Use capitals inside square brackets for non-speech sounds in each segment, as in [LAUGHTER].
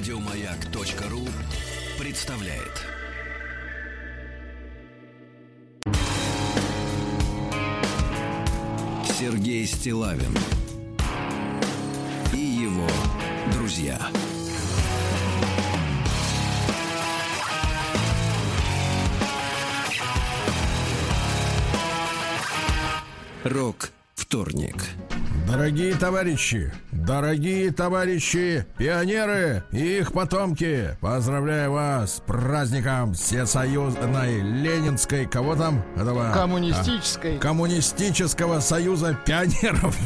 Радиомаяк.ру представляет. Сергей Стилавин и его друзья. Рок вторник. Дорогие товарищи, дорогие товарищи, пионеры и их потомки, поздравляю вас с праздником Всесоюзной Ленинской, кого там? Этого, Коммунистической. а, коммунистического союза пионеров.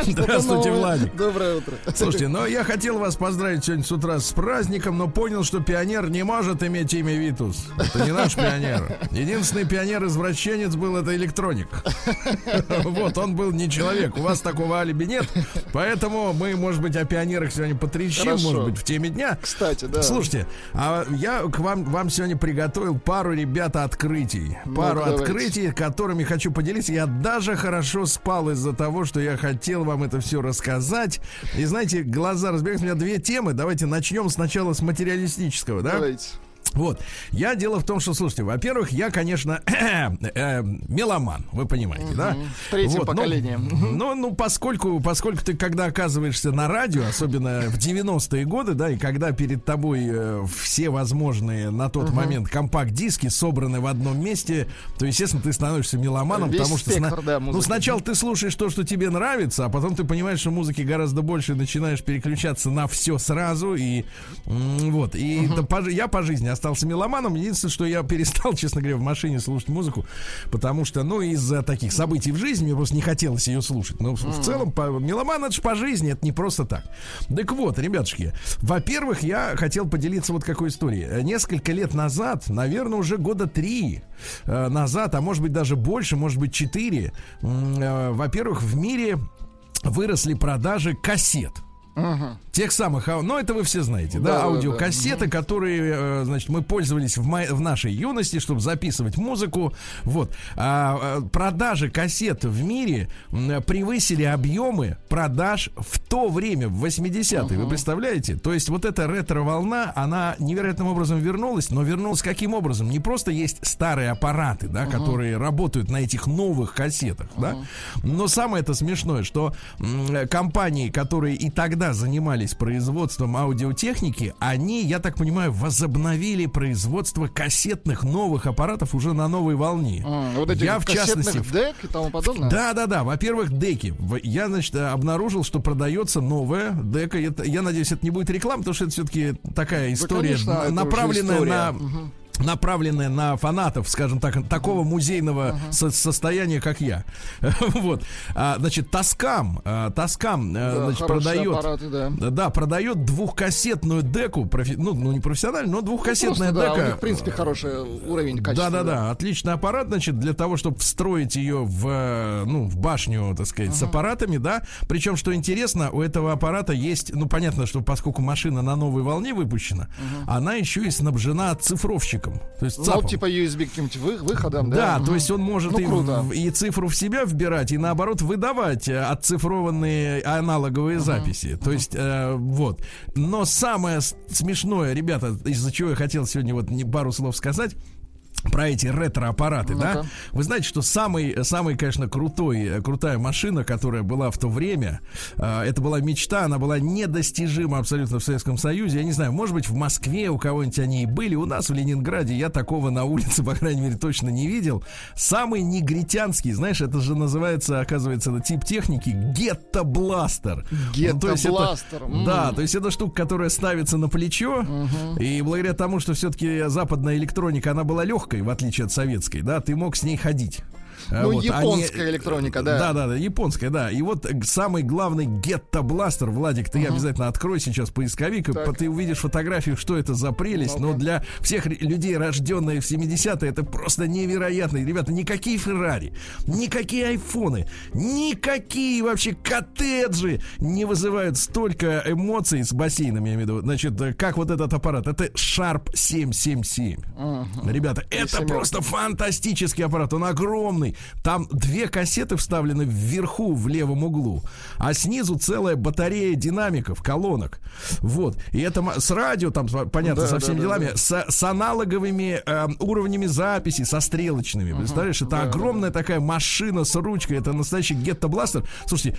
[LAUGHS] Здравствуйте, Владик. Доброе утро. Слушайте, но я хотел вас поздравить сегодня с утра с праздником, но понял, что пионер не может иметь имя Витус. Это не наш пионер. Единственный пионер-извращенец был это электроник. [LAUGHS] Вот, он был не человек. У вас такого алиби нет. [LAUGHS] Поэтому мы, может быть, о пионерах сегодня потрещим, Хорошо. может быть, в теме дня. Кстати, да. Слушайте, а я к вам, вам сегодня приготовил пару, ребята, открытий. Пару давайте. открытий, которыми хочу поделиться. Я даже хорошо спал из-за того, что я хотел вам это все рассказать. И знаете, глаза разбегаются. У меня две темы. Давайте начнем сначала с материалистического, да? Давайте. Вот. Я дело в том, что, слушайте, во-первых, я, конечно, [CLEARS THROAT] э, меломан, вы понимаете, да? Третье Вот, ну, поколение. Ну, ну, поскольку, поскольку ты, когда оказываешься на радио, особенно в 90-е годы, да, и когда перед тобой э, все возможные на тот момент компакт-диски собраны в одном месте, то, естественно, ты становишься меломаном, Весь потому что спектр, сна- да, ну, сначала ты слушаешь то, что тебе нравится, а потом ты понимаешь, что музыки гораздо больше, начинаешь переключаться на все сразу, и вот. И да, по я по жизни остался меломаном. Единственное, что я перестал, [LAUGHS] честно говоря, в машине слушать музыку, потому что, ну, из-за таких событий в жизни мне просто не хотелось ее слушать. Но в, в целом, по, меломан это же по жизни, это не просто так. Так вот, ребятушки, во-первых, я хотел поделиться вот какой историей. Несколько лет назад, наверное, уже года три э, назад, а может быть даже больше, может быть четыре, э, во-первых, в мире выросли продажи кассет. Тех самых, ау- ну это вы все знаете, да, Да, да, аудиокассеты, которые, э, значит, мы пользовались в, мо- в нашей юности, чтобы записывать музыку. Вот. А, э, продажи кассет в мире превысили объемы продаж в то время, в 80-е. Вы представляете? То есть вот эта ретро-волна, она невероятным образом вернулась, но вернулась каким образом? Не просто есть старые аппараты, да, которые работают на этих новых кассетах, да, но самое это смешное, что компании, которые и тогда занимались производством аудиотехники, они, я так понимаю, возобновили производство кассетных новых аппаратов уже на новой волне. М, Вот эти я в частности дек и тому подобное. да, да, да. Во-первых, деки. Я, значит, обнаружил, что продается новая дека. Это- я надеюсь, это не будет реклама, потому что это все-таки такая история, конечно, это уже направленная история. на направленная на фанатов, скажем так, такого музейного со- состояния, как я. [LAUGHS] вот. А, значит, Тоскам, а, Тоскам, э, Да, значит, продает, аппараты, да. да, продает двухкассетную деку, профи- ну, ну, не профессионально, но двухкассетная Просто, да, дека. у них, в принципе, хороший уровень Да, качества. да, да. Отличный аппарат, значит, для того, чтобы встроить ее в, ну, в башню, так сказать, с аппаратами, да. Причем, что интересно, у этого аппарата есть, ну, понятно, что поскольку машина на новой волне выпущена, она еще и снабжена цифровщиком. То есть Ну, ЦАПом. типа USB каким-нибудь вы- выходом, да? Да, то есть он может Ну, и, круто. и цифру в себя вбирать, и наоборот выдавать э, отцифрованные аналоговые записи. То есть, э, вот. Но самое смешное, ребята, из-за чего я хотел сегодня вот пару слов сказать. Про эти ретро-аппараты, да? Ну-ка. Вы знаете, что самый, самый, конечно, крутой, э, крутая машина, которая была в то время, э, это была мечта, она была недостижима абсолютно в Советском Союзе. Я не знаю, может быть, в Москве у кого-нибудь они и были, у нас в Ленинграде я такого на улице, [LAUGHS] по крайней мере, точно не видел. Самый негритянский, знаешь, это же называется, оказывается, это тип техники гетто-бластер. Ну, Гетто-бластер, м. Да, то есть это штука, которая ставится на плечо, и благодаря тому, что все-таки западная электроника, она была легкой, в отличие от советской, да, ты мог с ней ходить. А Ну, вот, а японская электроника, да. Да, да, да, японская, да. И вот э, самый главный гетто-бластер, Владик, ты обязательно открой сейчас поисковик, и Так. ты увидишь фотографию, что это за прелесть. Но Ну-ка. для всех людей, рожденных в 70-е, это просто невероятно. И, Ребята, никакие Феррари, никакие айфоны, никакие вообще коттеджи не вызывают столько эмоций с бассейнами, я имею в виду. Значит, э, как вот этот аппарат? Это Sharp 777. Ребята, это просто фантастический аппарат. Он огромный. Там две кассеты вставлены вверху в левом углу, а снизу целая батарея динамиков, колонок. Вот. И это с радио, там, понятно, да, со всеми да, делами, да, да. С, с аналоговыми э, уровнями записи, со стрелочными. Представляешь, это да, огромная да, такая машина с ручкой, это настоящий гетто-бластер. Слушайте,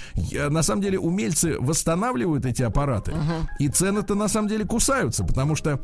на самом деле умельцы восстанавливают эти аппараты, uh-huh. и цены-то на самом деле кусаются, потому что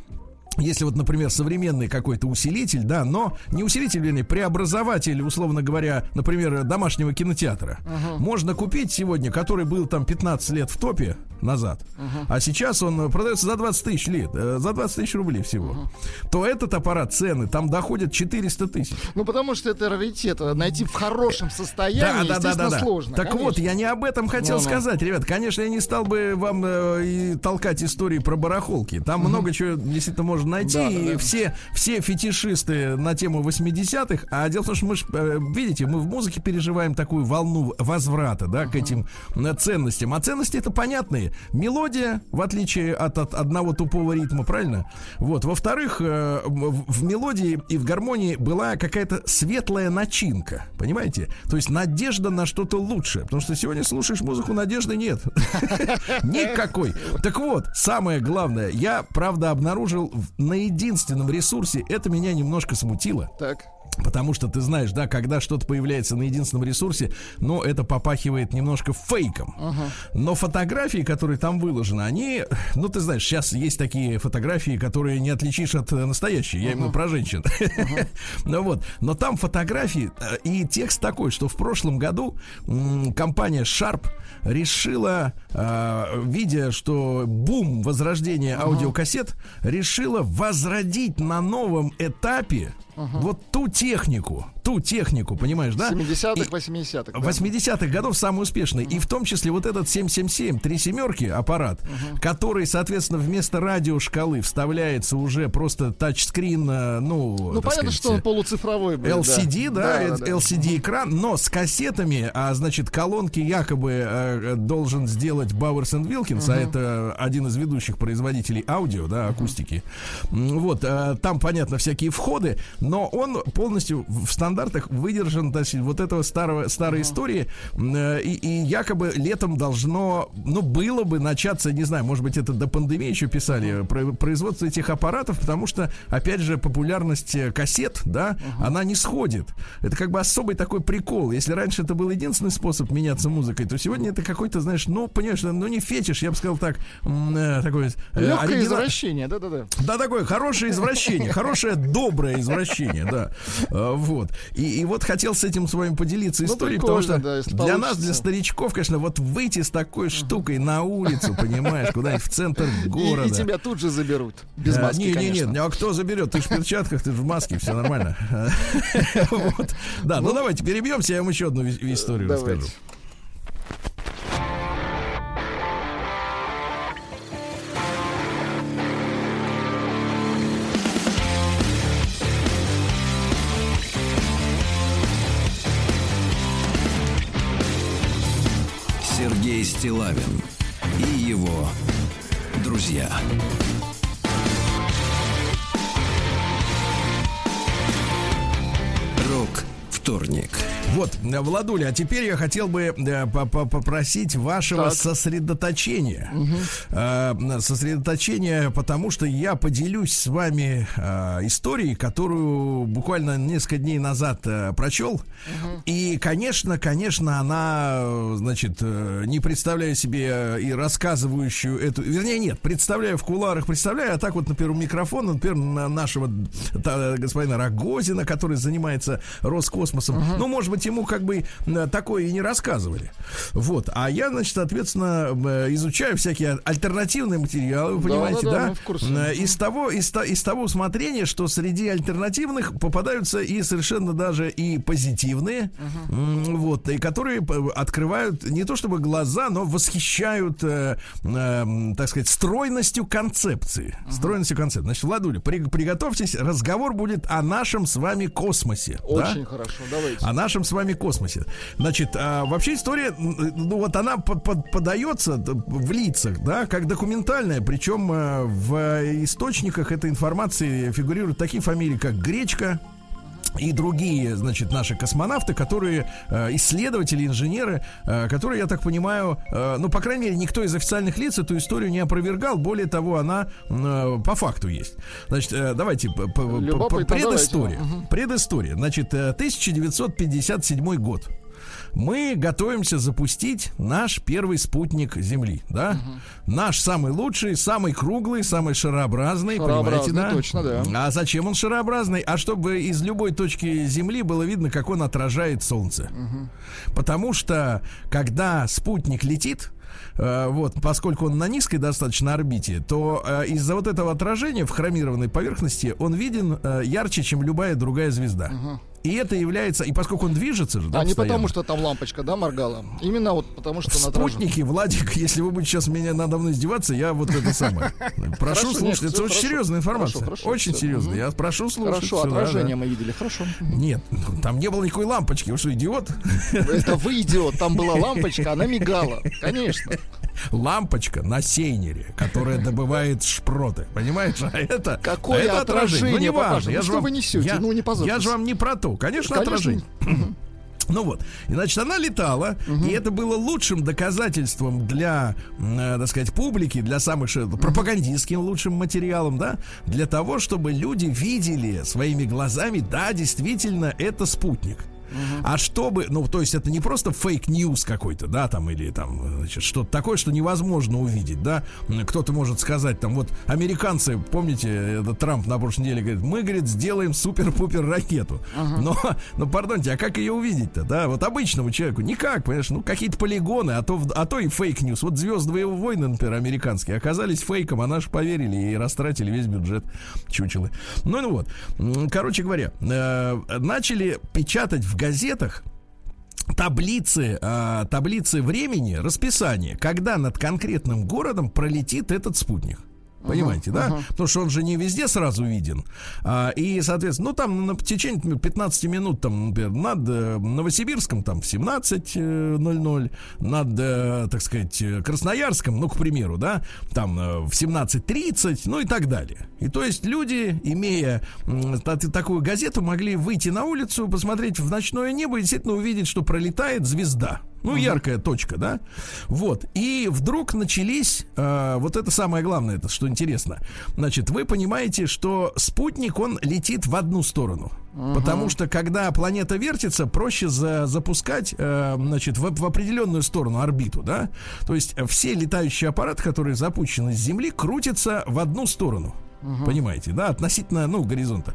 если вот, например, современный какой-то усилитель, да, но не усилитель, вернее, преобразователь, условно говоря, например, домашнего кинотеатра, uh-huh. можно купить сегодня, который был там 15 лет в топе назад, uh-huh. а сейчас он продается за 20 тысяч лет, э, за 20 тысяч рублей всего, uh-huh. то этот аппарат цены там доходят 400 тысяч. Ну, потому что это раритет, найти в хорошем состоянии, да, да, да, да, сложно. Так конечно. вот, я не об этом хотел ну, сказать, ребят. Конечно, я не стал бы вам э, и толкать истории про барахолки. Там uh-huh. много чего действительно можно можно найти. Да, и да. все, все фетишисты на тему 80-х. А дело в том, что мы ж, э, видите, мы в музыке переживаем такую волну возврата, да, uh-huh. к этим э, ценностям. А ценности это понятные. Мелодия, в отличие от, от одного тупого ритма, правильно? Вот. Во-вторых, э, в мелодии и в гармонии была какая-то светлая начинка. Понимаете? То есть надежда на что-то лучшее. Потому что сегодня слушаешь музыку, надежды нет. [LAUGHS] Никакой. Так вот, самое главное, я, правда, обнаружил на единственном ресурсе, это меня немножко смутило. Так. Потому что ты знаешь, да, когда что-то появляется на единственном ресурсе, но это попахивает немножко фейком. Uh-huh. Но фотографии, которые там выложены, они, ну ты знаешь, сейчас есть такие фотографии, которые не отличишь от настоящей. Я uh-huh. именно про женщин. Uh-huh. [LAUGHS] ну вот, но там фотографии э, и текст такой, что в прошлом году м- компания Sharp решила, э, видя, что бум возрождения uh-huh. аудиокассет, решила возродить на новом этапе Угу. Вот ту технику, ту технику, понимаешь, да? 70-х, 80-х. Да. 80-х годов самый успешный. Угу. И в том числе вот этот 777, три семерки аппарат, угу. который, соответственно, вместо радиошкалы вставляется уже просто тачскрин, э, ну, Ну, понятно, сказать, что он полуцифровой будет. LCD, да, да, да, да LCD-экран, но с кассетами, а значит, колонки якобы э, должен сделать Бауэрс и Вилкинс, а это один из ведущих производителей аудио, да, акустики. Угу. Вот, э, там, понятно, всякие входы, но он полностью в стандартах выдержан, есть вот этого старого, старой uh-huh. истории, э, и, и якобы летом должно, ну, было бы начаться, не знаю, может быть, это до пандемии еще писали, uh-huh. производство этих аппаратов, потому что, опять же, популярность э, кассет, да, uh-huh. она не сходит. Это как бы особый такой прикол. Если раньше это был единственный способ меняться музыкой, то сегодня это какой-то, знаешь, ну, понимаешь, ну, не фетиш, я бы сказал так, э, такое... Э, Легкое оригинал... извращение, да-да-да. Да, такое хорошее извращение, хорошее доброе извращение да. Вот. И, и вот хотел с этим с вами поделиться ну, историей, потому что да, для нас, для старичков, конечно, вот выйти с такой штукой на улицу, понимаешь, куда-нибудь в центр города. И, и тебя тут же заберут. Без маски, Не, не, не, а кто заберет? Ты в перчатках, ты же в маске, все нормально. [LAUGHS] Да, ну, ну давайте перебьемся, я вам еще одну историю расскажу. Стилавин и его друзья. Рок вторник. Вот, Владуля, а теперь я хотел бы э, попросить вашего так. сосредоточения. Угу. Сосредоточения, потому что я поделюсь с вами э, историей, которую буквально несколько дней назад прочел. Угу. И, конечно, конечно, она, значит, не представляю себе и рассказывающую эту... Вернее, нет, представляю в куларах, представляю, а так вот, например, микрофон, например, нашего господина Рогозина, который занимается Роскосмосом. Угу. Ну, может быть, ему как бы э, такое и не рассказывали. Вот. А я, значит, соответственно, э, изучаю всякие альтернативные материалы, вы понимаете, да? да, да? Э, из того, из, из того усмотрения, что среди альтернативных попадаются и совершенно даже и позитивные, uh-huh. вот, и которые открывают не то чтобы глаза, но восхищают, э, э, так сказать, стройностью концепции. Uh-huh. Стройностью концепции. Значит, Владуля, при, приготовьтесь, разговор будет о нашем с вами космосе. Очень да? хорошо, давайте. О нашем с вами космосе. Значит, а, вообще история, ну вот она под, под, подается в лицах, да, как документальная, причем а, в источниках этой информации фигурируют такие фамилии, как Гречка, и другие, значит, наши космонавты, которые э, исследователи, инженеры, э, которые, я так понимаю, э, ну, по крайней мере, никто из официальных лиц эту историю не опровергал. Более того, она э, по факту есть. Значит, э, давайте по, по, по, предыстория. Давайте. Предыстория. Значит, 1957 э, год мы готовимся запустить наш первый спутник Земли, да? Угу. Наш самый лучший, самый круглый, самый шарообразный, шарообразный понимаете, да? Точно, да. А зачем он шарообразный? А чтобы из любой точки Земли было видно, как он отражает Солнце. Угу. Потому что когда спутник летит, э, вот, поскольку он на низкой достаточно орбите, то э, из-за вот этого отражения в хромированной поверхности он виден э, ярче, чем любая другая звезда. Угу. И это является, и поскольку он движется же, да, а не потому, что там лампочка, да, моргала. Именно вот потому, что Спутники, Владик, [LAUGHS] если вы будете сейчас меня надо мной издеваться, я вот это самое. [LAUGHS] Прошу слушать, это очень серьезная информация. Очень серьезная. Я прошу слушать. Хорошо, отражение мы видели, хорошо. [LAUGHS] Нет, там не было никакой лампочки. Вы что, идиот? Это вы идиот. Там была лампочка, она мигала. Конечно лампочка на сейнере, которая добывает шпроты. Понимаешь? А это, Какое а это отражение? Ну, не важно. Я ну, же вам, вы несете? Я, ну, не Я же вам не про то. Конечно, Конечно. отражение. Ну вот, и, значит, она летала, угу. и это было лучшим доказательством для, э, так сказать, публики, для самых угу. пропагандистским лучшим материалом, да, для того, чтобы люди видели своими глазами, да, действительно, это спутник. А чтобы, ну, то есть это не просто fake news какой-то, да, там, или там, значит, что-то такое, что невозможно увидеть, да. Кто-то может сказать, там, вот, американцы, помните, этот Трамп на прошлой неделе говорит, мы, говорит, сделаем супер-пупер ракету. Uh-huh. Но, ну, пардонте, а как ее увидеть-то, да? Вот обычному человеку никак, понимаешь, ну, какие-то полигоны, а то, а то и fake news. Вот звездные войны, например, американские, оказались фейком, а наши поверили и растратили весь бюджет чучелы. Ну, ну вот. Короче говоря, э, начали печатать в газетах таблицы, э, таблицы времени, расписание, когда над конкретным городом пролетит этот спутник. Понимаете, uh-huh, да? Uh-huh. Потому что он же не везде сразу виден. А, и, соответственно, ну там на течение 15 минут, там, например, над э, Новосибирском там в 17.00, над, э, так сказать, Красноярском, ну, к примеру, да, там э, в 17.30, ну и так далее. И то есть люди, имея такую газету, могли выйти на улицу, посмотреть в ночное небо и действительно увидеть, что пролетает звезда. Ну, угу. яркая точка, да? Вот. И вдруг начались, э, вот это самое главное, это что интересно. Значит, вы понимаете, что спутник, он летит в одну сторону. Угу. Потому что, когда планета вертится, проще за, запускать, э, значит, в, в определенную сторону орбиту, да? То есть все летающие аппараты, которые запущены с Земли, крутятся в одну сторону. Угу. Понимаете, да, относительно, ну, горизонта,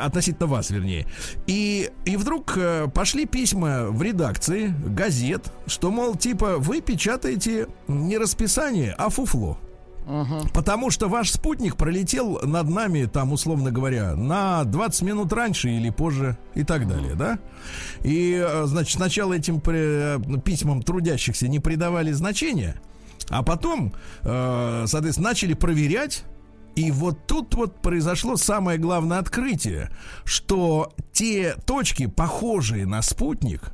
относительно вас, вернее. И, и вдруг э, пошли письма в редакции газет, что, мол, типа, вы печатаете не расписание, а фуфло. Угу. Потому что ваш спутник пролетел над нами, там, условно говоря, на 20 минут раньше или позже и так далее, да? И, э, значит, сначала этим э, письмам трудящихся не придавали значения, а потом, соответственно, начали проверять и вот тут вот произошло самое главное открытие, что те точки, похожие на спутник,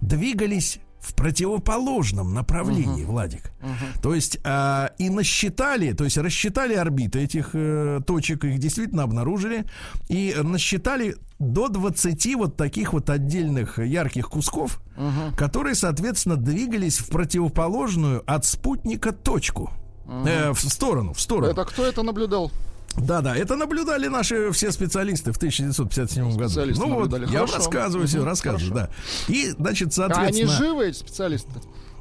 двигались в противоположном направлении, uh-huh. Владик. Uh-huh. То есть э, и насчитали, то есть рассчитали орбиты этих э, точек, их действительно обнаружили, и насчитали до 20 вот таких вот отдельных ярких кусков, uh-huh. которые, соответственно, двигались в противоположную от спутника точку. Э, в сторону, в сторону. Это кто это наблюдал? Да, да, это наблюдали наши все специалисты в 1957 году. Ну вот, я вам рассказываю все, рассказываю, да. И, значит, соответственно... А они живы, эти специалисты?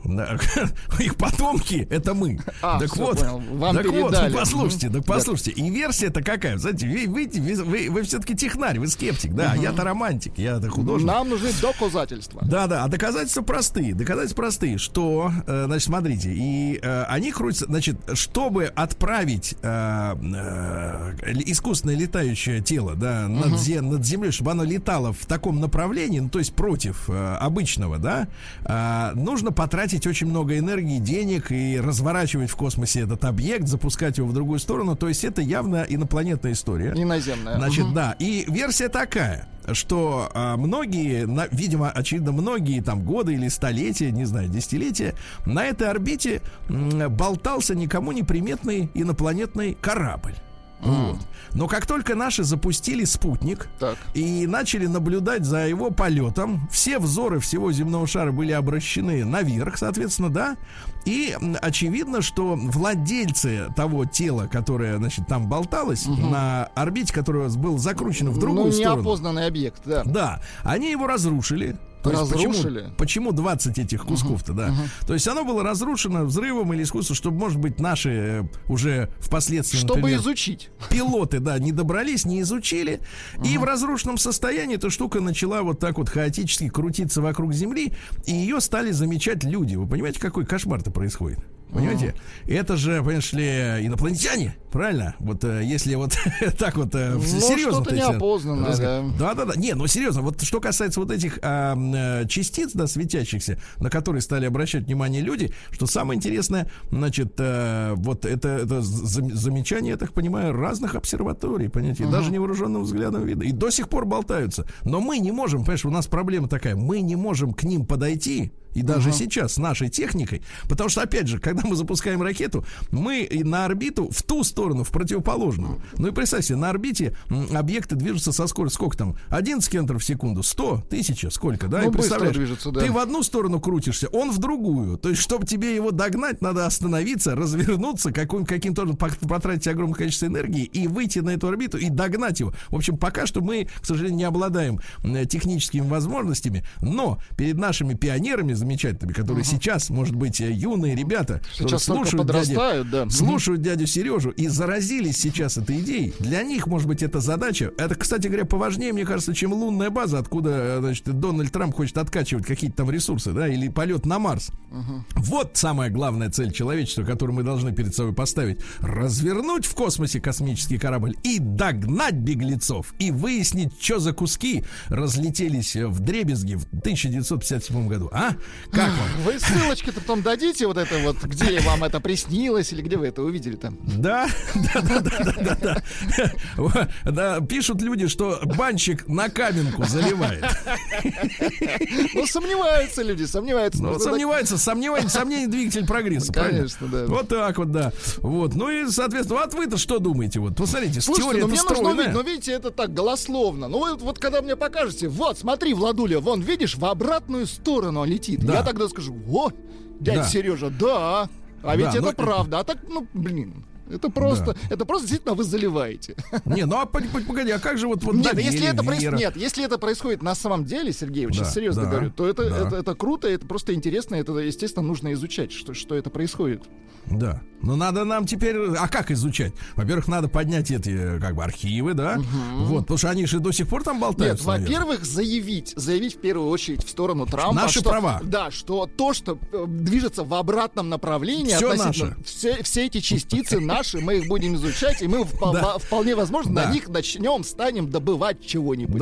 [LAUGHS] Их потомки это мы. [LAUGHS] А, так вот, Вам так передали. вот, послушайте, так послушайте. И версия-то какая? Знаете, вы, вы, вы, вы, вы все-таки технарь, вы скептик, да, угу. я-то романтик, я-то художник. Нам нужны доказательства. Да, да, а доказательства простые. Доказательства простые, что, э, значит, смотрите, и э, они крутятся, значит, чтобы отправить э, э, искусственное летающее тело, да, угу. над, зем, над землей, чтобы оно летало в таком направлении, ну, то есть против э, обычного, да, э, нужно потратить тратить очень много энергии, денег и разворачивать в космосе этот объект, запускать его в другую сторону. То есть это явно инопланетная история. Иноземная. Значит, угу. да. И версия такая что а, многие, на, видимо, очевидно, многие там годы или столетия, не знаю, десятилетия, на этой орбите м, болтался никому неприметный инопланетный корабль. Вот. Но как только наши запустили спутник так. и начали наблюдать за его полетом, все взоры всего земного шара были обращены наверх, соответственно, да. И очевидно, что владельцы того тела, которое, значит, там болталось угу. на орбите, которое было закручено в другую ну, сторону. неопознанный объект, да. Да, они его разрушили. То разрушили? Есть почему, почему 20 этих кусков-то, uh-huh, да? Uh-huh. То есть оно было разрушено взрывом или искусством, чтобы, может быть, наши э, уже впоследствии... Чтобы например, изучить. Пилоты, да, не добрались, не изучили. Uh-huh. И в разрушенном состоянии эта штука начала вот так вот хаотически крутиться вокруг Земли, и ее стали замечать люди. Вы понимаете, какой кошмар-то происходит? Понимаете? Mm. Это же, понимаешь ли, инопланетяне, правильно? Вот э, если вот [LAUGHS] так вот э, ну, серьезно. Что-то неопознанное, да. Да, да, да. Не, ну серьезно, вот что касается вот этих а, э, частиц, да, светящихся, на которые стали обращать внимание люди, что самое интересное, значит, э, вот это, это замечание, я так понимаю, разных обсерваторий, понимаете, uh-huh. даже невооруженным взглядом видно. И до сих пор болтаются. Но мы не можем, понимаешь, у нас проблема такая, мы не можем к ним подойти, и даже uh-huh. сейчас с нашей техникой, потому что, опять же, когда мы запускаем ракету, мы на орбиту в ту сторону, в противоположную. Ну и представьте, на орбите объекты движутся со скоростью, сколько там, 11 километров в секунду, 100, 1000, сколько, да? Ну, и представляешь, движется, да. ты в одну сторону крутишься, он в другую. То есть, чтобы тебе его догнать, надо остановиться, развернуться, каким, каким-то потратить огромное количество энергии и выйти на эту орбиту и догнать его. В общем, пока что мы, к сожалению, не обладаем техническими возможностями, но перед нашими пионерами, замечательными, которые угу. сейчас, может быть, э, юные ребята, сейчас слушают дядю, да. слушают дядю Сережу и заразились сейчас этой идеей. Для них, может быть, эта задача. Это, кстати говоря, поважнее, мне кажется, чем лунная база, откуда, э, значит, Дональд Трамп хочет откачивать какие-то там ресурсы, да, или полет на Марс. Угу. Вот самая главная цель человечества, которую мы должны перед собой поставить: развернуть в космосе космический корабль и догнать беглецов и выяснить, что за куски разлетелись в дребезги в 1957 году. А? Как вам? Вы ссылочки-то потом дадите вот это вот, где вам это приснилось или где вы это увидели там? Да, да, да, да, да, да. Да, пишут люди, что банщик на каменку заливает. Ну, сомневаются люди, сомневаются. Ну, сомневаются, сомневается, сомнение двигатель прогресса. Конечно, да. Вот так вот, да. Вот, ну и, соответственно, вот вы-то что думаете? Вот, посмотрите, с теорией ну, мне нужно увидеть, но видите, это так голословно. Ну, вот, вот когда мне покажете, вот, смотри, Владуля, вон, видишь, в обратную сторону он летит. Я тогда скажу, о, дядя Сережа, да, а ведь да, это но... правда. А так, ну, блин. Это просто, да. это просто действительно вы заливаете. [LAUGHS] Не, ну а погоди, а как же вот, вот нет, доверие, если это проис... нет, если это происходит на самом деле, Сергей, очень да, серьезно да, говорю, то это, да. это, это круто, это просто интересно, это, естественно, нужно изучать, что, что это происходит. Да. Но надо нам теперь... А как изучать? Во-первых, надо поднять эти как бы архивы, да? Угу. Вот, потому что они же до сих пор там болтаются. Нет, во-первых, заявить, заявить в первую очередь в сторону Трампа. Наши что, права. Да, что то, что э, движется в обратном направлении, все наше. Все, все эти частицы [LAUGHS] наши, мы их будем изучать, и мы вполне возможно на них начнем, станем добывать чего-нибудь.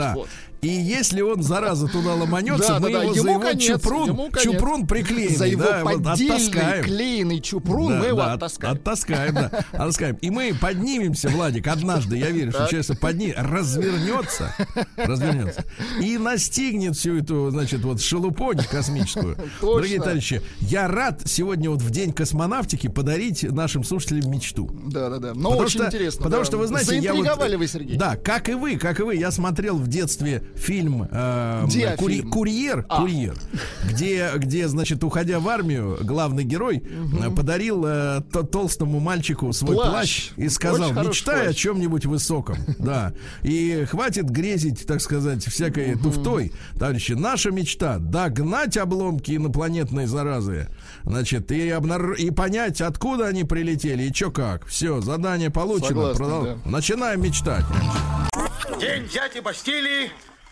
Да. И если он, зараза, туда ломанется, да, мы да, его ему за его конец, чупрун, ему чупрун приклеим. За его да, поддельный клеенный чупрун да, мы его да, оттаскаем. Оттаскаем, да. Оттаскаем. И мы поднимемся, Владик, однажды, я верю, что человек подни... развернется, развернется и настигнет всю эту, значит, вот шелупонь космическую. Точно. Дорогие товарищи, я рад сегодня вот в день космонавтики подарить нашим слушателям мечту. Да, да, да. Но потому очень что, интересно. Потому да. что вы знаете, я вот, вы, Сергей. Да, как и вы, как и вы, я смотрел в детстве фильм, э, кури, фильм? Курьер, а. Курьер, где, где, значит, уходя в армию, главный герой угу. подарил э, толстому мальчику свой плащ, плащ и сказал, Очень мечтай о чем-нибудь высоком, [LAUGHS] да, и хватит грезить, так сказать, всякой угу. туфтой, товарищи. Наша мечта догнать обломки инопланетной заразы, значит, и обнар... и понять, откуда они прилетели и чё как. Все, задание получено. Согласен, Продол... да. Начинаем мечтать. День дяди Бастилии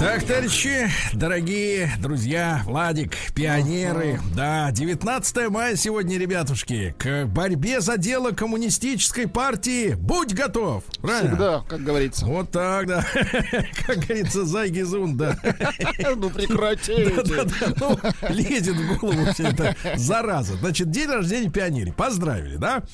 так, товарищи, дорогие друзья, Владик, пионеры, да, 19 мая сегодня, ребятушки, к борьбе за дело коммунистической партии будь готов. Правильно? Всегда, как говорится. Вот так, да. [LAUGHS] Как говорится, Зайгизун, да. [LAUGHS] Ну, прекратите. Ну, лезет в голову все это зараза. Значит, день рождения пионерии. Поздравили, да?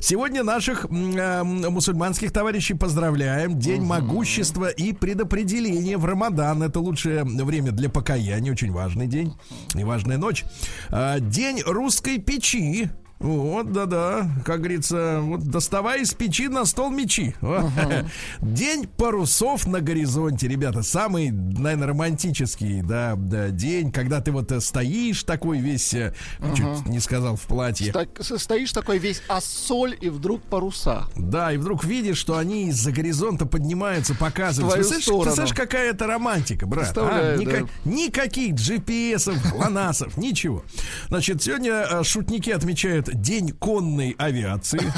Сегодня наших мусульманских товарищей поздравляем. День могущества и предопределения в Рамадан Рамадан. Это лучшее время для покаяния. Очень важный день и важная ночь. А, день русской печи. Вот, да-да, как говорится, вот доставай из печи на стол мечи. Uh-huh. День парусов на горизонте, ребята, самый, наверное, романтический, да, да, день, когда ты вот э, стоишь такой весь, uh-huh. чуть не сказал, в платье. Ста- стоишь такой весь ассоль и вдруг паруса. Да, и вдруг видишь, что они из-за горизонта поднимаются, показывают. Ты слышишь, ты слышишь, какая это романтика, брат? А? Ника- да. Никаких GPS-ов, глонасов, ничего. Значит, сегодня э, шутники отмечают День конной авиации. [LAUGHS]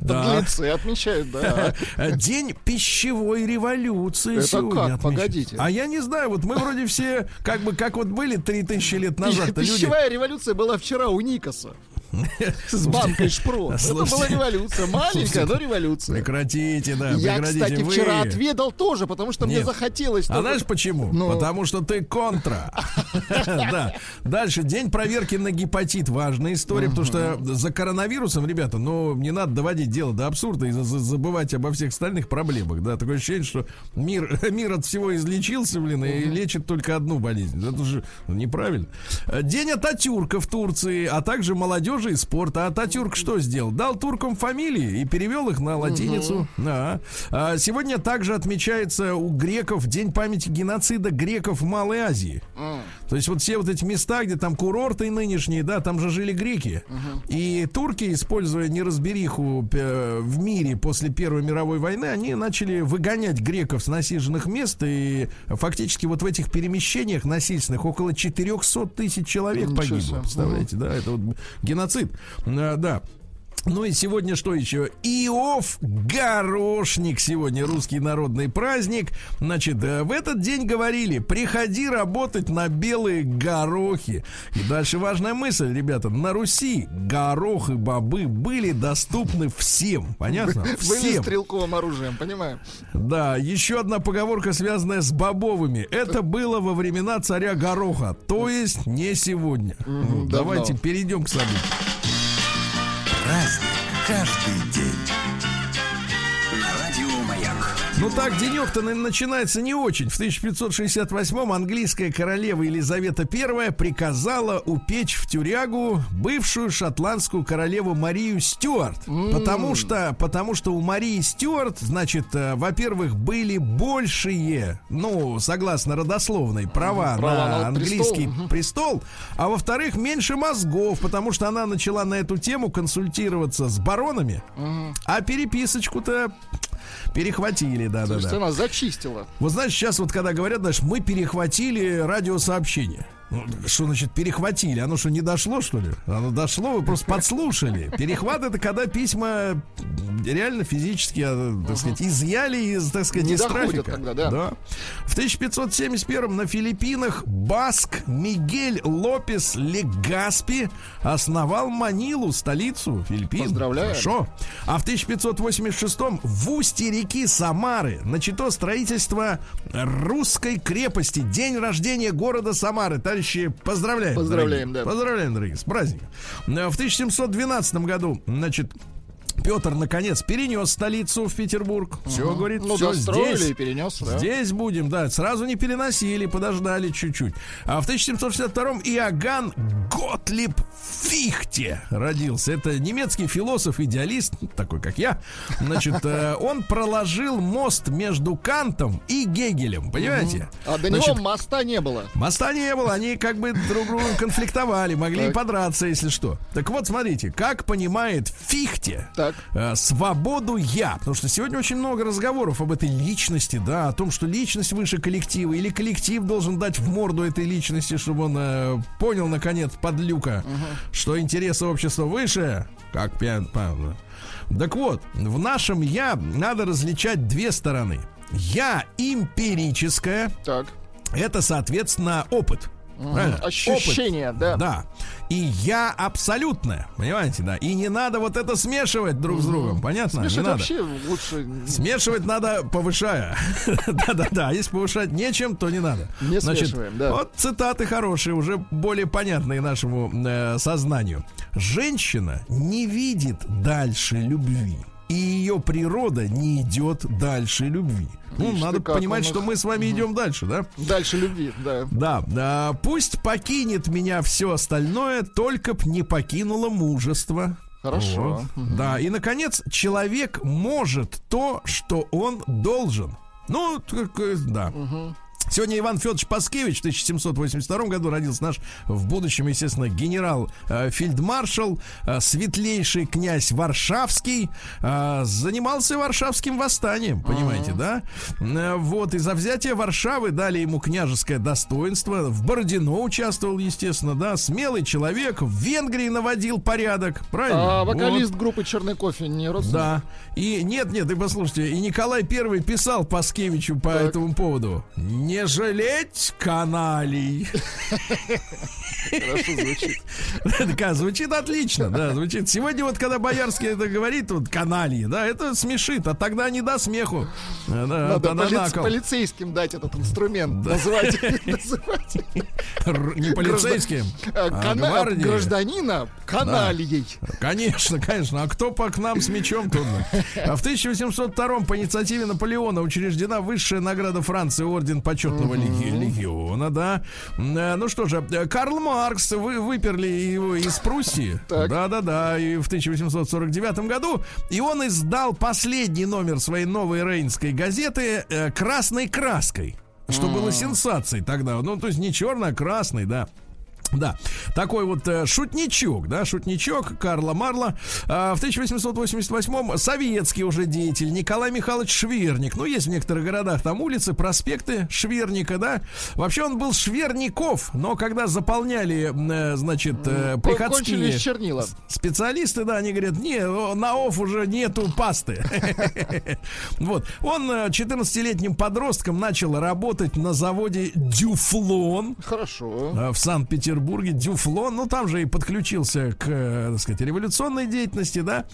Подлецы отмечают, да. [LAUGHS] День пищевой революции Это сегодня как? Погодите. А я не знаю, вот мы вроде все, как бы, как вот были 3000 лет назад. Пищевая революция была вчера у Никаса. [LAUGHS] С банкой шпро. Это была революция. Маленькая, но революция. Прекратите, да. Я, кстати, вчера отведал тоже, потому что мне захотелось. А знаешь почему? Ну. Потому что ты контра. [LAUGHS] Да. Дальше. День проверки на гепатит. Важная история, потому что за коронавирусом, ребята, ну, не надо доводить дело до абсурда и забывать обо всех остальных проблемах. Да, такое ощущение, что мир, [LAUGHS] мир от всего излечился, блин, и лечит только одну болезнь. Это же неправильно. День Ататюрка в Турции, а также молодежь молодежи и спорта. А Ататюрк что сделал? Дал туркам фамилии и перевел их на латиницу. Угу. Да. А сегодня также отмечается у греков День памяти геноцида греков в Малой Азии. То есть вот все вот эти места, где там курорты нынешние, да, там же жили греки. Uh-huh. И турки, используя неразбериху э, в мире после Первой мировой войны, они начали выгонять греков с насиженных мест. И фактически вот в этих перемещениях насильственных около 400 тысяч человек погибло. Представляете, да, это вот геноцид. А, да. Ну и сегодня что еще? Иов Горошник. Сегодня русский народный праздник. Значит, э, в этот день говорили, приходи работать на белые горохи. И дальше важная мысль, ребята. На Руси горох и бобы были доступны всем. Понятно? Всем. Были стрелковым оружием, понимаем? Да, еще одна поговорка, связанная с бобовыми. Это было во времена царя Гороха. То есть не сегодня. Давайте перейдем к событию. Праздник каждый день. Ну так, денек-то начинается не очень. В 1568-м английская королева Елизавета I приказала упечь в тюрягу бывшую шотландскую королеву Марию Стюарт. Mm. Потому что, потому что у Марии Стюарт, значит, э, во-первых, были большие, ну, согласно родословной, права, права на, на английский престол. престол, а во-вторых, меньше мозгов, потому что она начала на эту тему консультироваться с баронами, mm. а переписочку-то перехватили, да, да, да. она зачистила. Вот знаешь, сейчас вот когда говорят, знаешь, мы перехватили радиосообщение. Ну, что значит перехватили? Оно что, не дошло, что ли? Оно дошло, вы просто подслушали. Перехват это когда письма реально физически, а, так сказать, изъяли из, так сказать, не из трафика. Тогда, да. да. В 1571 на Филиппинах Баск Мигель Лопес Легаспи основал Манилу, столицу Филиппин. Поздравляю. Хорошо. А в 1586 в устье реки Самары начато строительство русской крепости. День рождения города Самары товарищи, поздравляем. Поздравляем, дорогие. да. Поздравляем, дорогие, с праздником. В 1712 году, значит, Петр наконец перенес столицу в Петербург. Все, угу. говорит, ну, все здесь. и перенес. Да. Здесь будем, да. Сразу не переносили, подождали чуть-чуть. А в 1762-м Иоганн Готлиб Фихте родился. Это немецкий философ-идеалист, такой как я. Значит, э, [LAUGHS] он проложил мост между Кантом и Гегелем, понимаете? А до Значит, него моста не было. Моста не было, они как бы друг другу конфликтовали, могли так. подраться, если что. Так вот, смотрите, как понимает Фихте, так так. Э, свободу я. Потому что сегодня очень много разговоров об этой личности, да, о том, что личность выше коллектива, или коллектив должен дать в морду этой личности, чтобы он э, понял, наконец, подлюка, угу. что интересы общества выше, как пьян, Так вот, в нашем я надо различать две стороны. Я эмпирическое. Так. Это, соответственно, опыт. Правильно? Ощущение, Опыт. да. Да. И я абсолютное, понимаете, да. И не надо вот это смешивать друг с другом, понятно? Смешивать не надо. вообще лучше. Смешивать надо повышая. [LAUGHS] Да-да-да. Если повышать нечем, то не надо. Не Значит, смешиваем, да. Вот цитаты хорошие, уже более понятные нашему э, сознанию. Женщина не видит дальше любви. И ее природа не идет дальше любви. Ну, Ишь надо понимать, он что их- мы с вами идем дальше, да? Дальше любви, да. Да, а, пусть покинет меня все остальное, только б не покинуло мужество. Хорошо. Вот. Да, и, наконец, человек может то, что он должен. Ну, так, да. Сегодня Иван Федорович Паскевич в 1782 году родился наш, в будущем, естественно, генерал э, э, светлейший князь Варшавский, э, занимался Варшавским восстанием, понимаете, да? Э, вот, и за взятие Варшавы дали ему княжеское достоинство, в Бородино участвовал, естественно, да, смелый человек, в Венгрии наводил порядок, правильно? А Вот. вокалист группы Черный кофе не родственник? Да. И нет, нет, и послушайте, и Николай Первый писал Паскевичу по этому поводу. Не жалеть каналей. Хорошо звучит. Такая, звучит отлично, да, звучит. Сегодня вот, когда Боярский это говорит, вот канальи, да, это смешит, а тогда не до смеху. Да, Надо поли- полицейским дать этот инструмент. Называть, [LAUGHS] Р- Не полицейским, а гвардии. Гражданина канальей. Конечно, конечно. А кто по к нам с мечом трудно? А в 1802 по инициативе Наполеона учреждена высшая награда Франции орден почетного леги- легиона, да. Э, Ну что же, Карл Маркс вы выперли его из Пруссии. [LAUGHS] Да-да-да, и в 1849 году. И он издал последний номер своей новой рейнской газеты э, красной краской. Что было сенсацией тогда. Ну, то есть не черный, а красный, да. Да, такой вот э, шутничок, да, шутничок Карла Марла. А, в 1888-м советский уже деятель Николай Михайлович Шверник. Ну, есть в некоторых городах там улицы, проспекты Шверника, да. Вообще он был Шверников, но когда заполняли, э, значит, э, приходские чернила. специалисты, да, они говорят, не, на ОФ уже нету пасты. [LAUGHS] Вот. Он э, 14-летним подростком начал работать на заводе Дюфлон. Хорошо. А, в Санкт-Петербурге, Дюфлон, ну там же и подключился к, э, так сказать, революционной деятельности, да.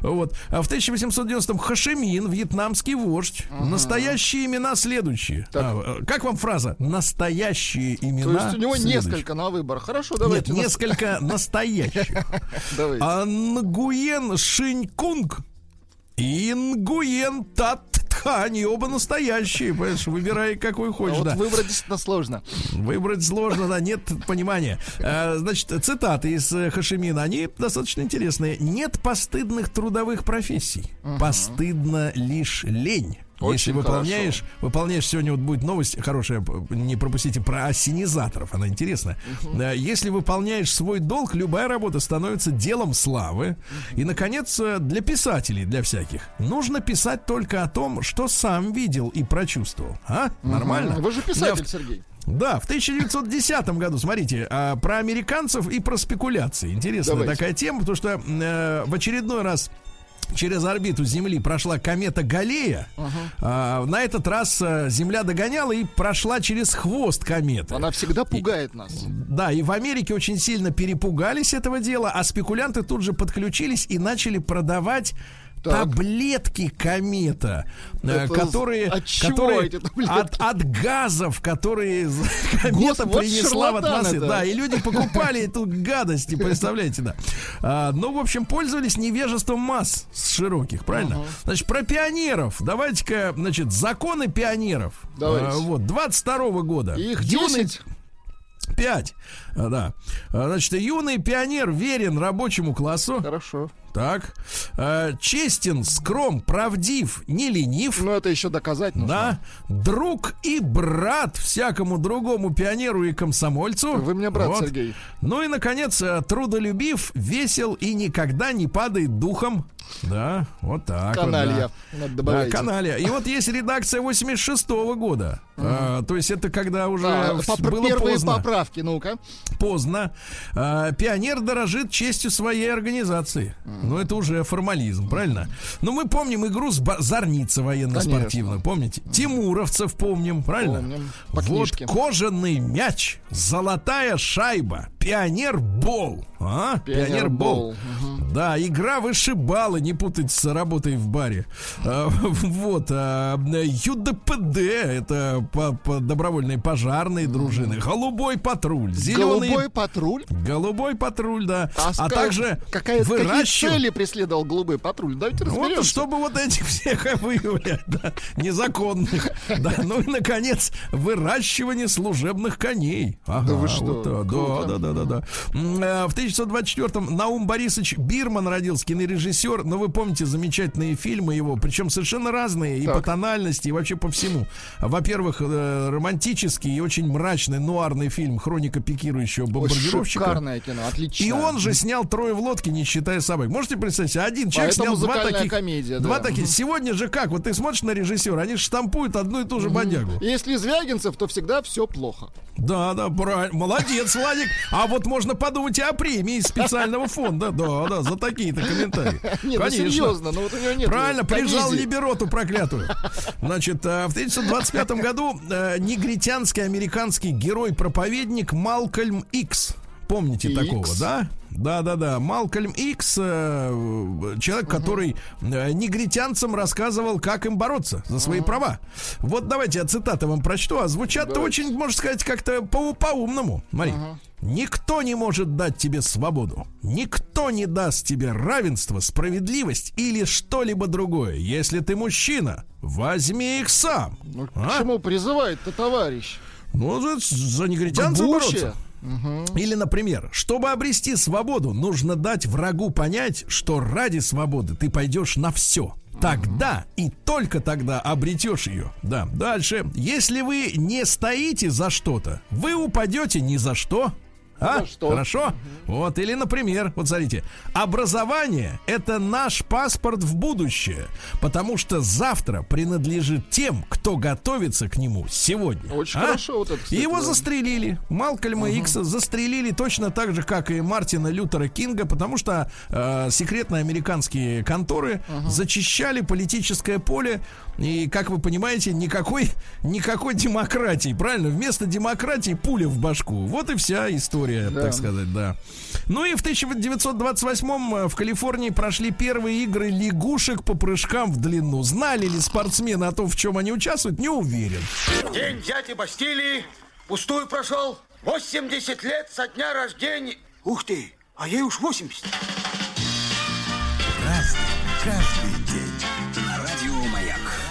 Вот. А в 1890-м Хашимин, вьетнамский вождь. Настоящие имена следующие. А, э, как вам фраза? Настоящие имена. То есть у него следующие. несколько на выбор. Хорошо, Нет, давайте. нас- несколько [LAUGHS] настоящих. Давайте. А Нгуен Шинькунг и Нгуен [LAUGHS] Тат Тхань, оба настоящие, понимаешь, выбирай какой А хочешь, вот да. выбрать действительно сложно. Выбрать сложно, да, нет понимания. Э, Значит, цитаты из э, Хашимина, они достаточно интересные. Нет постыдных трудовых профессий. Постыдна лишь лень. Если Очень выполняешь, выполняешь сегодня вот будет новость хорошая, не пропустите про ассенизаторов, она интересная. Э, Если выполняешь свой долг, любая работа становится делом славы. И, наконец, э, для писателей, для всяких, нужно писать только о том, что сам видел и прочувствовал. А? Нормально? Вы же писатель, в- Сергей. да, в 1910 году, смотрите, а, про американцев и про спекуляции. Интересная Давайте. такая тема, потому что э, в очередной раз через орбиту Земли прошла комета Галлея. А, на этот раз э, Земля догоняла и прошла через хвост кометы. Она всегда пугает нас. Да, и в Америке очень сильно перепугались этого дела, а спекулянты тут же подключились и начали продавать Так. таблетки комета, э, Это которые, от которые от, от газов, которые [LAUGHS] комета вот принесла в шарлатаны-то. атмосферу. Да, и люди покупали эту гадость, представляете, да. А, ну, в общем, пользовались невежеством масс с широких, правильно? Значит, про пионеров. Давайте-ка, значит, законы пионеров. Давайте. А, вот, 22 года. Их Юный 10. Пять. А, Да. А, Значит, юный пионер верен рабочему классу. Хорошо. Так. А, Честен, скром, правдив, не ленив. Но это еще доказать нужно. Да. Друг и брат всякому другому пионеру и комсомольцу. Вы мне брат, Вот. Сергей. Ну и, наконец, трудолюбив, весел и никогда не падает духом. Да, вот так. вот, Каналья. да. Надо Да, добавить. каналья. И вот есть редакция 86 года. А, то есть это когда уже Да, было первые поздно. поправки, ну-ка. Поздно. А, пионер дорожит честью своей организации. Ну, это уже формализм, правильно? Ну, мы помним игру с Зорница военно-спортивную, помните? Тимуровцев помним, правильно? Помним. По вот книжке. кожаный мяч, золотая шайба, пионер-бол. А? Пионер-бол. Да, игра вышибала, не путать с работой в баре. А, [LAUGHS] вот. А, ЮДПД, это по, по добровольные пожарные дружины. Голубой патруль. Зеленый... Голубой патруль? Голубой патруль, да. А, а также какая, выращив... какие цели преследовал голубой патруль? Давайте разберемся. Вот, чтобы вот этих всех [LAUGHS] выявлять, да, незаконных. [LAUGHS] Да, ну и, наконец, выращивание служебных коней. Ага, да вы что? Вот, да, да, да, да, да. В 1924-м Наум Борисович Бирман родился, кинорежиссер. Но вы помните замечательные фильмы его, причем совершенно разные и так. по тональности, и вообще по всему. Во-первых, э, романтический и очень мрачный нуарный фильм «Хроника пикирующего бомбардировщика». Шикарное кино, отлично. И он же снял «Трое в лодке», не считая собак. Можете представить себе, один человек снял два таких... комедия, Два да. таких. Сегодня же как? Вот ты смотришь на режиссера, они штампуют одну и ту же бодягу. Если Звягинцев, то всегда все плохо. Да, да, правильно. Молодец, Владик. А вот можно подумать и о премии специального фонда. Да, да, за такие-то комментарии. [LAUGHS] Нет, ну Конечно. Ну, серьезно, но вот у него нет. Правильно, прижал либероту проклятую. Значит, э, в 1925 году э, негритянский американский герой-проповедник Малкольм Икс. Помните X. такого, да? Да, да, да. Малкольм Икс, э, человек, угу. который э, негритянцам рассказывал, как им бороться за свои угу. права. Вот давайте я цитаты вам прочту, а звучат-то очень, можно сказать, как-то по- по-умному. Смотри. Угу. Никто не может дать тебе свободу. Никто не даст тебе равенство, справедливость или что-либо другое. Если ты мужчина, возьми их сам. Ну, а? К чему призывает-то товарищ? Ну, за, за негритянцев бороться. Угу. Или, например, чтобы обрести свободу, нужно дать врагу понять, что ради свободы ты пойдешь на все. Тогда и только тогда обретешь ее. Да. Дальше. Если вы не стоите за что-то, вы упадете ни за что. А? что? Хорошо? Угу. Вот, или, например, вот смотрите, образование это наш паспорт в будущее, потому что завтра принадлежит тем, кто готовится к нему сегодня. Очень а? хорошо вот это. Кстати, Его да. застрелили. Малкольма угу. Икса застрелили точно так же, как и Мартина Лютера Кинга, потому что э, секретные американские конторы угу. зачищали политическое поле и, как вы понимаете, никакой, никакой демократии, правильно? Вместо демократии пуля в башку. Вот и вся история, да. так сказать, да. Ну и в 1928-м э, в Калифорнии прошли первые игры лягушек по прыжкам в длину. Знали ли спортсмены о том, в чем они участвуют? Не уверен. День дяди Бастилии пустую прошел. 80 лет со дня рождения. Ух ты, а ей уж 80. Разный, каждый день.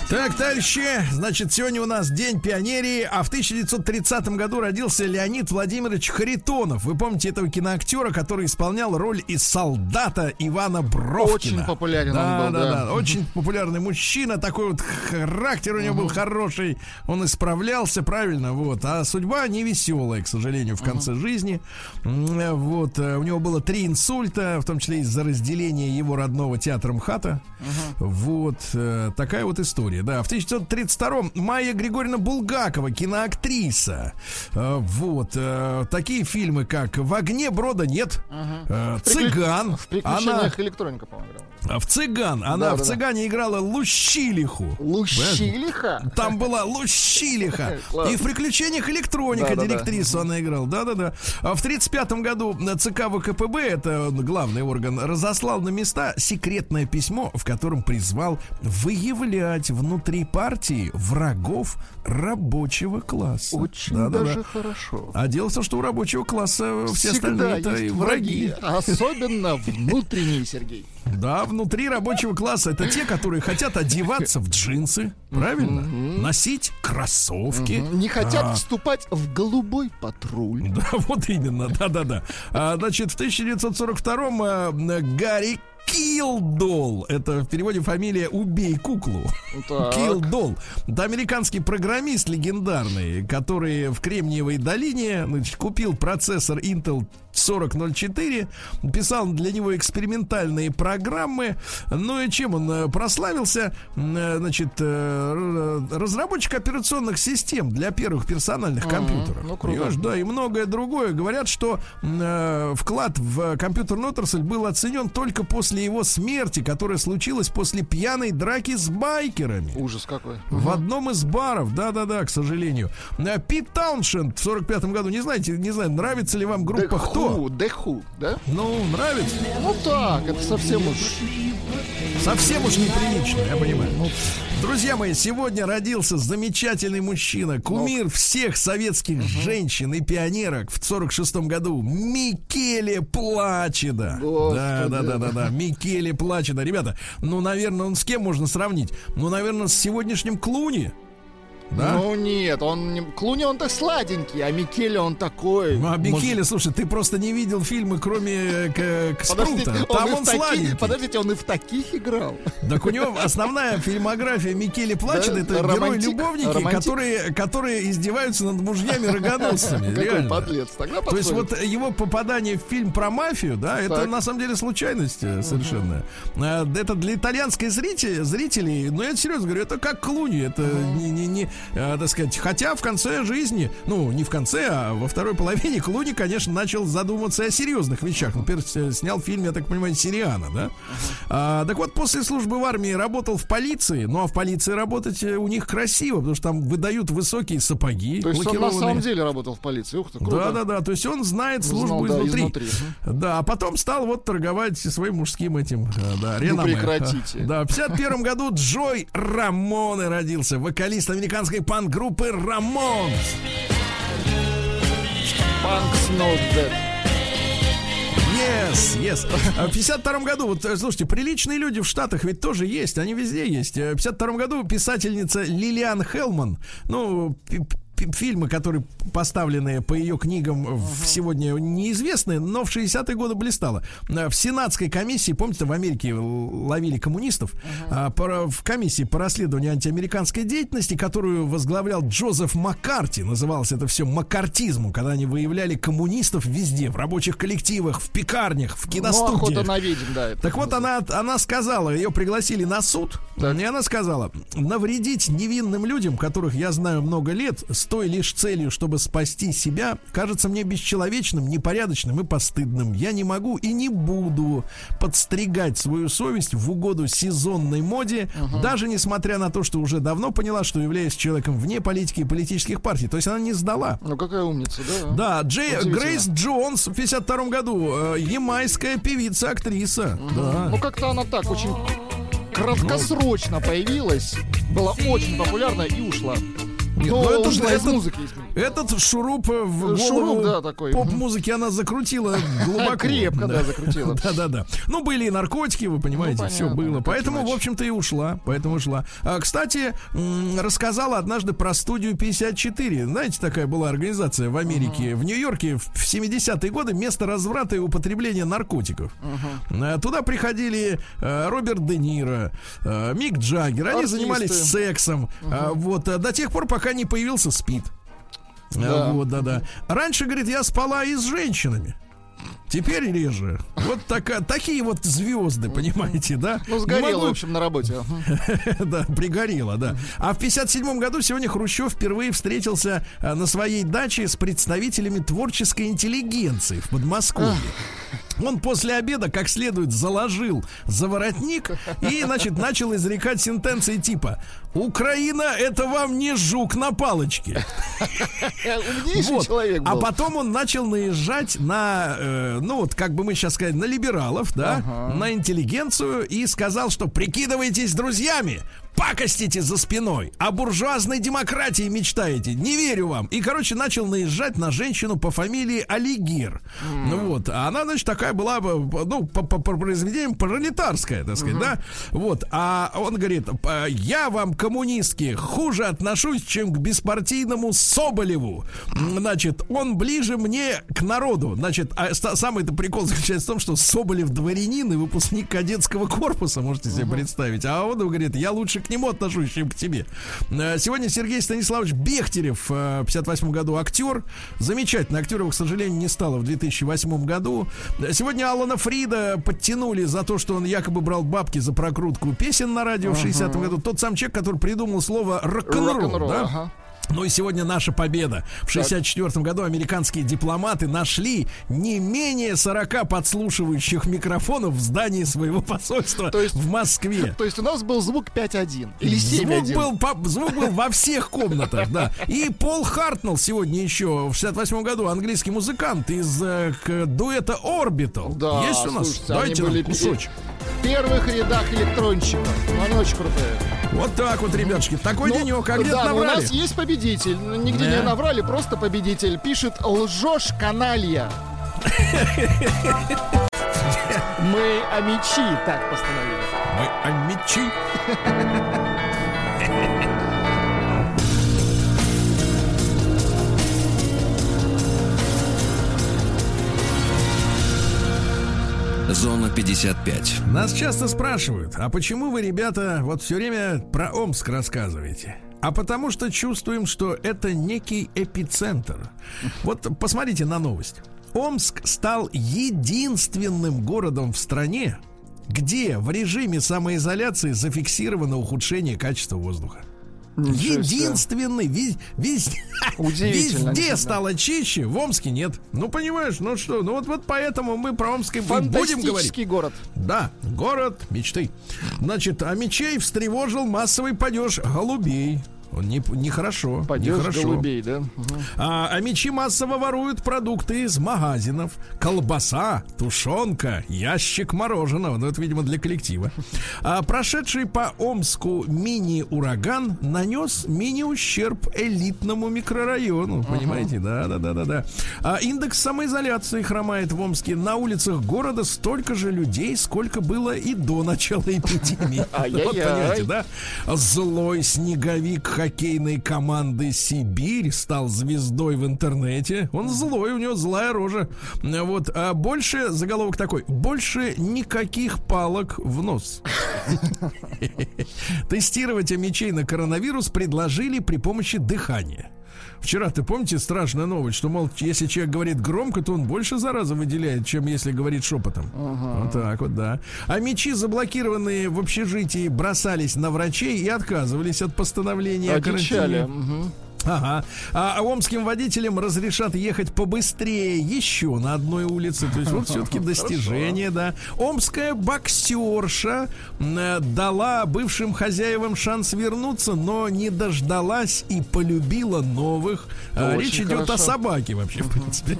Так, товарищи, значит, сегодня у нас День пионерии, а в 1930 году родился Леонид Владимирович Харитонов. Вы помните этого киноактера, который исполнял роль из солдата Ивана Бровкина? Очень популярен да, он был, да. Да, да, очень популярный мужчина, такой вот характер у него угу. был хороший, он исправлялся правильно, вот. А судьба не веселая, к сожалению, в конце угу. жизни. Вот, э, у него было три инсульта, в том числе из-за разделения его родного театра МХАТа. Угу. Вот, э, такая вот история история, да. В 1932-м Майя Григорьевна Булгакова, киноактриса. Э, вот. Э, такие фильмы, как «В огне брода нет», угу. «Цыган». В приключениях она... электроника, по-моему, в цыган. Она да, в да, цыгане да. играла Лущилиху. Лущилиха? Там была Лущилиха. [LAUGHS] И в приключениях электроника да, директрису да, да. она играла. Да-да-да. А в 35 году ЦК ВКПБ, это главный орган, разослал на места секретное письмо, в котором призвал выявлять внутри партии врагов рабочего класса. Очень да, даже да, да. хорошо. А дело в том, что у рабочего класса все Всегда остальные враги. враги. Особенно внутренние, Сергей. Да, внутри рабочего класса это те, которые хотят одеваться в джинсы, правильно? Носить кроссовки. Не хотят а. вступать в голубой патруль. Да, [LAUGHS] вот именно, да-да-да. А, значит, в 1942-м а, Гарри Килдол. Это в переводе фамилия «Убей куклу». [LAUGHS] Килдол. Это американский программист легендарный, который в Кремниевой долине значит, купил процессор Intel 4004, писал для него экспериментальные программы. Ну и чем он э, прославился? Э, значит, э, разработчик операционных систем для первых персональных mm-hmm. компьютеров. Ну, круто. Да, и многое другое. Говорят, что э, вклад в компьютерную отрасль был оценен только после его смерти, которая случилась после пьяной драки с байкерами. Ужас какой. В одном из баров, да-да-да, к сожалению. Пит Тауншенд в 45 году, не знаете, не знаю, нравится ли вам группа да, Кто? Кто? The Who, да? Ну, нравится? Ну так, это совсем уж... Совсем уж неприлично, я понимаю. Друзья мои, сегодня родился замечательный мужчина, кумир всех советских женщин и пионерок в 46-м году. Микеле Плачеда. Да, да, да, да, да. Микеле Плачеда. Ребята, ну, наверное, он с кем можно сравнить? Ну, наверное, с сегодняшним Клуни. Да? Ну нет, он Клуни он так сладенький, а Микеле он такой. Ну, а Микеле, слушай, ты просто не видел фильмы, кроме э, к, к Подождите, Спрута. он Там он, в таких, сладенький. подождите, он и в таких играл. Так у него основная фильмография Микеле Плачет Да, это герои-любовники, романтик. которые, которые издеваются над мужьями рогоносцами. Какой подлец. Тогда То есть вот его попадание в фильм про мафию, да, это на самом деле случайность э, совершенная. А, Это для итальянской зрителей, зрителей, ну я серьезно говорю, это как Клуни, это не, не, не, а, так сказать, хотя в конце жизни, ну не в конце, а во второй половине Клуни, конечно, начал задумываться о серьезных вещах. Например, с- снял фильм, я так понимаю, Сириана, да. А, так вот, после службы в армии работал в полиции, ну а в полиции работать э, у них красиво, потому что там выдают высокие сапоги, То есть он на самом деле работал в полиции. Ух ты, круто. Да, да, да. То есть он знает службу Знал, да, изнутри. изнутри. Да, а потом стал вот торговать своим мужским этим, э, да, реноме. прекратите. Да, в 51 году Джой Рамоне родился, вокалист американской панк-группы Рамонс. Punks Not Dead. Yes, yes. А В 52 году, вот, э, слушайте, приличные люди в Штатах ведь тоже есть, они везде есть. Э, В 52 году писательница Лилиан Хелман, ну, фильмы, которые поставлены по ее книгам в сегодня неизвестны, но в 60-е годы блистала. Э, В Сенатской комиссии, помните, в Америке ловили коммунистов, по- в комиссии по расследованию антиамериканской деятельности, которую возглавлял Джозеф Маккарти, называлось это все маккартизмом, когда они выявляли коммунистов везде, в рабочих коллективах, в пекарнях, в Ну, киностудиях. на ведьм, да. Так вот, она, она сказала, ее пригласили на суд, Так. и она сказала, навредить невинным людям, которых я знаю много лет, с той лишь целью, чтобы спасти себя, кажется мне бесчеловечным, непорядочным и постыдным. Я не могу и не буду подстригать свою совесть в угоду сезонной моде, даже несмотря на то, что уже давно поняла, что являюсь человеком вне политики и политических партий. То есть она не сдала. Ну, какая умница, да? Да, Джей. Грейс Джонс в 52 году, э, ямайская певица, актриса. Да. Ну, как-то она так очень краткосрочно появилась, была очень популярна и ушла. Нет, Ну, ну, это- ушла из это- музыки. Этот шуруп э, в голову Шуруп, да, такой. поп-музыки она закрутила глубоко. [LAUGHS] Крепко, да, закрутила. [LAUGHS] Да-да-да. Ну, были и наркотики, вы понимаете, Ну, все было. Поэтому, в общем-то, и ушла. Поэтому ушла. А, кстати, рассказала однажды про студию 54. Знаете, такая была организация в Америке, в Нью-Йорке в 70-е годы место разврата и употребления наркотиков. А, Туда приходили э, Роберт Де Ниро, Мик Джаггер. Они занимались сексом. А, Вот, до тех пор, пока не появился СПИД. А, Да. Вот, да-да. Раньше, говорит, я спала и с женщинами. Теперь реже. Вот така, такие вот звезды, понимаете, да? Ну, Не сгорела, могу- в общем, на работе. [LAUGHS] Да, пригорело, да. А в 57 году сегодня Хрущев впервые встретился а, на своей даче с представителями творческой интеллигенции в Подмосковье. Он после обеда как следует заложил заворотник и, значит, начал изрекать сентенции типа «Украина — это вам не жук на палочке». [LAUGHS] Вот. А потом он начал наезжать на, э, ну вот, как бы мы сейчас сказали, на либералов, да, на интеллигенцию и сказал, что прикидывайтесь друзьями, пакостите за спиной, о буржуазной демократии мечтаете, не верю вам. И, короче, начал наезжать на женщину по фамилии Алигир. Ну вот, а она, значит, такая была, бы, ну, по, по- по произведениям пролетарская, так сказать, да. Вот, а он говорит, «П- я вам, коммунистки, хуже отношусь, чем к беспартийному Соболеву. Значит, он ближе мне к народу. Значит, а самый-то прикол заключается в том, что Соболев дворянин и выпускник кадетского корпуса, можете себе представить. А он говорит, я лучше к нему отношусь, чем к тебе. Э, Сегодня Сергей Станиславович Бехтерев, э, в 58 году актер. Замечательный актер, его, к сожалению, не стало в 2008 году. Сегодня Алана Фрида подтянули за то, что он якобы брал бабки за прокрутку песен на радио в 60 году. Тот сам человек, который придумал слово рок-н-ролл. Да? ага. Ну и сегодня наша победа. В 64 году американские дипломаты нашли не менее 40 подслушивающих микрофонов в здании своего посольства То есть- в Москве. [LAUGHS] То есть у нас был звук 5.1 или 7.1. Звук был, по- звук был во всех комнатах, да. И Пол Хартнелл сегодня еще в 68 году английский музыкант из э, к- дуэта Orbital. Да, Есть у нас? слушайте, Дайте нам были кусочек. В первых рядах электронщиков. Они очень крутые. Вот так вот, ребятушки. Такой Ну, денек, где-то да, но у набрали. нас есть победитель. Ну, Нигде Да. не наврали, просто победитель. Пишет лжешь каналья. [LAUGHS] Мы амичи, так постановили. Мы амичи. Зона 55. Нас часто спрашивают, а почему вы, ребята, вот все время про Омск рассказываете? А потому что чувствуем, что это некий эпицентр. Вот посмотрите на новость. Омск стал единственным городом в стране, где в режиме самоизоляции зафиксировано ухудшение качества воздуха. Единственный, вез- [LAUGHS] Удивительно, везде стало чище, в Омске нет. Ну, понимаешь, ну что, ну вот, вот поэтому мы про Омск будем говорить. Город. Да, город мечты. Значит, а мечей встревожил массовый падеж голубей. Он не, нехорошо. Падеж нехорошо. голубей, да? А, а мечи массово воруют продукты из магазинов. Колбаса, тушенка, ящик мороженого. Ну, это, видимо, для коллектива. А прошедший по Омску мини-ураган нанес мини-ущерб элитному микрорайону. Понимаете? Да, да, да, да, да. А индекс самоизоляции хромает в Омске. На улицах города столько же людей, сколько было и до начала эпидемии. [LAUGHS] Вот понимаете, да? Злой снеговик хоккейной команды Сибирь стал звездой в интернете. Он злой, у него злая рожа. Вот, а больше, заголовок такой, больше никаких палок в нос. [LAUGHS] Тестировать мечей на коронавирус предложили при помощи дыхания. Вчера, ты помните, страшная новость, что, мол, если человек говорит громко, то он больше заразы выделяет, чем если говорит шепотом. Вот так вот, да. А мечи, заблокированные в общежитии, бросались на врачей и отказывались от постановления о Одичали. карантине. Мгм. Ага. А омским водителям разрешат ехать побыстрее еще на одной улице. То есть вот [LAUGHS] все-таки достижение, да. Омская боксерша э, дала бывшим хозяевам шанс вернуться, но не дождалась и полюбила новых. А, Очень Речь идет о собаке вообще, в принципе.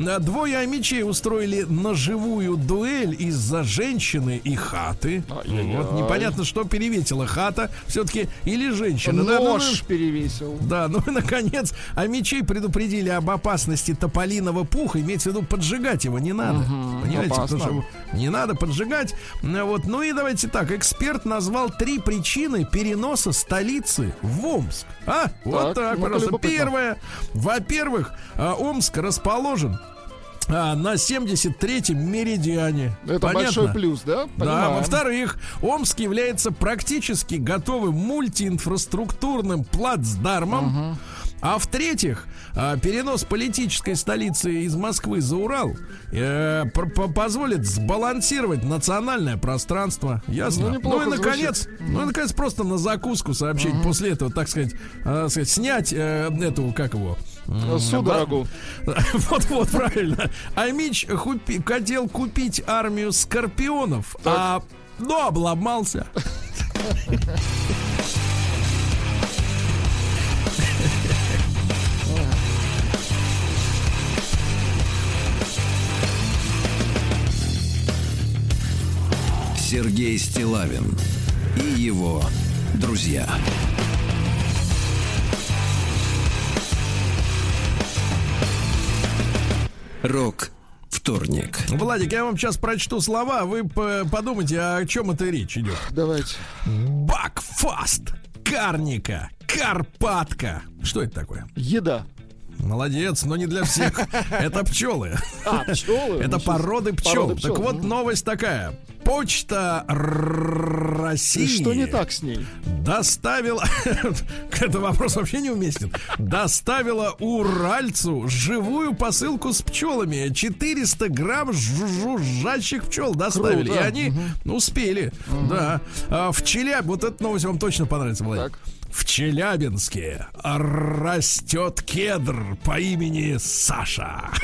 А, [LAUGHS] Двое амичей устроили ножевую дуэль из-за женщины и хаты. Вот непонятно, что переветила хата все-таки или женщина. Ну, Нож перевесил. да, ну и наконец, а мечей предупредили об опасности тополиного пуха. Имеется в виду поджигать его не надо. Понимаете, опасно. потому что не надо поджигать. Ну Вот. Ну и давайте так, эксперт назвал три причины переноса столицы в Омск. А, вот так, пожалуйста. любопытно. Первое. Во-первых, а, Омск расположен а, на 73-м меридиане. Это Понятно? большой плюс, да? Да, Понимаем. во-вторых, Омск является практически готовым мультиинфраструктурным плацдармом. А в-третьих, а, перенос политической столицы из Москвы за Урал э, позволит сбалансировать национальное пространство. Ясно? Ну, неплохо и наконец, ну и наконец просто на закуску сообщить после этого, так сказать, э, сказать снять э, эту, как его, Судорогу. Вот-вот, [LAUGHS] правильно. А Мич хупи- хотел купить армию скорпионов, а ну, обломался. Сергей Стилавин и его друзья. Рок вторник. Владик, я вам сейчас прочту слова, вы п- подумайте, о чем это речь идет. Давайте. Бакфаст, Карника, Карпатка. Что это такое? Еда. Молодец, но не для всех. [LAUGHS] Это пчелы. А, пчелы? Это себе. породы пчел. Так вот, Мгм. новость такая. Почта России. Что не так с ней? Доставила... [LAUGHS] Это вопрос вообще не уместен. Доставила уральцу живую посылку с пчелами. 400 грамм жужжащих пчел доставили. Круто. И они успели. Да. А в Челябе... Вот эта новость вам точно понравится, Владимир. Так. В Челябинске растет кедр по имени Саша. [LAUGHS]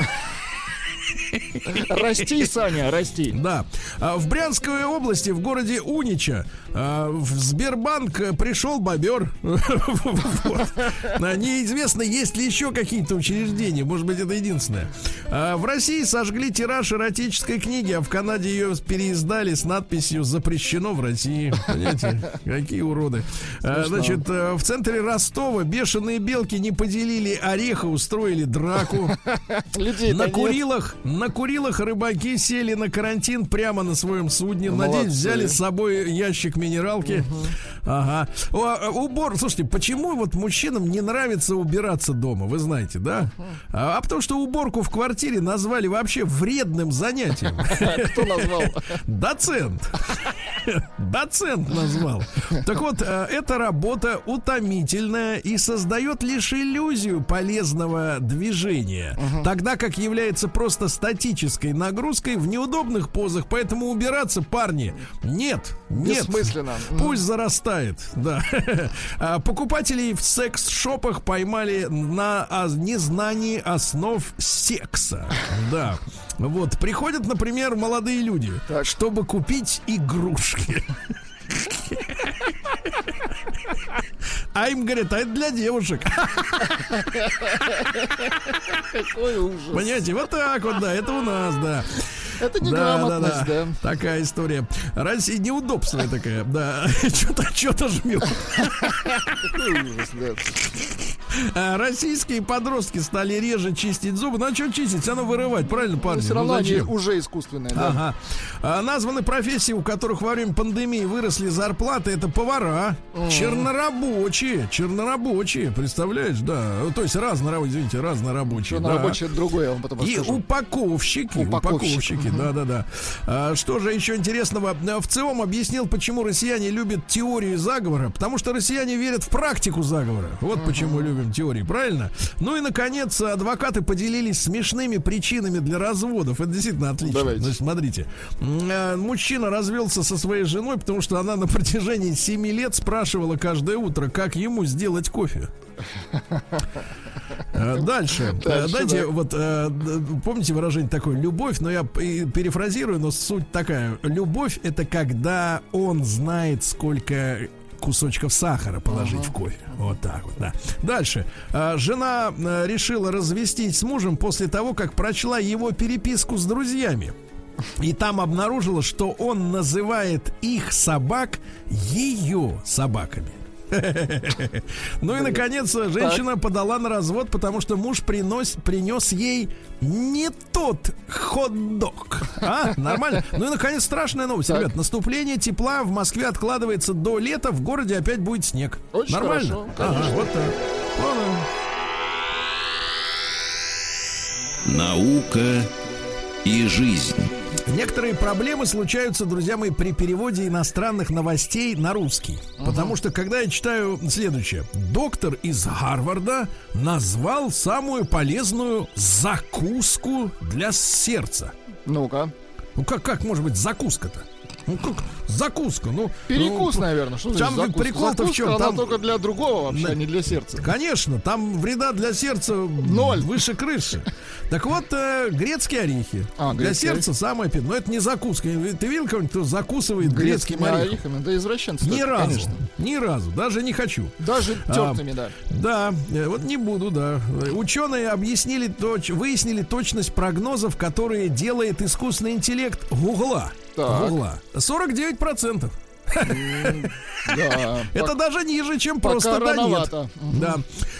Расти, Саня, расти. Да. А В Брянской области, в городе Унича, а, в Сбербанк э, пришел бобер. [LAUGHS] А, Неизвестно, есть ли еще какие-то учреждения. Может быть, это единственное. В России сожгли тираж эротической книги, а в Канаде ее переиздали с надписью «Запрещено в России». Понимаете? Какие уроды. Значит, э, в центре Ростова бешеные белки не поделили ореха, устроили драку. Людей На Курилах, на Курилах рыбаки сели на карантин прямо на своем судне. Надеюсь, Молодцы. взяли с собой ящик минералки. Ага. О, а, убор, слушайте, почему вот мужчинам не нравится убираться дома? Вы знаете, да? А, а потому что уборку в квартире назвали вообще вредным занятием. [LAUGHS] Кто назвал? Доцент. Доцент назвал. Так вот, э, эта работа утомительная и создает лишь иллюзию полезного движения, тогда как является просто статической нагрузкой в неудобных позах. Поэтому убираться, парни, нет, нет. Бессмысленно. [LAUGHS] Пусть зарастает, да. [LAUGHS] А Покупателей в секс-шопах поймали на незнании основ секса. Да. Вот, приходят, например, молодые люди, Так. чтобы купить игрушки. [LAUGHS] А им говорят, а это для девушек. Какой ужас. Понимаете, вот так вот, да, это у нас, да. Это неграмотность, да, да. да. Такая история. Россия неудобство такая, да. Что-то, что-то жмет. А, Российские подростки стали реже чистить зубы. Ну, а что чистить? Равно вырывать, правильно, парни? Все Ну, равно они уже искусственные, да. Ага. А, названы профессии, у которых во время пандемии выросли зарплаты. Это повара, чернорабочие, чернорабочие, представляешь, да. Ну, То есть разнорабочие, извините, разнорабочие. На рабочее другое, я вам потом И упаковщики, Упаковщик. упаковщики, да, да, да. А, что же еще интересного? А, В ЦИОМ объяснил, почему россияне любят теорию заговора. Потому что россияне верят в практику заговора. Вот почему любим теории, правильно? Ну и, наконец, адвокаты поделились смешными причинами для разводов. Это действительно отлично. Давайте. Значит, смотрите. М, э, Мужчина развелся со своей женой, потому что она на протяжении 7 лет спрашивала каждое утро, как ему сделать кофе. Э, Дальше. Э, Дайте, да. вот э, помните выражение такое любовь, но я перефразирую, но суть такая: любовь это когда он знает, сколько кусочков сахара положить в кофе. Вот так вот, да. Дальше. Жена э, решила развестись с мужем после того, как прочла его переписку с друзьями. И там обнаружила, что он называет их собак ее собаками. Ну и наконец женщина подала на развод, потому что муж принос, принес ей не тот хот-дог. А, нормально? Ну и наконец страшная новость, Так. ребят. Наступление тепла в Москве откладывается до лета, в городе опять будет снег. Очень Нормально? хорошо, Ага, вот так. Ладно. Наука и жизнь. Некоторые проблемы случаются, друзья мои, при переводе иностранных новостей на русский. Потому что, когда я читаю следующее. Доктор из Гарварда назвал самую полезную закуску для сердца. Ну-ка. Ну как, как может быть закуска-то? Ну как закуска? Ну, Перекус, ну, наверное. Что там значит прикол-то в чем? Закуска, Там- Она только для другого вообще, Да. а не для сердца. Конечно, там вреда для сердца Ноль. выше крыши. [LAUGHS] Так вот, э, грецкие орехи. А, для грецкие сердца самое пи- Но это не закуска. Ты видел кого-нибудь, кто закусывает грецким Грецкими орехом? орехами. Да извращенцы. Ни разу. Конечно. Ни разу. Даже не хочу. Даже А, тертыми, да. Да, э, вот не буду, да. Ученые объяснили точ, выяснили точность прогнозов, которые делает искусственный интеллект Гугла. Так. Гугла. 49%. Да. [LAUGHS] Это даже ниже, чем просто да нет. Да.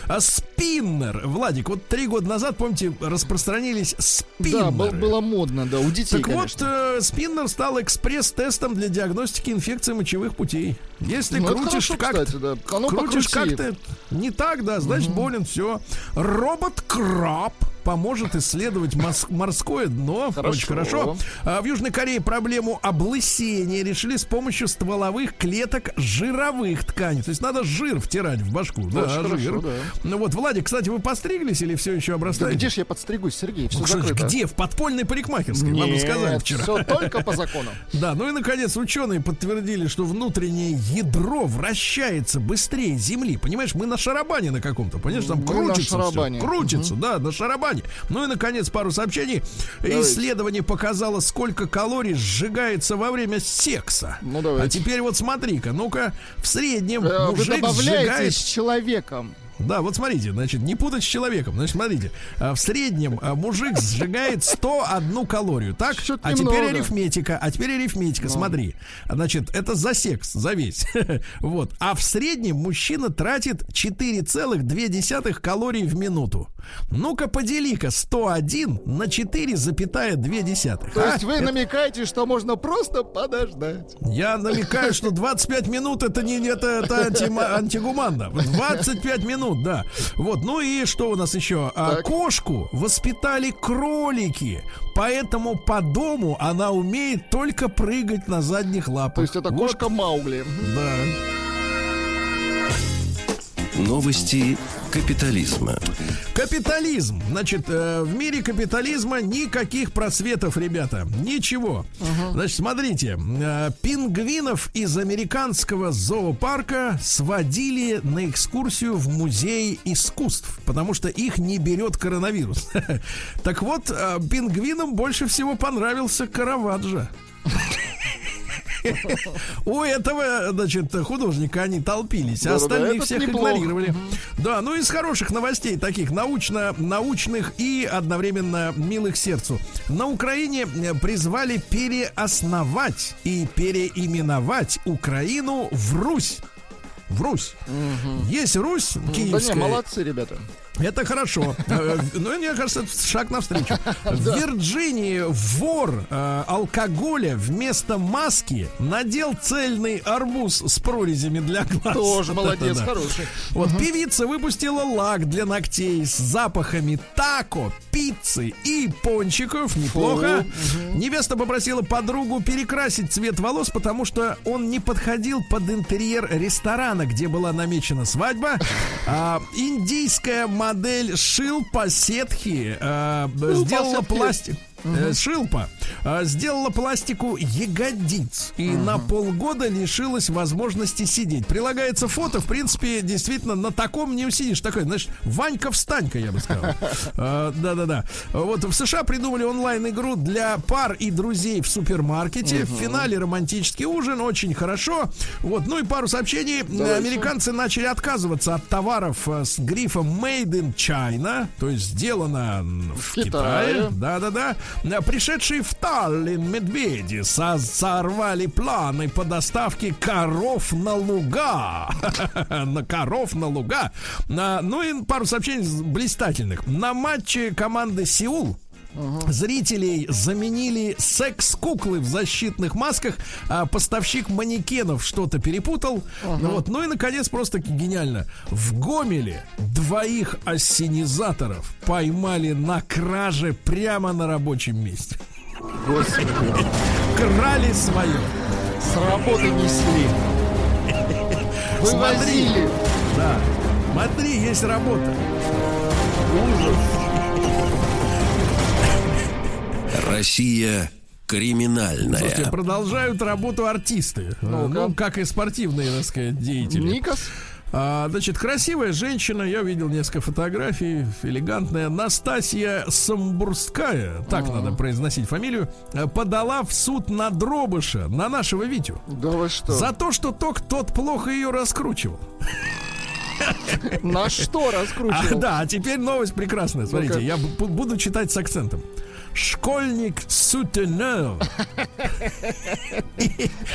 А спиннер. Владик, вот три года назад, помните, распространились спиннеры. Да, был- было модно, да, у детей, Так вот, конечно. э, спиннер стал экспресс-тестом для диагностики инфекции мочевых путей. Если Ну, крутишь хорошо, как кстати, да. Ну, крутишь как-то не так, да, значит болен, все. Робот Краб поможет исследовать мос- морское дно. Хорошо. Очень хорошо. А в Южной Корее проблему облысения решили с помощью стволовых клеток жировых тканей. То есть надо жир втирать в башку. да, хорошо, жир. да. Ну вот, Владик, кстати, вы постриглись или все еще Да обрастаете? где ж я подстригусь, Сергей? Все Ну, закрыто. где? В подпольной парикмахерской. Вам Нет, сказали вчера. все только по закону. [LAUGHS] Да, ну и наконец ученые подтвердили, что внутреннее ядро вращается быстрее Земли. Понимаешь, мы на шарабане на каком-то, понимаешь, там Мы крутится шарабане. крутится, да, на шарабане. Ну и наконец пару сообщений. Давайте. Исследование показало, сколько калорий сжигается во время секса. Ну, давайте. А теперь вот смотри-ка, ну-ка, в среднем Э, мужик добавляете сжигает с человеком. Да, вот смотрите, значит, не путать с человеком. Значит, смотрите, а, в среднем а, мужик сжигает 101 калорию, так? А теперь немного. арифметика, а теперь арифметика, смотри. Значит, это за секс, за весь. [LAUGHS] вот. А в среднем мужчина тратит 4,2 калорий в минуту. Ну-ка, подели-ка 101 на 4,2. То а? есть вы намекаете, что можно просто подождать. Я намекаю, что 25 минут это не это, это антима- антигуманно. [LAUGHS] 25 минут, да. Вот, ну и что у нас еще? А, кошку воспитали кролики, поэтому по дому она умеет только прыгать на задних лапах. То есть это Вот, кошка Маугли. Да. Новости капитализма. Капитализм. Значит, э, в мире капитализма никаких просветов, ребята. Ничего. Значит, смотрите. э, пингвинов из американского зоопарка сводили на экскурсию в музей искусств, потому что их не берет коронавирус. [LAUGHS] Так вот, э, пингвинам больше всего понравился Караваджо. [LAUGHS] У этого, значит, художника они толпились, а это всех игнорировали. Да, ну из хороших новостей, таких научно, научных и одновременно милых сердцу. На Украине э, призвали переосновать и переименовать Украину в Русь. В Русь. Есть Русь Да киевская. не, молодцы, ребята. Это хорошо. Э, Ну, мне кажется, это шаг навстречу. [LAUGHS] В Вирджинии вор э, алкоголя вместо маски надел цельный арбуз с прорезями для глаз. Тоже [LAUGHS] молодец, хороший. Вот певица выпустила лак для ногтей с запахами тако, пиццы и пончиков. Неплохо. Невеста попросила подругу перекрасить цвет волос, потому что он не подходил под интерьер ресторана, где была намечена свадьба. [LAUGHS] А, индийская модель Шилпа Сетхи а, сделала пластик. Э, Шилпа а, сделала пластику ягодиц и на полгода лишилась возможности сидеть. Прилагается фото, в принципе, действительно на таком не усидишь. Такой, значит, Ванька встанька, я бы сказал. А, [LAUGHS] Да-да-да. Вот в США придумали онлайн-игру для пар и друзей в супермаркете. В финале романтический ужин, очень хорошо. Вот, ну и пару сообщений. Американцы начали отказываться от товаров э, с грифом Made in China, то есть сделано в. Китае. Да-да-да. А Пришедшие в Таллин медведи со- сорвали планы по доставке коров на луга. [LAUGHS] На коров на луга. Ну и пару сообщений блистательных. На матче команды Сеул Зрителей заменили секс-куклы в защитных масках, а поставщик манекенов что-то перепутал. Ну Вот. Ну и, наконец, просто гениально. В Гомеле двоих ассенизаторов поймали на краже прямо на рабочем месте. Господи. Крали свое. С работы несли. Вывозили. Да. Смотри, есть работа. Россия криминальная. Слушайте, продолжают работу артисты. Ну-ка. Ну, как и спортивные, так сказать, деятели. Никас. А, значит, красивая женщина, я видел несколько фотографий, элегантная, Настасья Самбурская, так надо произносить фамилию, э, подала в суд на Дробыша, на нашего Витю, Да вы что? за то, что тот, тот плохо ее раскручивал. На что А, раскручивал? да, а теперь новость прекрасная. Смотрите, я бу- буду читать с акцентом. Школьник Сутенер.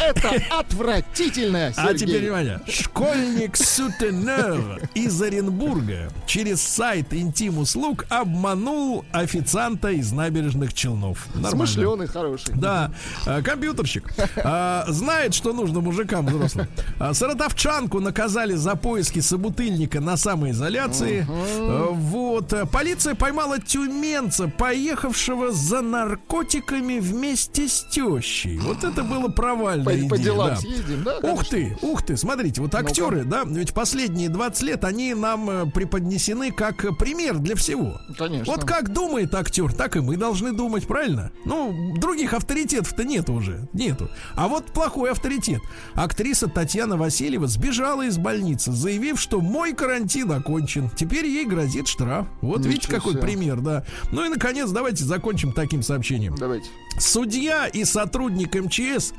Это отвратительно, А теперь внимание. Школьник Сутенер из Оренбурга через сайт интим-услуг обманул официанта из набережных Челнов. Нормально. Смышленый, хороший. Да, э, компьютерщик. А, Знает, что нужно мужикам взрослым. А, Саратовчанку наказали за поиски собутыльника на самоизоляции. Вот. Полиция поймала тюменца, поехавшего за наркотиками вместе с тещей. Вот это было провальное По, идея. по делам да. съездим, да? Ух конечно. ты, ух ты, смотрите, вот актеры, да, ведь последние 20 лет они нам э, преподнесены как э, пример для всего. Конечно. Вот как думает актер, так и мы должны думать, правильно? Ну, других авторитетов-то нет уже, нету. А вот плохой авторитет. Актриса Татьяна Васильева сбежала из больницы, заявив, что мой карантин окончен. Теперь ей грозит штраф. Вот Ничего видите, какой себе. пример, да. Ну и, наконец, давайте закончим таким сообщением. Давайте. Судья и сотрудник МЧС,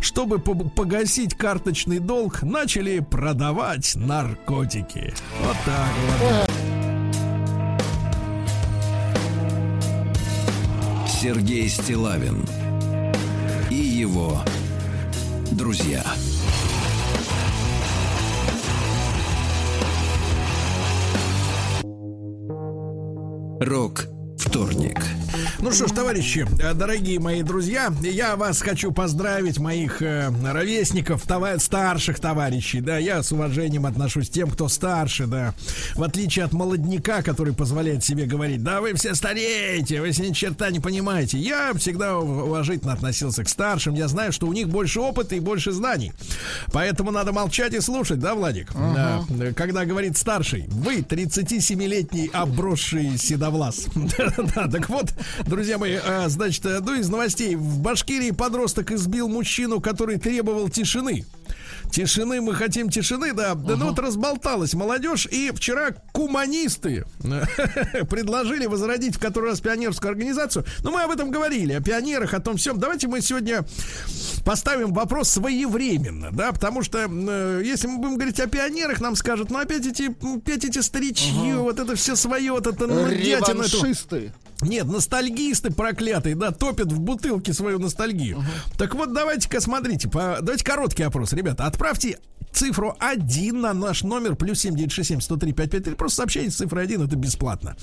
чтобы по- погасить карточный долг, начали продавать наркотики. Вот так вот. Сергей Стилавин и его друзья. Рок вторник. Ну что ж, товарищи, э, дорогие мои друзья, я вас хочу поздравить, моих э, ровесников, това- старших товарищей, да, я с уважением отношусь к тем, кто старше, да, в отличие от молодняка, который позволяет себе говорить, да, вы все стареете, вы все ни черта не понимаете. Я всегда ув- уважительно относился к старшим, я знаю, что у них больше опыта и больше знаний, поэтому надо молчать и слушать, да, Владик? Да, когда говорит старший, вы 37-летний обросший седовлас. [LAUGHS] Да, так вот, друзья мои, а, значит, э, ну из новостей. В Башкирии подросток избил мужчину, который требовал тишины. Тишины, мы хотим тишины, да. Да, Ну вот разболталась молодежь, и вчера куманисты [LAUGHS] предложили возродить в который раз пионерскую организацию. Но мы об этом говорили, о пионерах, о том всем. Давайте мы сегодня поставим вопрос своевременно, да, потому что э, если мы будем говорить о пионерах, нам скажут, ну опять эти, опять эти старичьи, вот это все свое, вот это ну. Реваншисты. Нет, ностальгисты проклятые, да, топят в бутылке свою ностальгию. Так вот, давайте-ка смотрите, по- давайте короткий опрос, ребята. Отправьте цифру 1 на наш номер плюс 7967 103 553. Просто сообщение с цифрой 1, это бесплатно.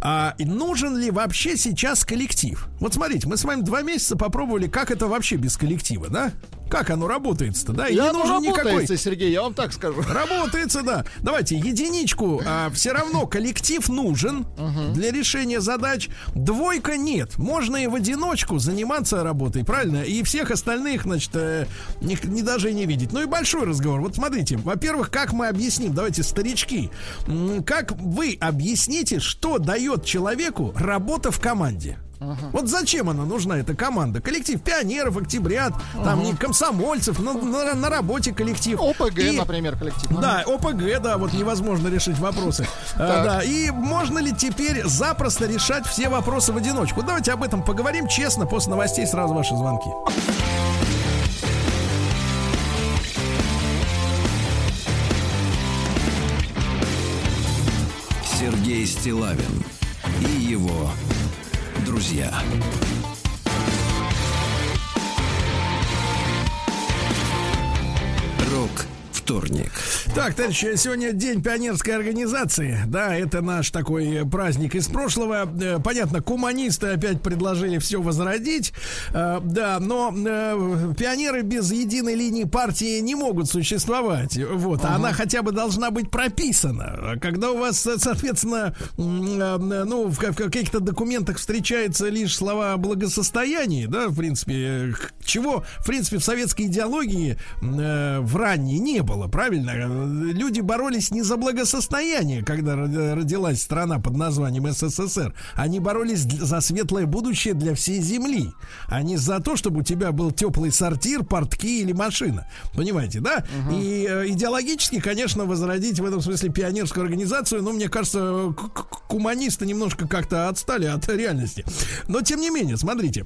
А, нужен ли вообще сейчас коллектив? Вот смотрите, мы с вами два месяца попробовали, как это вообще без коллектива, да? Как оно работает-то, да? И Я не ну, нужен никакой... Сергей, я вам так скажу. Работается, да. Давайте единичку. А, все равно коллектив нужен для решения задач. Двойка нет. Можно и в одиночку заниматься работой, правильно? И всех остальных, значит, э, не, не даже и не видеть. Ну и большой разговор. Вот смотрите. Во-первых, как мы объясним? Давайте, старички. Как вы объясните, что дает человеку работа в команде? Вот зачем она нужна, эта команда? Коллектив пионеров, октябрят, там не комсомольцев, на, на- на работе коллектив. ОПГ, И- например, коллектив. да, ОПГ, да, вот невозможно решить вопросы. [LAUGHS] А, да, и можно ли теперь запросто решать все вопросы в одиночку? Давайте об этом поговорим честно, после новостей сразу ваши звонки. Сергей Стилавин и его друзья. Рок вторник. Так, товарищи, сегодня день пионерской организации. Да, это наш такой э, праздник из прошлого. Э, Понятно, коммунисты опять предложили все возродить. Э, Да, но пионеры без единой линии партии не могут существовать. Вот, а она хотя бы должна быть прописана. Когда у вас, соответственно, ну, в ка- в каких-то документах встречаются лишь слова о благосостоянии, да, в принципе, чего, в принципе, в советской идеологии в ранней не было, правильно? Э, Люди боролись не за благосостояние, когда ро- родилась страна под названием СССР. Они боролись за светлое будущее для всей земли, а не за то, чтобы у тебя был теплый сортир, портки или машина. Понимаете, да? И э, идеологически, конечно, возродить в этом смысле пионерскую организацию, ну, мне кажется, к- к- коммунисты немножко как-то отстали от реальности. Но, тем не менее, смотрите.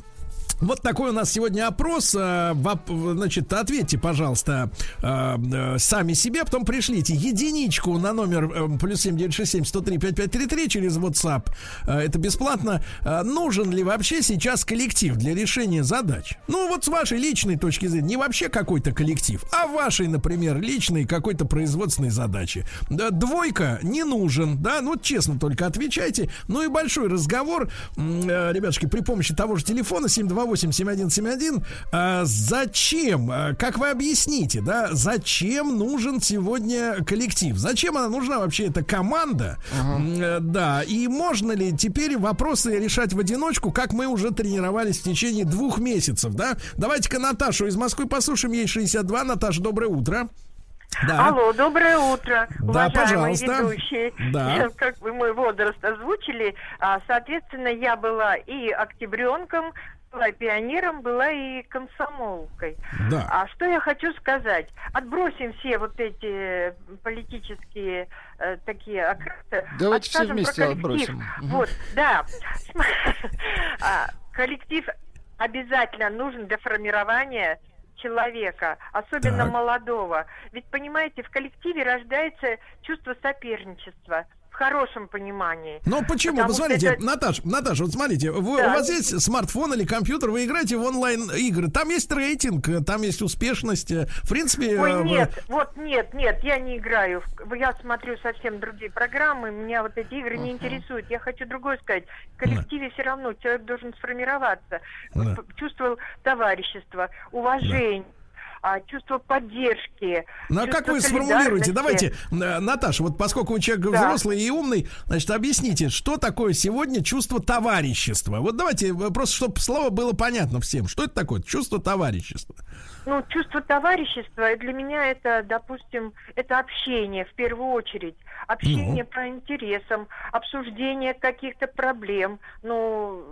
Вот такой у нас сегодня опрос. Э, значит, ответьте, пожалуйста, э, э, сами себе, потом пришлите единичку на номер плюс семь девять шесть семь сто три пять пять три три через WhatsApp. Это бесплатно. Нужен ли вообще сейчас коллектив для решения задач? Ну, вот с вашей личной точки зрения, не вообще какой-то коллектив, а вашей, например, личной какой-то производственной задачи. Двойка не нужен, да, ну, честно только отвечайте. Ну и большой разговор, ребятушки, при помощи того же телефона 728 87171. А зачем, а, как вы объясните, да, зачем нужен сегодня коллектив? Зачем она нужна вообще эта команда? Uh-huh. Да, и можно ли теперь вопросы решать в одиночку, как мы уже тренировались в течение двух месяцев, да? Давайте-ка Наташу из Москвы послушаем, ей 62. Наташа, доброе утро. Да. Алло, доброе утро, да, уважаемые пожалуйста. ведущие. Да. [LAUGHS] Как вы мой возраст озвучили, а, соответственно, я была и октябренком, была пионером, была и комсомолкой. Да. А что я хочу сказать? Отбросим все вот эти политические э, такие окрасы. Давайте все вместе отбросим. Вот, да. [LAUGHS] А, коллектив обязательно нужен для формирования человека, особенно так. молодого. Ведь, понимаете, в коллективе рождается чувство соперничества хорошем понимании. Но почему? Посмотрите, это... Наташ, Наташ, вот смотрите, вы, да. у вас есть смартфон или компьютер, вы играете в онлайн-игры, там есть рейтинг, там есть успешность, в принципе... Ой, нет, вы... вот нет, нет, я не играю, я смотрю совсем другие программы, меня вот эти игры uh-huh. не интересуют, я хочу другое сказать, в коллективе uh-huh. все равно человек должен сформироваться, uh-huh. чувство товарищества, уважение. Uh-huh а, чувство поддержки. Ну а как вы сформулируете? Давайте, э, Наташа, вот поскольку вы человек да. взрослый и умный, значит, объясните, что такое сегодня чувство товарищества? Вот давайте, э, просто чтобы слово было понятно всем. Что это такое? Чувство товарищества. Ну, чувство товарищества для меня это, допустим, это общение в первую очередь. Общение ну. по интересам, обсуждение каких-то проблем. Ну.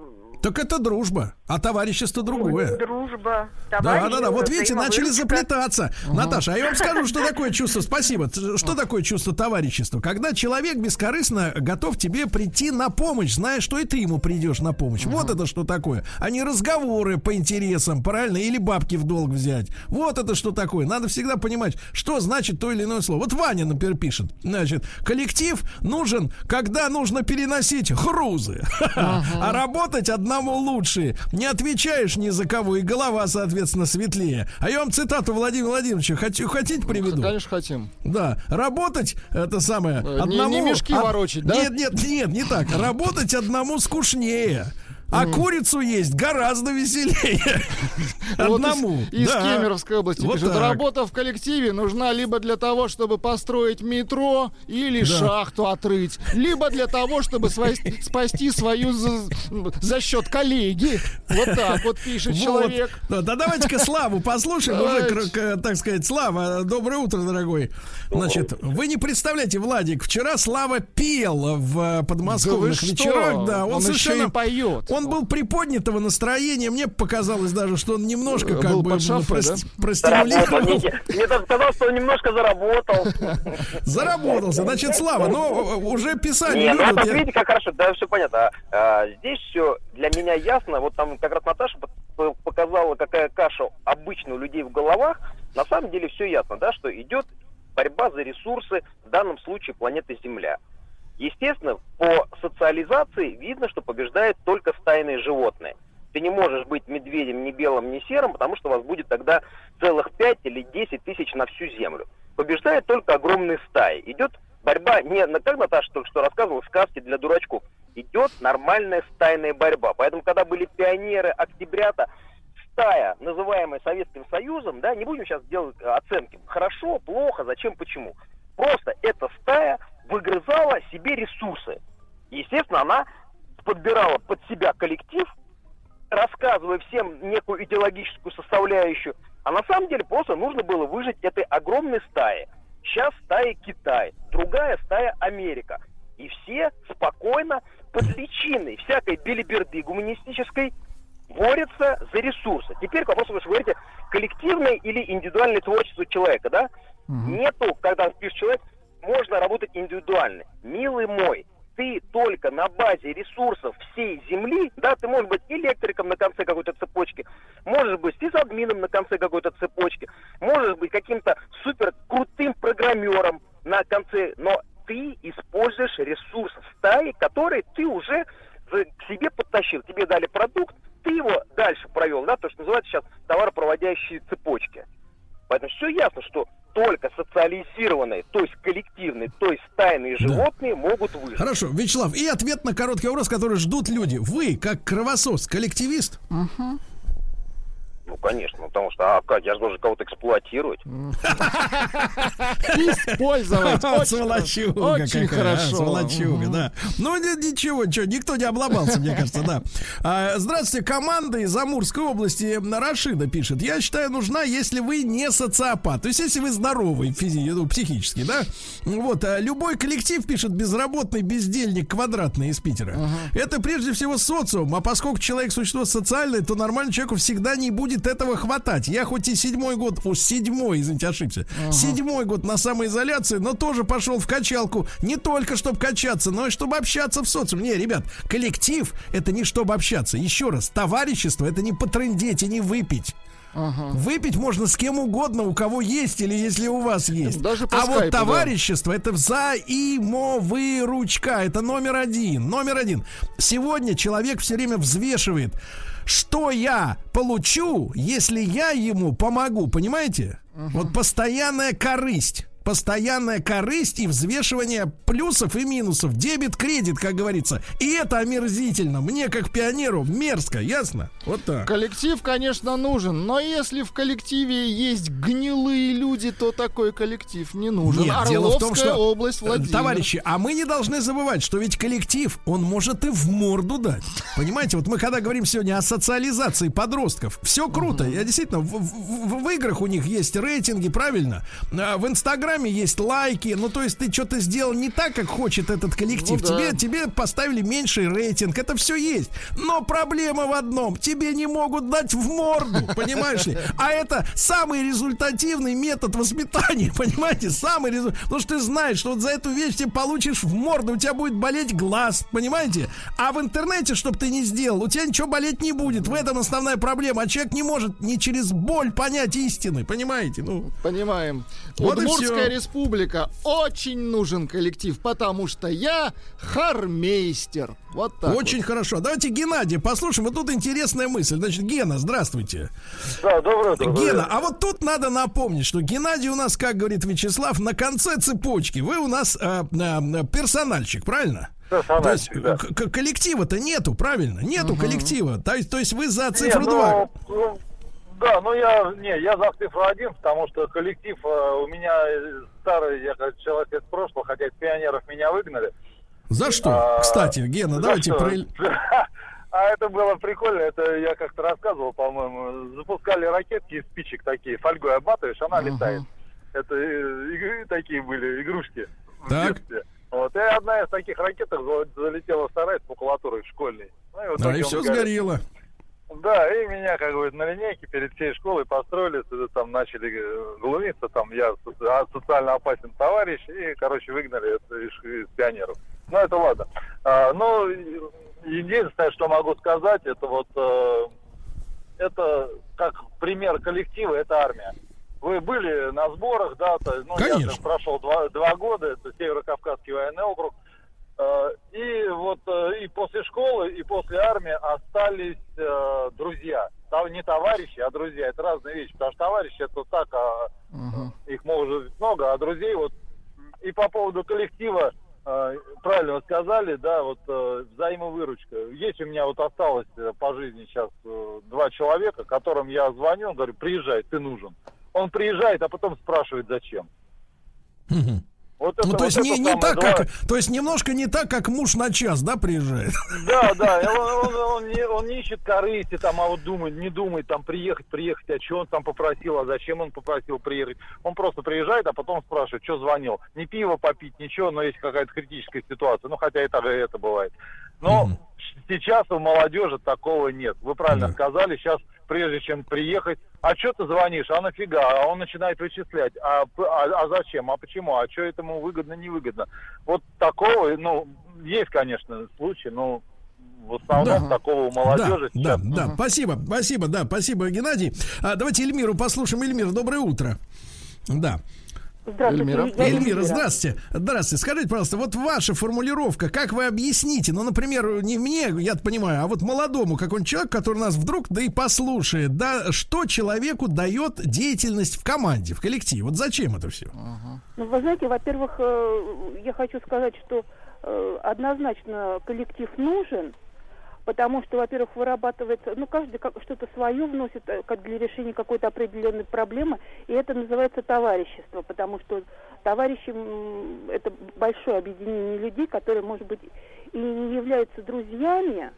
Так это дружба, а товарищество другое. Дружба, Да, да, да. Вот видите, начали заплетаться. Угу. Наташа, а я вам скажу, что такое [LAUGHS] чувство. Спасибо. Что такое чувство товарищества? Когда человек бескорыстно готов тебе прийти на помощь, зная, что и ты ему придешь на помощь. Угу. Вот это что такое. А не разговоры по интересам, правильно? Или бабки в долг взять. Вот это что такое. Надо всегда понимать, что значит то или иное слово. Вот Ваня, например, пишет. Значит, коллектив нужен, когда нужно переносить грузы. А работать одному лучше. Не отвечаешь ни за кого, и голова, соответственно, светлее. А я вам цитату Владимира Владимировича хочу, хотите приведу? Конечно, хотим. Да. Работать, это самое, одному... Не, не мешки ворочать, да? Нет, нет, нет, не так. Работать одному скучнее. А mm. курицу есть гораздо веселее. [LAUGHS] Одному. Из, да. Кемеровской области вот пишет, так. работа в коллективе нужна либо для того, чтобы построить метро или да. шахту отрыть, либо для того, чтобы спасти свою за, за счет коллеги. Вот так вот пишет вот. человек. Да, да давайте-ка Славу послушаем. Уже, так сказать, Слава, доброе утро, дорогой. Значит, вы не представляете, Владик, вчера Слава пел в подмосковных да вечерах. Да, он, он совершенно поет. Он был приподнятого настроения. Мне показалось даже, что он немножко как был бы под шафой, прос... да? простимулировал. Мне даже казалось, что он немножко заработал. Заработался. Значит, Слава, но уже писали Нет. Ну, видите, как хорошо, да, все понятно. А, здесь все для меня ясно. Вот там как раз Наташа показала, какая каша обычно у людей в головах. На самом деле все ясно, да, что идет борьба за ресурсы, в данном случае планеты Земля. Естественно, по социализации видно, что побеждает только стайные животные. Ты не можешь быть медведем ни белым, ни серым, потому что у вас будет тогда целых 5 или 10 тысяч на всю землю. Побеждает только огромные стаи. Идет борьба, не как Наташа только что рассказывала, сказки для дурачков. Идет нормальная стайная борьба. Поэтому, когда были пионеры, октябрята, стая, называемая Советским Союзом, да, не будем сейчас делать оценки, хорошо, плохо, зачем, почему. Просто эта стая выгрызала себе ресурсы. Естественно, она подбирала под себя коллектив, рассказывая всем некую идеологическую составляющую, а на самом деле просто нужно было выжить этой огромной стае. Сейчас стая Китай, другая стая Америка. И все спокойно, под личиной всякой белиберды гуманистической, борются за ресурсы. Теперь к вопросу, вы говорите, коллективное или индивидуальное творчество человека, да? Угу. Нету, когда пишет человек, можно работать индивидуально. Милый мой, ты только на базе ресурсов всей Земли, да, ты можешь быть электриком на конце какой-то цепочки, можешь быть сисадмином на конце какой-то цепочки, можешь быть каким-то супер крутым программером на конце, но ты используешь ресурс стаи, который ты уже к себе подтащил. Тебе дали продукт, ты его дальше провел, да, то, что называется сейчас товаропроводящие цепочки. Поэтому все ясно, что только социализированные, то есть коллективные, то есть стайные животные да. могут выжить. Хорошо, Вячеслав, и ответ на короткий вопрос, который ждут люди. Вы, как кровосос, коллективист? Угу. Ну, конечно, ну, потому что, а как, я же должен кого-то эксплуатировать. [LAUGHS] Использовать. [LAUGHS] Сволочуга Очень хорошо. Сволочуга, да. Ну, ничего, что, никто не обломался, мне кажется, да. А, здравствуйте, команда из Амурской области Рашида пишет. Я считаю, нужна, если вы не социопат. То есть, если вы здоровый физи- ну, психически, да. Вот, а любой коллектив пишет безработный бездельник квадратный из Питера. Это прежде всего социум, а поскольку человек существо социальное, то нормальному человеку всегда не будет будет этого хватать. Я хоть и седьмой год, о, седьмой, извините, ошибся. Ага. Седьмой год на самоизоляции, но тоже пошел в качалку. Не только чтобы качаться, но и чтобы общаться в социуме. Не, ребят, коллектив это не чтобы общаться. Еще раз, товарищество это не потрындеть и не выпить. Ага. Выпить можно с кем угодно, у кого есть или если у вас есть. Даже по а скайпу, вот товарищество да. это взаимовыручка. Это номер один. Номер один. Сегодня человек все время взвешивает что я получу, если я ему помогу, понимаете? Угу. Вот постоянная корысть постоянная корысть и взвешивание плюсов и минусов, дебет, кредит, как говорится. И это омерзительно. Мне, как пионеру, мерзко, ясно? Вот так. Коллектив, конечно, нужен, но если в коллективе есть гнилые люди, то такой коллектив не нужен. Нет, Орловская дело в том, что, область, Владимир. товарищи, а мы не должны забывать, что ведь коллектив, он может и в морду дать. Понимаете, вот мы когда говорим сегодня о социализации подростков, все круто. Я действительно, в, в, в играх у них есть рейтинги, правильно? А в Инстаграме Инстаграме есть лайки. Ну, то есть ты что-то сделал не так, как хочет этот коллектив. Ну, да. тебе, тебе поставили меньший рейтинг. Это все есть. Но проблема в одном. Тебе не могут дать в морду. [LAUGHS] Понимаешь ли? А это самый результативный метод воспитания. [LAUGHS] Понимаете? Самый результативный. Потому что ты знаешь, что вот за эту вещь ты получишь в морду. У тебя будет болеть глаз. Понимаете? А в интернете, чтобы ты не сделал, у тебя ничего болеть не будет. В этом основная проблема. А человек не может не через боль понять истины. Понимаете? Ну. Понимаем. Вот Удмуртская республика. Очень нужен коллектив, потому что я хармейстер. Вот так. Очень вот. хорошо. Давайте Геннадий послушаем. Вот тут интересная мысль. Значит, Гена, здравствуйте. Да, доброе утро. Гена, а вот тут надо напомнить, что Геннадий у нас, как говорит Вячеслав, на конце цепочки. Вы у нас э, э, персональщик, правильно? То есть да. коллектива-то нету, правильно? Нету угу. коллектива. То есть, то есть вы за цифру не, 2. Ну, ну, да, ну я, не, я за цифру один, потому что коллектив э, у меня старый, я как человек из прошлого, хотя из пионеров меня выгнали. За что? А, Кстати, Гена, давайте про... [LAUGHS] А это было прикольно, это я как-то рассказывал, по-моему. Запускали ракетки из спичек такие, фольгой обматываешь, она летает. Это э, игры такие были, игрушки. Так. Вот, и одна из таких ракеток залетела в сарай с макулатурой школьной. Ну, и, вот а, и все сгорело. Да, и меня, как бы, на линейке перед всей школой построили, там начали э, глумиться, там я а, социально опасен товарищ, и, короче, выгнали из, из пионеров. Ну, это ладно. А, ну, единственное, что могу сказать, это вот, э, это как пример коллектива, это армия. Вы были на сборах, да, то, ну, Конечно. я прошел два, два года, это Северо-Кавказский военный округ, и вот э, и после школы, и после армии остались э, друзья. Не товарищи, а друзья. Это разные вещи. Потому что товарищи это так, а угу. их может быть много, а друзей вот. И по поводу коллектива, правильно вы сказали, да, вот взаимовыручка. Есть у меня вот осталось по жизни сейчас два человека, которым я звоню, говорю, приезжай, ты нужен. Он приезжает, а потом спрашивает, зачем. Угу. Вот ну, это, ну, то есть вот не, не так, два... как, то есть немножко не так, как муж на час, да, приезжает? Да, [LAUGHS] да, он, он, он, не, он не ищет корысти, там, а вот думает, не думает, там, приехать, приехать, а что он там попросил, а зачем он попросил приехать. Он просто приезжает, а потом спрашивает, что звонил. Не пиво попить, ничего, но есть какая-то критическая ситуация, ну, хотя и так и это бывает. Но угу. Сейчас у молодежи такого нет. Вы правильно да. сказали, сейчас прежде чем приехать, а что ты звонишь, а нафига, а он начинает вычислять, а, а, а зачем, а почему, а что этому выгодно, невыгодно. Вот такого, ну, есть, конечно, случаи, но в основном да. такого у молодежи. Да, сейчас... да, да. Спасибо, спасибо, да, спасибо, Геннадий. А, давайте Эльмиру послушаем. Эльмир, доброе утро. Да. Здравствуйте. Эльмира. Эльмира, здравствуйте. Здравствуйте. Скажите, пожалуйста, вот ваша формулировка, как вы объясните, ну, например, не мне, я понимаю, а вот молодому какой-нибудь человек, который нас вдруг, да и послушает, да, что человеку дает деятельность в команде, в коллективе? Вот зачем это все? Ну, вы знаете, во-первых, э, я хочу сказать, что э, однозначно коллектив нужен, потому что, во-первых, вырабатывается, ну, каждый как, что-то свое вносит э, как для решения какой-то определенной проблемы, и это называется товарищество, потому что товарищи – это большое объединение людей, которые, может быть, и не являются друзьями,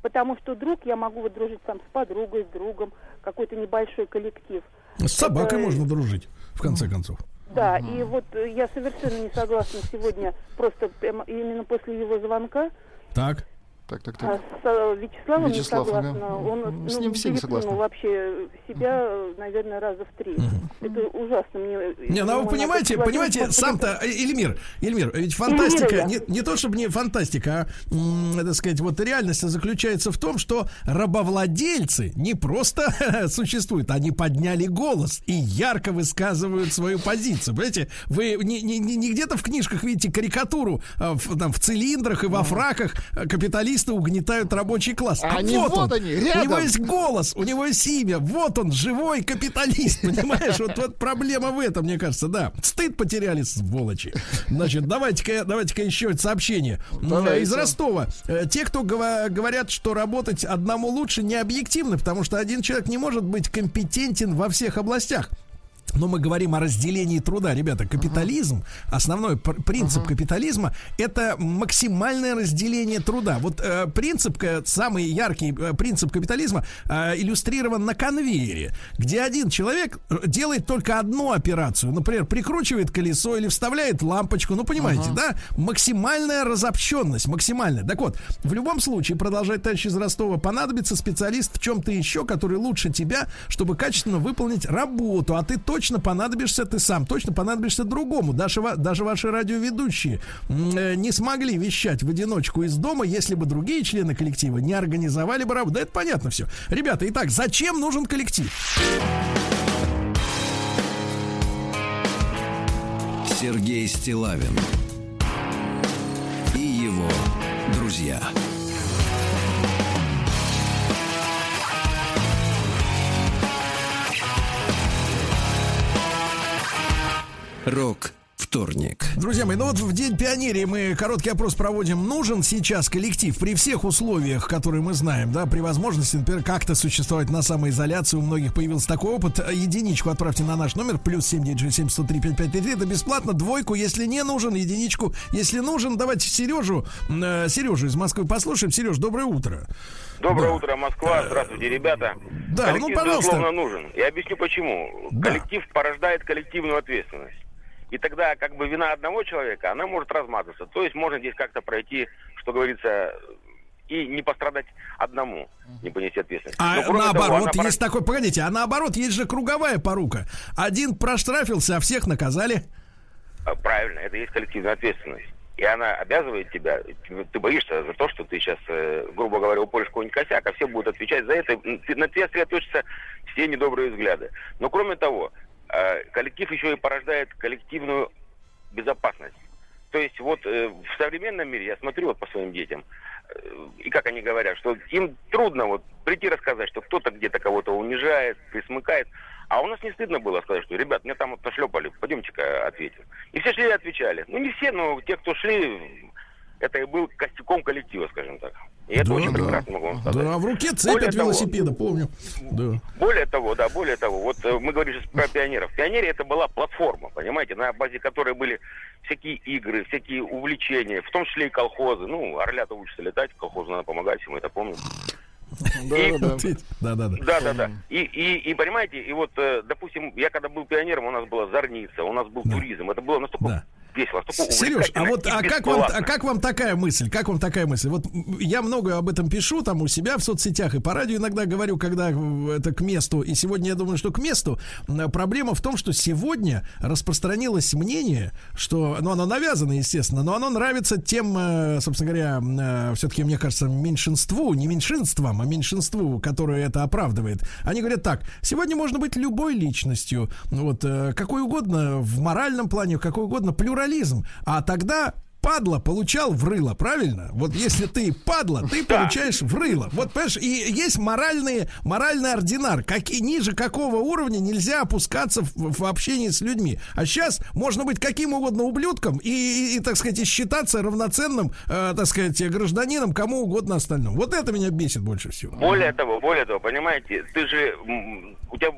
потому что друг, я могу вот дружить там с подругой, с другом, какой-то небольшой коллектив. С собакой это... можно дружить, в конце концов. Да, и вот я совершенно не согласна сегодня, просто именно после его звонка. Так. Так, так, так. А с э, Вячеславом Вячеслав, не согласна. Ага. Он, с ну, ним все не согласны. вообще себя, наверное, раза в три. Угу. Это ужасно мне. Не, ну вы понимаете, понимаете, сам-то, э, Эльмир, Эльмир, ведь фантастика, не, не то чтобы не фантастика, а, так сказать, вот реальность заключается в том, что рабовладельцы не просто [LAUGHS] существуют, они подняли голос и ярко высказывают свою позицию. Понимаете, вы не, не, не где-то в книжках видите карикатуру а, в, там, в цилиндрах и во фраках капиталистов капиталисты угнетают рабочий класс. А, они вот, вот он, они, рядом. У него есть голос, у него есть имя. Вот он, живой капиталист. Понимаешь, вот, вот проблема в этом, мне кажется, да. Стыд потеряли, сволочи. Значит, давайте-ка давайте еще сообщение. Давайте. Из Ростова. Э, те, кто говорят, что работать одному лучше, не объективны, потому что один человек не может быть компетентен во всех областях. Но мы говорим о разделении труда. Rебята, капитализм, основной принцип uh-huh. капитализма это максимальное разделение труда. Вот э, принцип, самый яркий э, принцип капитализма э, иллюстрирован на конвейере, где один человек э, делает только одну операцию. Например, прикручивает колесо или вставляет лампочку. Ну, понимаете, uh-huh. да? Максимальная разобщенность, максимальная. Так вот, в любом случае, продолжать товарищ из Ростова, понадобится специалист в чем-то еще, который лучше тебя, чтобы качественно выполнить работу. А ты точно точно понадобишься ты сам, точно понадобишься другому. Даже, даже ваши радиоведущие э, не смогли вещать в одиночку из дома, если бы другие члены коллектива не организовали бы работу. Да это понятно все. Ребята, итак, зачем нужен коллектив? Сергей Стилавин и его друзья. Рок вторник. Друзья мои, ну вот в День пионерии мы короткий опрос проводим. Нужен сейчас коллектив при всех условиях, которые мы знаем, да, при возможности, например, как-то существовать на самоизоляции. У многих появился такой опыт. Единичку отправьте на наш номер, плюс 7967 103 5533. Это бесплатно. Двойку, если не нужен, единичку, если нужен. Давайте Сережу, э, Сережу из Москвы послушаем. Сереж, доброе утро. Доброе да. утро, Москва. Здравствуйте, ребята. Да, Коллектив, ну, пожалуйста. безусловно, нужен. Я объясню, почему. Да. Коллектив порождает коллективную ответственность. И тогда как бы вина одного человека, она может размазаться. То есть можно здесь как-то пройти, что говорится, и не пострадать одному, не понести ответственность. А наоборот, того, есть такой, погодите, а наоборот, есть же круговая порука. Один проштрафился, а всех наказали. А, правильно, это есть коллективная ответственность. И она обязывает тебя, ты боишься за то, что ты сейчас, э, грубо говоря, упоришь какой-нибудь косяк, а все будут отвечать за это. На тебя сосредоточатся все недобрые взгляды. Но кроме того, коллектив еще и порождает коллективную безопасность. То есть вот э, в современном мире, я смотрю вот по своим детям, э, и как они говорят, что им трудно вот прийти рассказать, что кто-то где-то кого-то унижает, присмыкает. А у нас не стыдно было сказать, что, ребят, меня там вот нашлепали, пойдемте-ка ответим. И все шли и отвечали. Ну, не все, но те, кто шли, это и был костяком коллектива, скажем так. И это да, очень да. прекрасно могу вам сказать. Да, в руке цепь более от того, велосипеда, помню. Да. Более того, да, более того, вот э, мы говорим сейчас про пионеров. Пионерия это была платформа, понимаете, на базе которой были всякие игры, всякие увлечения, в том числе и колхозы. Ну, орлята учатся летать, колхозу надо помогать, мы это помним. Да, да, да. Да, да, да. И, и, и понимаете, и вот, э, допустим, я когда был пионером, у нас была зорница, у нас был туризм. Это было настолько весело. Сереж, а вот а как, вам, а как вам такая мысль? Как вам такая мысль? Вот я много об этом пишу там у себя в соцсетях и по радио иногда говорю, когда это к месту. И сегодня я думаю, что к месту. Проблема в том, что сегодня распространилось мнение, что, ну, оно навязано, естественно, но оно нравится тем, э, собственно говоря, э, все-таки, мне кажется, меньшинству, не меньшинствам, а меньшинству, которое это оправдывает. Они говорят так, сегодня можно быть любой личностью, вот, э, какой угодно в моральном плане, какой угодно плюрализм. А тогда падла получал в рыло, правильно? Вот если ты падла, ты [LAUGHS] получаешь в рыло. Вот, понимаешь, и есть моральные, моральный ординар. Как, и ниже какого уровня нельзя опускаться в, в общении с людьми. А сейчас можно быть каким угодно ублюдком и, и, и так сказать, и считаться равноценным, э, так сказать, гражданином кому угодно остальному. Вот это меня бесит больше всего. Более того, более того, понимаете, ты же у тебя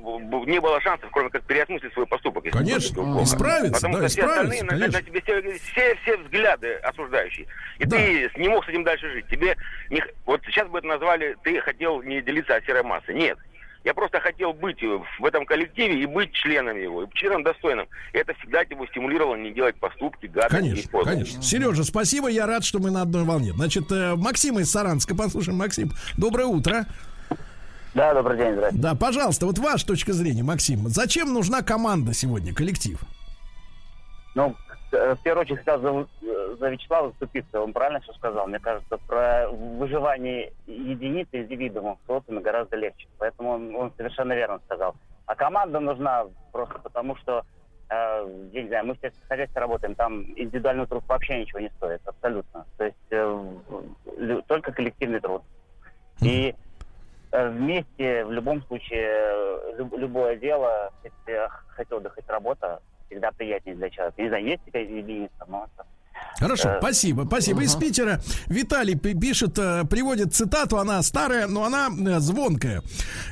не было шансов, кроме как переосмыслить свой поступок. Конечно, исправиться, Потому да, что все остальные на, на тебе все, все, все взгляды осуждающие. И да. ты не мог с этим дальше жить. Тебе не, вот сейчас бы это назвали, ты хотел не делиться от серой массы. Нет. Я просто хотел быть в этом коллективе и быть членом его, и членом достойным. И это всегда его стимулировало не делать поступки, гадости. Конечно, конечно. Сережа, спасибо, я рад, что мы на одной волне. Значит, э, Максим из Саранска, послушаем, Максим. Доброе утро. Да, добрый день, здравствуйте. Да, пожалуйста, вот ваша точка зрения, Максим. Зачем нужна команда сегодня, коллектив? Ну, в первую очередь хотел за, э, за Вячеслава заступиться. Он правильно все сказал. Мне кажется, про выживание единицы индивидуума в социуме гораздо легче. Поэтому он, он совершенно верно сказал. А команда нужна просто потому, что э, я не знаю, мы в сельском хозяйстве работаем, там индивидуальный труд вообще ничего не стоит, абсолютно. То есть э, только коллективный труд. И Э, вместе в любом случае люб, любое дело, если хотел бы хоть работа, всегда приятнее для человека. Не знаю, есть какая-то единица, но Хорошо, э, спасибо, спасибо. Uh-huh. Из Питера Виталий пишет, э, приводит цитату, она старая, но она звонкая.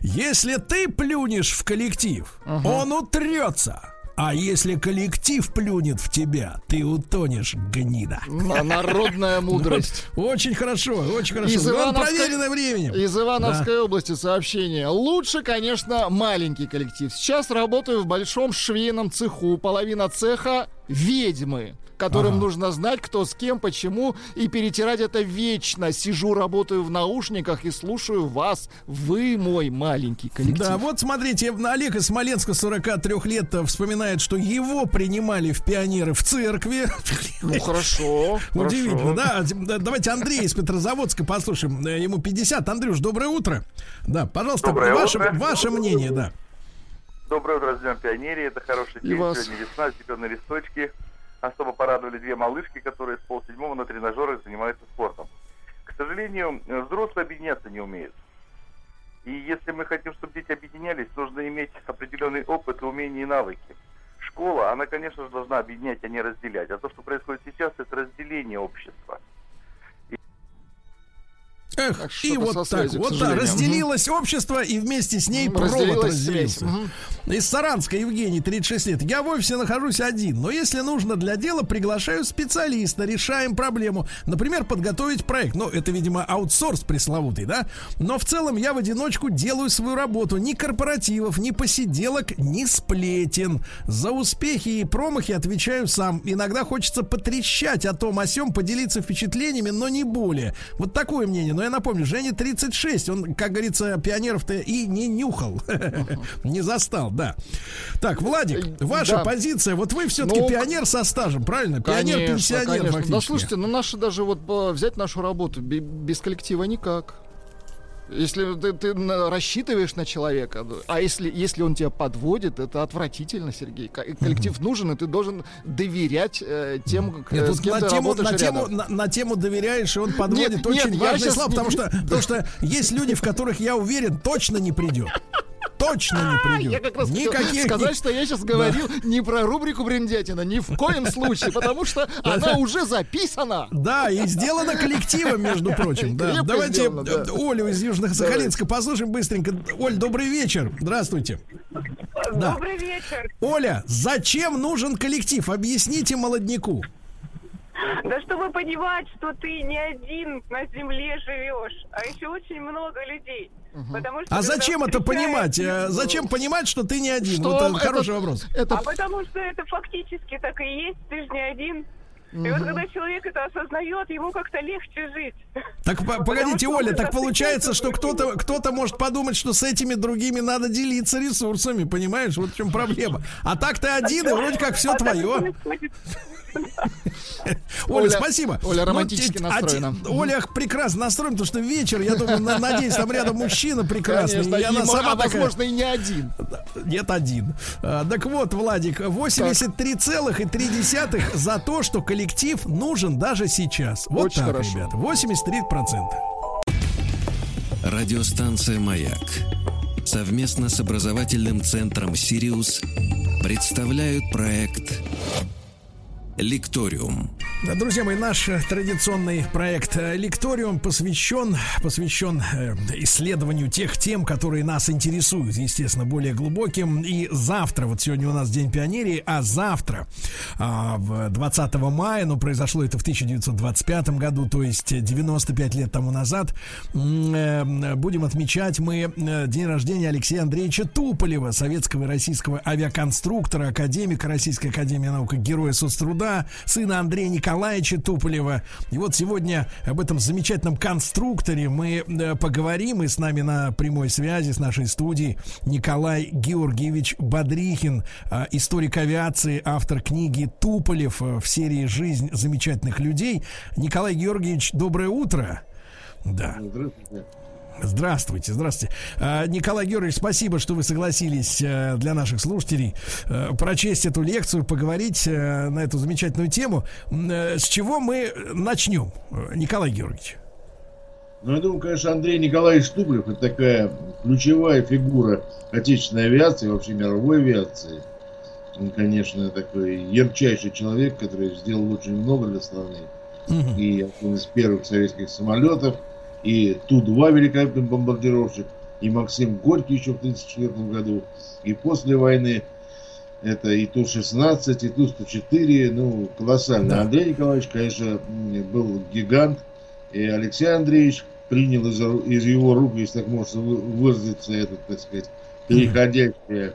Если ты плюнешь в коллектив, uh-huh. он утрется. А если коллектив плюнет в тебя, ты утонешь, гнида. Народная мудрость. Очень хорошо, очень хорошо. Из Ивановской, временем. Из Ивановской да. области сообщение. Лучше, конечно, маленький коллектив. Сейчас работаю в большом швейном цеху. Половина цеха ведьмы которым ага. нужно знать, кто с кем, почему, и перетирать это вечно. Сижу, работаю в наушниках и слушаю вас. Вы мой маленький коллектив. Да, вот смотрите, Олег из Смоленска, 43 лет, вспоминает, что его принимали в пионеры в церкви. [LAUGHS] Ну, хорошо. Удивительно, да. Давайте Андрей из Петрозаводска послушаем. Э, ему 50. Андрюш, доброе утро. Да, пожалуйста, доброе ваше, утро. ваше мнение, да. Доброе утро, ждем пионерии. Это хороший день. Сегодня весна, зеленые листочки особо порадовали две малышки, которые с полседьмого на тренажерах занимаются спортом. К сожалению, взрослые объединяться не умеют. И если мы хотим, чтобы дети объединялись, нужно иметь определенный опыт, умения и навыки. Школа, она, конечно же, должна объединять, а не разделять. А то, что происходит сейчас, это разделение общества. Эх, так, и вот так, связью, вот так, разделилось угу. общество, и вместе с ней провод разделился. Угу. Из Саранска, Евгений, 36 лет. Я в офисе нахожусь один, но если нужно для дела, приглашаю специалиста, решаем проблему. Например, подготовить проект. Ну, это, видимо, аутсорс пресловутый, да? Но в целом я в одиночку делаю свою работу. Ни корпоративов, ни посиделок, ни сплетен. За успехи и промахи отвечаю сам. Иногда хочется потрещать о том о сём, поделиться впечатлениями, но не более. Вот такое мнение. Но я напомню, Женя 36, он, как говорится, пионеров-то и не нюхал, [LAUGHS] не застал, да. Так, Владик, э, ваша позиция, вот вы все-таки ну, пионер со стажем, правильно? Пионер-пенсионер фактически. Да, слушайте, ну наши даже вот взять нашу работу без коллектива никак. Если ты, ты рассчитываешь на человека, а если, если он тебя подводит, это отвратительно, Сергей. Коллектив нужен, и ты должен доверять э, тем, Нет, с кем на ты тему, на тему, на, на тему доверяешь, и он подводит нет, очень нет, важное слово, потому что, потому что есть люди, в которых я уверен, точно не придет точно не придет. Я как раз Никаких... сказать, что я сейчас говорил да. не про рубрику Бриндятина, ни в коем случае, потому что она уже записана. Да, и сделана коллективом, между прочим. Да. Давайте сделано, да. Олю из Южных Сахалинска послушаем быстренько. Оль, добрый вечер. Здравствуйте. Добрый вечер. Оля, зачем нужен коллектив? Объясните молодняку. Да чтобы понимать, что ты не один на земле живешь, а еще очень много людей. Потому что а зачем это понимать? Э, зачем понимать, что ты не один? Что вот это хороший вопрос. Это... А потому что это фактически так и есть, ты же не один. Угу. И вот когда человек это осознает, ему как-то легче жить. Так погодите, Оля, так получается, что кто-то кто-то может подумать, что с этими другими надо делиться ресурсами, понимаешь? Вот в чем проблема. А так ты один, и вроде как все а твое. [LAUGHS] Оля, спасибо. Оля ну, романтически настроена. Оля прекрасно настроена, потому что вечер, я думаю, надеюсь, там рядом мужчина прекрасный. и она сама возможно, и не один. Нет, один. А, так вот, Владик, 83,3 за то, что коллектив нужен даже сейчас. Вот Очень так, хорошо. ребята. 83%. Радиостанция «Маяк» совместно с образовательным центром «Сириус» представляют проект Лекториум. Друзья мои, наш традиционный проект Лекториум посвящен, посвящен э, исследованию тех тем, которые нас интересуют, естественно, более глубоким. И завтра, вот сегодня у нас День пионерии, а завтра, в 20 мая, ну, произошло это в 1925 году, то есть 95 лет тому назад, э, будем отмечать мы э, день рождения Алексея Андреевича Туполева, советского и российского авиаконструктора, академика Российской Академии Наук, героя соцтруда, отца, сына Андрея Николаевича Туполева. И вот сегодня об этом замечательном конструкторе мы э, поговорим. И с нами на прямой связи с нашей студией Николай Георгиевич Бодрихин, э, историк авиации, автор книги «Туполев» в серии «Жизнь замечательных людей». Николай Георгиевич, доброе утро. Да. Здравствуйте. Здравствуйте, здравствуйте. А, Николай Георгиевич, спасибо, что вы согласились э, для наших слушателей э, прочесть эту лекцию, поговорить э, на эту замечательную тему. С чего мы начнем, Николай Георгиевич? Ну, я думаю, конечно, Андрей Николаевич Туплев это такая ключевая фигура отечественной авиации, вообще мировой авиации. Он, конечно, такой ярчайший человек, который сделал очень много для страны. Угу. И один из первых советских самолетов – и Ту-2 великолепный бомбардировщик, и Максим Горький еще в 1934 году, и после войны это и Ту-16, и Ту-104, ну, колоссально. Да. Андрей Николаевич, конечно, был гигант, и Алексей Андреевич принял из, из его рук, если так можно выразиться, это, так сказать, переходящее,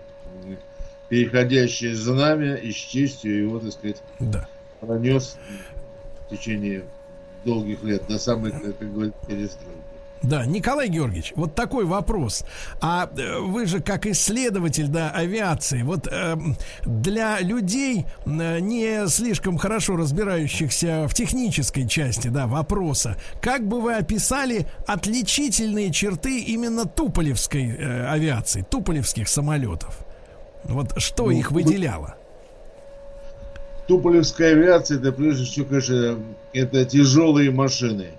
переходящее знамя и с честью его, так сказать, да. пронес в течение долгих лет, до самой, как говорится, перестройки. Да, Николай Георгиевич, вот такой вопрос. А э, вы же как исследователь да, авиации, вот э, для людей, э, не слишком хорошо разбирающихся в технической части да, вопроса, как бы вы описали отличительные черты именно туполевской э, авиации, туполевских самолетов? Вот что ну, их выделяло? Туполевская авиация, это прежде всего, конечно, это тяжелые машины.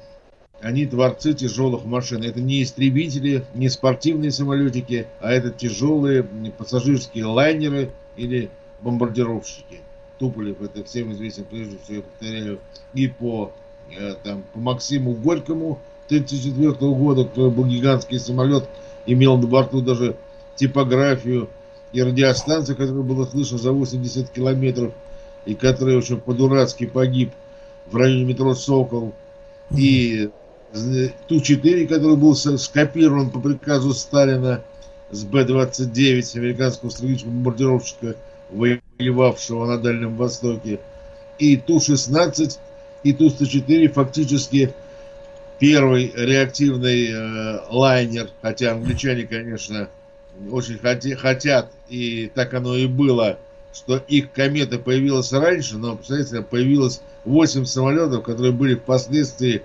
Они творцы тяжелых машин. Это не истребители, не спортивные самолетики, а это тяжелые пассажирские лайнеры или бомбардировщики. Туполев, это всем известен, прежде всего, я повторяю, и по, э, там, по Максиму Горькому 1934 года, который был гигантский самолет, имел на борту даже типографию и радиостанцию, которая была слышна за 80 километров и который очень по-дурацки погиб в районе метро Сокол, и Ту-4, который был скопирован по приказу Сталина с Б-29, американского стратегического бомбардировщика, воевавшего на Дальнем Востоке, и Ту-16, и Ту-104 фактически первый реактивный э, лайнер, хотя англичане, конечно, очень хоти, хотят, и так оно и было, что их комета появилась раньше, но, представляете, появилось 8 самолетов, которые были впоследствии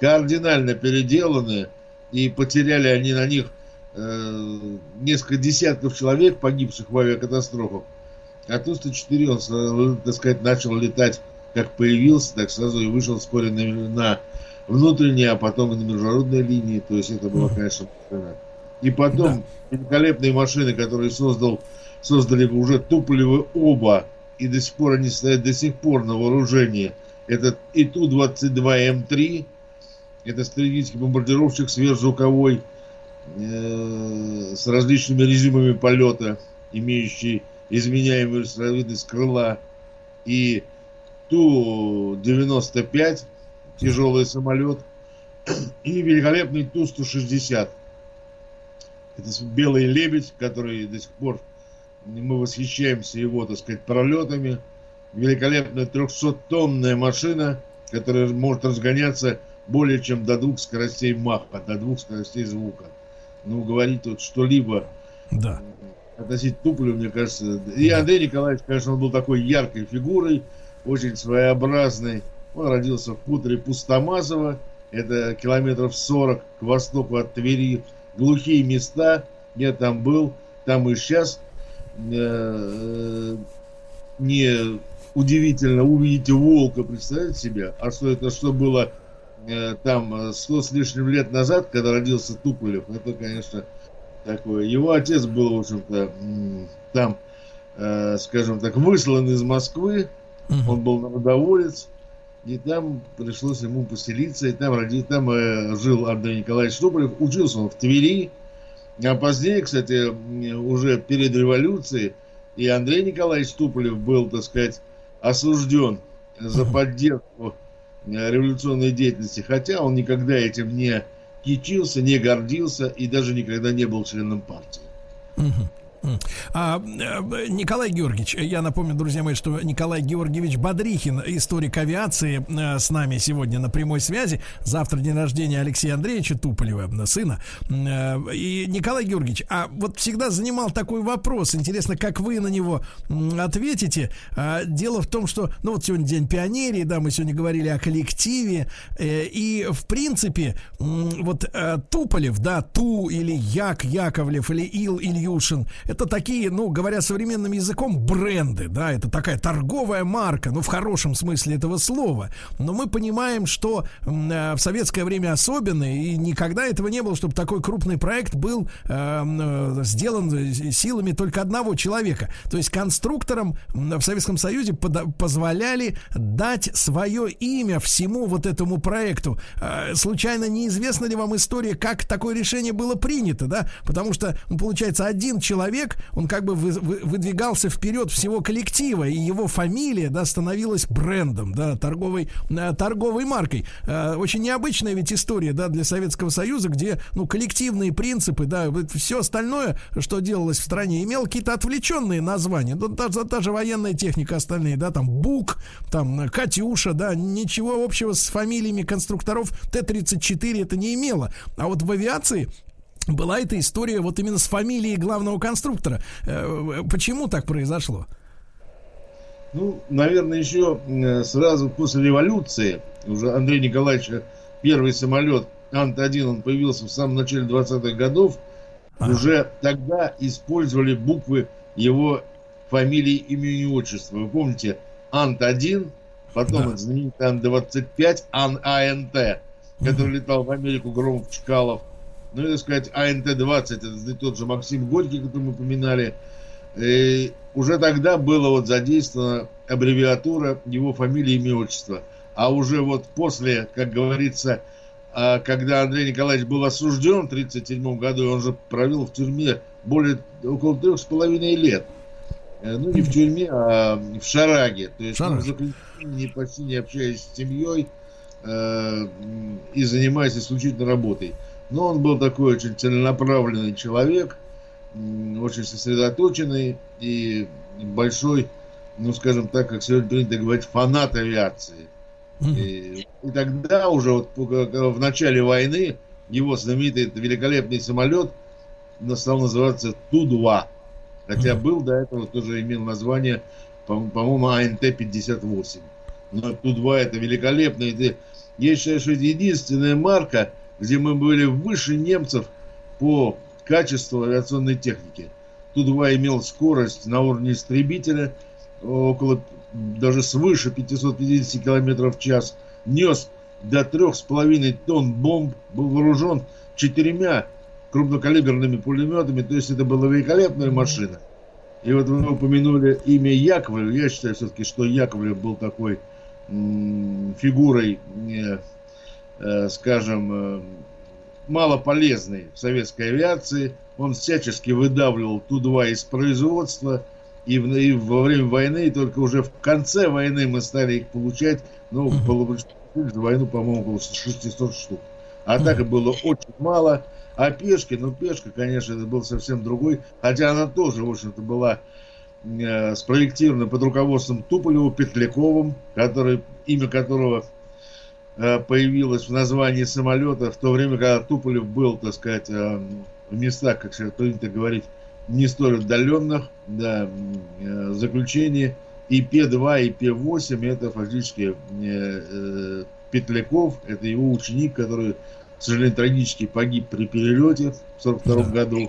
кардинально переделаны, и потеряли они на них э, несколько десятков человек, погибших в авиакатастрофах. А Ту-104, он, так сказать, начал летать, как появился, так сразу и вышел вскоре на, на внутренние, а потом и на международные линии. То есть это было, конечно, И потом да. великолепные машины, которые создал создали уже Туполевы оба, и до сих пор они стоят до сих пор на вооружении. Это и Ту-22М3, это стратегический бомбардировщик сверхзвуковой э, с различными режимами полета, имеющий изменяемую разновидность крыла, и Ту-95, тяжелый самолет, [CLEARS THROAT] и великолепный Ту-160. Это белый лебедь, который до сих пор мы восхищаемся его, так сказать, пролетами. Великолепная 300-тонная машина, которая может разгоняться более чем до двух скоростей маха, до двух скоростей звука. Ну, говорить тут что-либо да. относить Туполю, мне кажется. И. Андрей Николаевич, конечно, он был такой яркой фигурой, очень своеобразный. Он родился в хуторе Пустомазово, это километров 40 к востоку от Твери. Глухие места, я там был, там и сейчас э, не удивительно увидеть волка, представить себе, а что это, что было э, там сто с лишним лет назад, когда родился Туполев, это, конечно, такое. Его отец был, в общем-то, там, э, скажем так, выслан из Москвы, он был народоволец, и там пришлось ему поселиться, и там, ради, там э, жил Андрей Николаевич Туполев, учился он в Твери, а позднее, кстати, уже перед революцией, и Андрей Николаевич Туполев был, так сказать, осужден за поддержку э, революционной деятельности, хотя он никогда этим не кичился, не гордился и даже никогда не был членом партии. А, э, Николай Георгиевич, я напомню, друзья мои, что Николай Георгиевич Бодрихин, историк авиации, э, с нами сегодня на прямой связи. Завтра день рождения Алексея Андреевича Туполева, сына. Э, и Николай Георгиевич, а вот всегда занимал такой вопрос. Интересно, как вы на него ответите. А, дело в том, что, ну вот сегодня день пионерии, да, мы сегодня говорили о коллективе. И, в принципе, вот Туполев, да, Ту или Як Яковлев или Ил Ильюшин, это такие, ну, говоря современным языком, бренды, да, это такая торговая марка, ну, в хорошем смысле этого слова. Но мы понимаем, что э, в советское время особенно, и никогда этого не было, чтобы такой крупный проект был э, э сделан силами только одного человека. То есть конструкторам в Советском Союзе позволяли дать свое имя всему вот этому проекту. Э, случайно неизвестна ли вам история, как такое решение было принято, да? Потому что, ну, получается, один человек человек, он как бы вы, вы, выдвигался вперед всего коллектива, и его фамилия, да, становилась брендом, да, торговой, э, торговой маркой. Э, очень необычная ведь история, да, для Советского Союза, где, ну, коллективные принципы, да, все остальное, что делалось в стране, имело какие-то отвлеченные названия, ну, даже та же военная техника остальные, да, там, Бук, там, Катюша, да, ничего общего с фамилиями конструкторов Т-34 это не имело. А вот в авиации была эта история вот именно с фамилией главного конструктора. Э, почему так произошло? Ну, наверное, еще э, сразу после революции, уже Андрей Николаевич, первый самолет Ант-1, он появился в самом начале 20-х годов, ага. уже тогда использовали буквы его фамилии, имени и отчества. Вы помните, Ант-1, потом да. знаменитый Ан-25, Ан-АНТ, который летал в Америку, Громов, Чкалов, ну, так сказать, АНТ-20, это тот же Максим Горький, который мы упоминали, и уже тогда было вот задействована аббревиатура его фамилии, имя, отчества. А уже вот после, как говорится, а, когда Андрей Николаевич был осужден в 1937 году, он же провел в тюрьме более около трех с половиной лет. Э, ну, не в тюрьме, а в Шараге. То есть Шараж. он не почти не общаясь с семьей э, и занимаясь исключительно работой. Но он был такой очень целенаправленный человек, очень сосредоточенный и большой, ну скажем так, как сегодня принято говорить, фанат авиации. И, и тогда уже вот в начале войны его знаменитый великолепный самолет стал называться Ту-2. Хотя был до этого тоже имел название, по-моему, АНТ-58. Но Ту-2 это великолепный. Я считаю, что это единственная марка, где мы были выше немцев по качеству авиационной техники. Ту-2 имел скорость на уровне истребителя, около даже свыше 550 км в час, нес до 3,5 тонн бомб, был вооружен четырьмя крупнокалиберными пулеметами, то есть это была великолепная машина. И вот вы упомянули имя Яковлев, я считаю все-таки, что Яковлев был такой фигурой э, Э, скажем, э, малополезный в советской авиации. Он всячески выдавливал Ту-2 из производства. И, в, и во время войны, и только уже в конце войны мы стали их получать. Ну, было бы войну, по-моему, около 600 штук. А так было очень мало. А пешки, ну пешка, конечно, это был совсем другой, хотя она тоже, в общем-то, была э, спроектирована под руководством Туполева Петляковым, который, имя которого э, появилось в названии самолета в то время, когда Туполев был, так сказать, э, в местах, как сейчас принято говорить, не столь отдаленных, да, э, заключение и П-2, и П-8 это фактически Петляков, это его ученик, который, к сожалению, трагически погиб при перелете в 1942 да. году.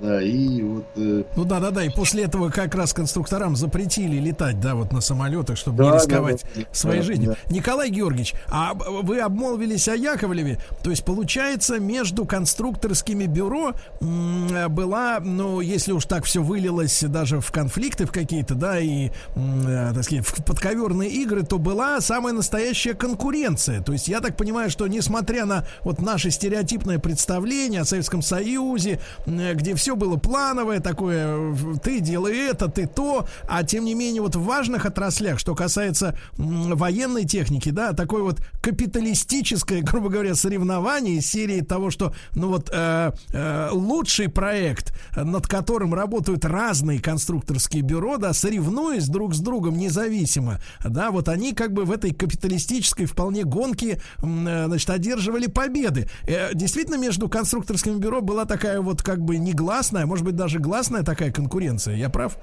Да, и вот... Э... Ну да, да, да, и после этого как раз конструкторам запретили летать, да, вот на самолетах, чтобы да, не рисковать да, да, своей да, жизнью. Да. Николай Георгиевич, а вы обмолвились о Яковлеве, то есть получается между конструкторскими бюро была, ну, если уж так все вылилось даже в конфликты в какие-то, да, и, э, так сказать, в подковерные игры, то была самая настоящая конкуренция. То есть я так понимаю, что несмотря на вот наше стереотипное представление о Советском Союзе, где все все было плановое такое, ты делай это, ты то, а тем не менее вот в важных отраслях, что касается военной техники, да, такое вот капиталистическое, [LAUGHS] грубо говоря, соревнование из серии того, что, ну вот, э, э, лучший проект, над которым работают разные конструкторские бюро, да, соревнуясь друг с другом независимо, да, вот они как бы в этой капиталистической вполне гонке, э, значит, одерживали победы. Э, действительно, между конструкторскими бюро была такая вот как бы негласная негласная, может быть, даже гласная такая конкуренция. Я прав?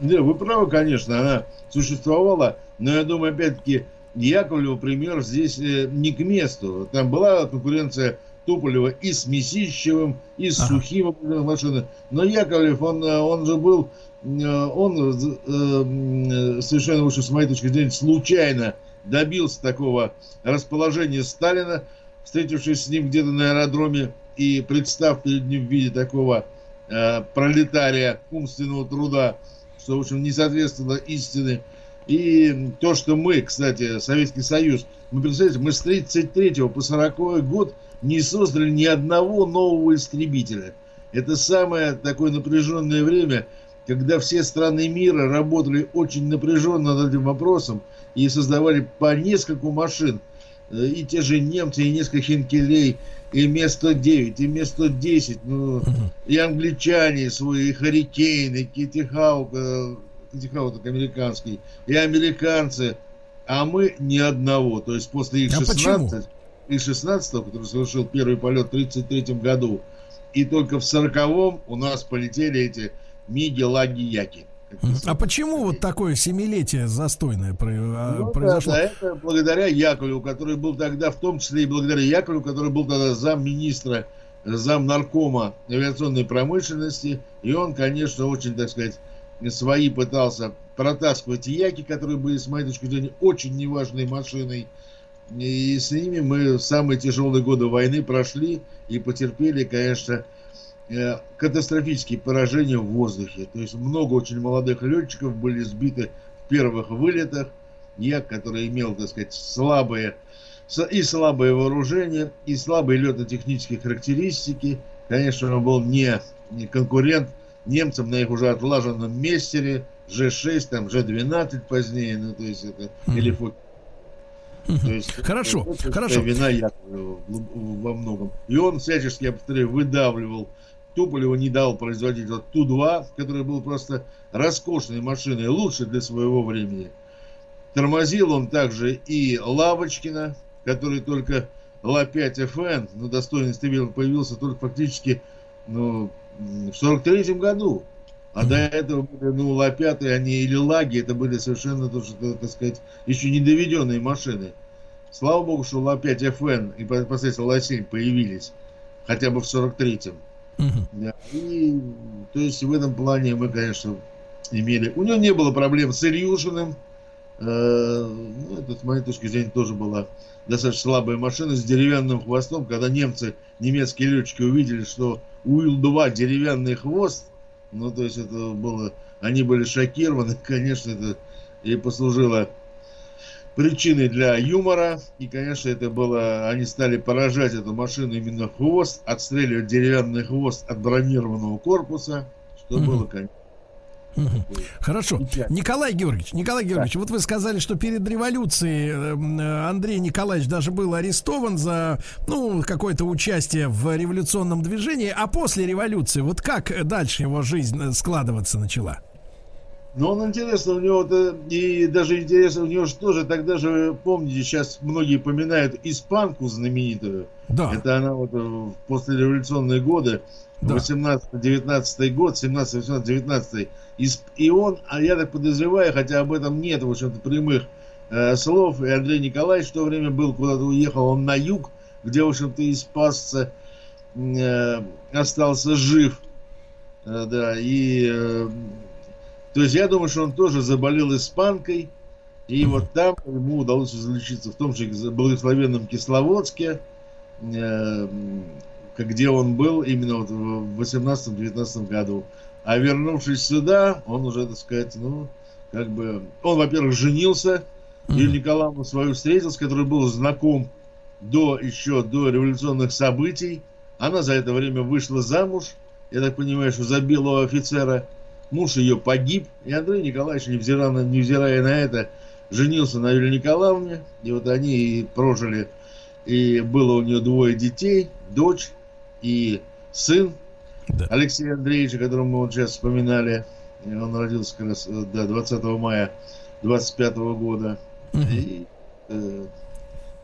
Да, вы правы, конечно, она существовала, но я думаю, опять-таки, Яковлева пример здесь э, не к месту. Там была конкуренция Туполева и с Месищевым, и с ага. Сухим машины. Но Яковлев, он, э, он же был, э, он э, совершенно, выше, с моей точки зрения, случайно добился такого расположения Сталина, встретившись с ним где-то на аэродроме и представ перед ним в виде такого э, пролетария умственного труда, что, в общем, не соответствовало истине. И то, что мы, кстати, Советский Союз, мы, представляете, мы с 33 по 40 год не создали ни одного нового истребителя. Это самое такое напряженное время, когда все страны мира работали очень напряженно над этим вопросом и создавали по нескольку машин. Э, и те же немцы, и несколько хинкелей, и Ме-109, и Ме-110, ну, и англичане свои, и Харикейн, и Китти Хаук, э, Китти Хаук американский, и американцы, а мы ни одного. То есть после их 16, а их 16 который совершил первый полет в 1933 году, и только в 40-м у нас полетели эти Миги, Лаги, Яки. А почему вот такое семилетие застойное а, ну, произошло? Да, это благодаря Яковлеву, который был тогда, в том числе и благодаря Яковлеву, который был тогда замминистра, зам наркома авиационной промышленности. И он, конечно, очень, так сказать, свои пытался протаскивать яки, которые были, с моей точки зрения, очень неважной машиной. И с ними мы самые тяжелые годы войны прошли и потерпели, конечно, катастрофические поражения в воздухе. То есть много очень молодых летчиков были сбиты в первых вылетах. Я, который имел, так сказать, слабые и слабое вооружение, и слабые летно-технические характеристики. Конечно, он был не, не конкурент немцам на их уже отлаженном местере, Ж6, там, Ж12 позднее, ну, то есть это, mm-hmm. или фу... То есть, хорошо, это, хорошо. Вина Якова во многом. И он всячески, я повторяю, выдавливал Туполеву не дал производить вот Ту-2, который был просто роскошной машиной, лучше для своего времени. Тормозил он также и Лавочкина, который только Ла-5ФН на достойный стабильно появился только фактически ну, в 43 году. А до этого были, ну, Ла-5, они или Лаги, это были совершенно, так сказать, еще не доведенные машины. Слава богу, что Ла-5ФН и последствия Ла-7 появились хотя бы в 43-м. Угу. И, то есть в этом плане мы, конечно, имели... У него не было проблем с Ильюшиным. Э, ну, это, с моей точки зрения, тоже была достаточно слабая машина с деревянным хвостом. Когда немцы, немецкие летчики увидели, что у Ил-2 деревянный хвост, ну, то есть это было... Они были шокированы, [LAUGHS] конечно, это и послужило причиной для юмора. И, конечно, это было... Они стали поражать эту машину именно хвост, отстреливать деревянный хвост от бронированного корпуса, что mm-hmm. было, конечно, Хорошо. Николай Георгиевич, Николай Георгиевич, да. вот вы сказали, что перед революцией э, Андрей Николаевич даже был арестован за, ну, какое-то участие в революционном движении, а после революции, вот как дальше его жизнь э, складываться начала? Ну, он интересно, у него и даже интересно, у него же тоже тогда же, помните, сейчас многие поминают испанку знаменитую. Да. Это она вот в послереволюционные годы, да. 18-19 год, 17, 18, 19 и, и он, а я так подозреваю, хотя об этом нет, в общем-то, прямых э, слов, и Андрей Николаевич в то время был, куда-то уехал, он на юг, где, в общем-то, и спасся, э, остался жив. Э, да, и... Э, то есть я думаю, что он тоже заболел испанкой, и вот там ему удалось излечиться в том же благословенном Кисловодске, э, где он был именно вот в 18-19 году. А вернувшись сюда, он уже, так сказать, ну, как бы... Он, во-первых, женился. Юлию Николаевну свою встретил, с которой был знаком до еще до революционных событий. Она за это время вышла замуж, я так понимаю, что за белого офицера. Муж ее погиб, и Андрей Николаевич, невзирая на, невзирая на это, женился на Юлии Николаевне, и вот они и прожили, и было у нее двое детей, дочь и сын, да. Алексея Андреевича, которого мы вот сейчас вспоминали. Он родился как раз да, 20 мая 25 года. Угу. И, э,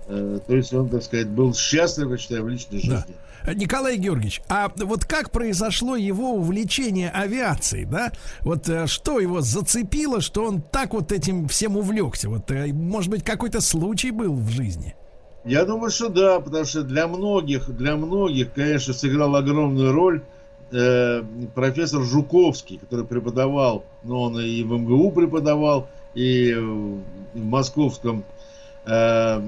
э, то есть он, так сказать, был счастлив, я считаю, в личной жизни. Да. Николай Георгиевич, а вот как произошло его увлечение авиацией, да? Вот э, что его зацепило, что он так вот этим всем увлекся? Вот, э, может быть, какой-то случай был в жизни? Я думаю, что да, потому что для многих, для многих, конечно, сыграл огромную роль э, профессор Жуковский, который преподавал, ну, он и в МГУ преподавал, и в Московском э,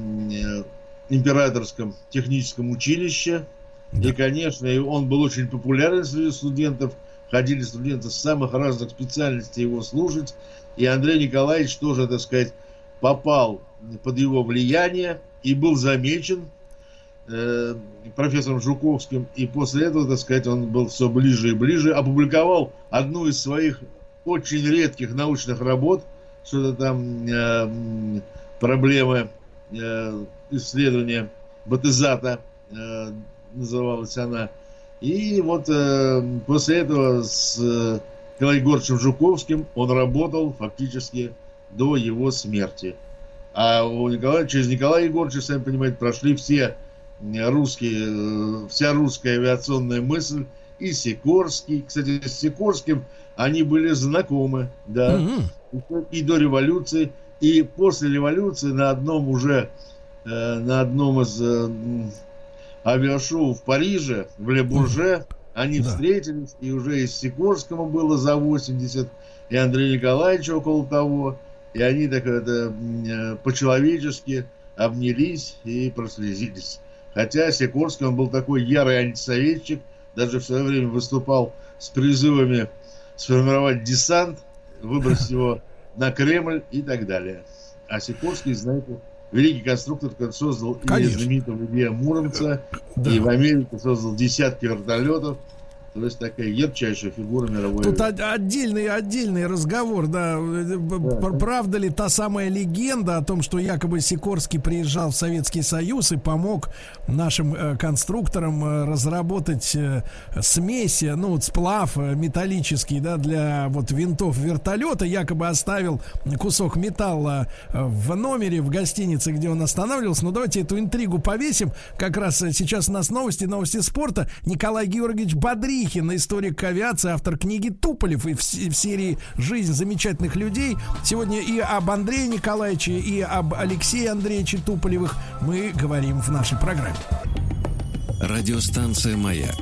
императорском техническом училище. Да. И, конечно, он был очень популярен среди студентов. Ходили студенты с самых разных специальностей его слушать. И Андрей Николаевич тоже, так сказать, попал под его влияние и был замечен э, профессором Жуковским, и после этого, так сказать, он был все ближе и ближе, опубликовал одну из своих очень редких научных работ, что-то там э, проблемы э, исследования батизата э, называлась она. И вот э, после этого с э, Николаем Егоровичем Жуковским он работал фактически до его смерти. А у Николая, через Николая Егоровича, сами понимаете, прошли все русские, э, вся русская авиационная мысль, и Сикорский. Кстати, с Сикорским они были знакомы, да, mm-hmm. и до революции, и после революции на одном уже, э, на одном из э, авиашоу в Париже, в Ле-Бурже, они да. встретились, и уже и Сикорскому было за 80, и Андрею Николаевичу около того, и они так это э, по-человечески обнялись и прослезились. Хотя Сикорский, он был такой ярый антисоветчик, даже в свое время выступал с призывами сформировать десант, выбросить его на Кремль и так далее. А Сикорский, знаете, великий конструктор, который создал Конечно. и знаменитого Илья Муромца, да. и в Америке создал десятки вертолетов, то есть такая ярчайшая фигура мировой. Тут отдельный, отдельный разговор, да. да. Правда ли та самая легенда о том, что якобы Сикорский приезжал в Советский Союз и помог нашим э, конструкторам э, разработать э, смесь, ну, сплав металлический, да, для вот винтов вертолета, якобы оставил кусок металла в номере, в гостинице, где он останавливался. Ну, давайте эту интригу повесим. Как раз сейчас у нас новости, новости спорта. Николай Георгиевич Бодрий Михин, историк авиации, автор книги Туполев и в, в серии «Жизнь замечательных людей». Сегодня и об Андрее Николаевиче, и об Алексее Андреевиче Туполевых мы говорим в нашей программе. Радиостанция «Маяк»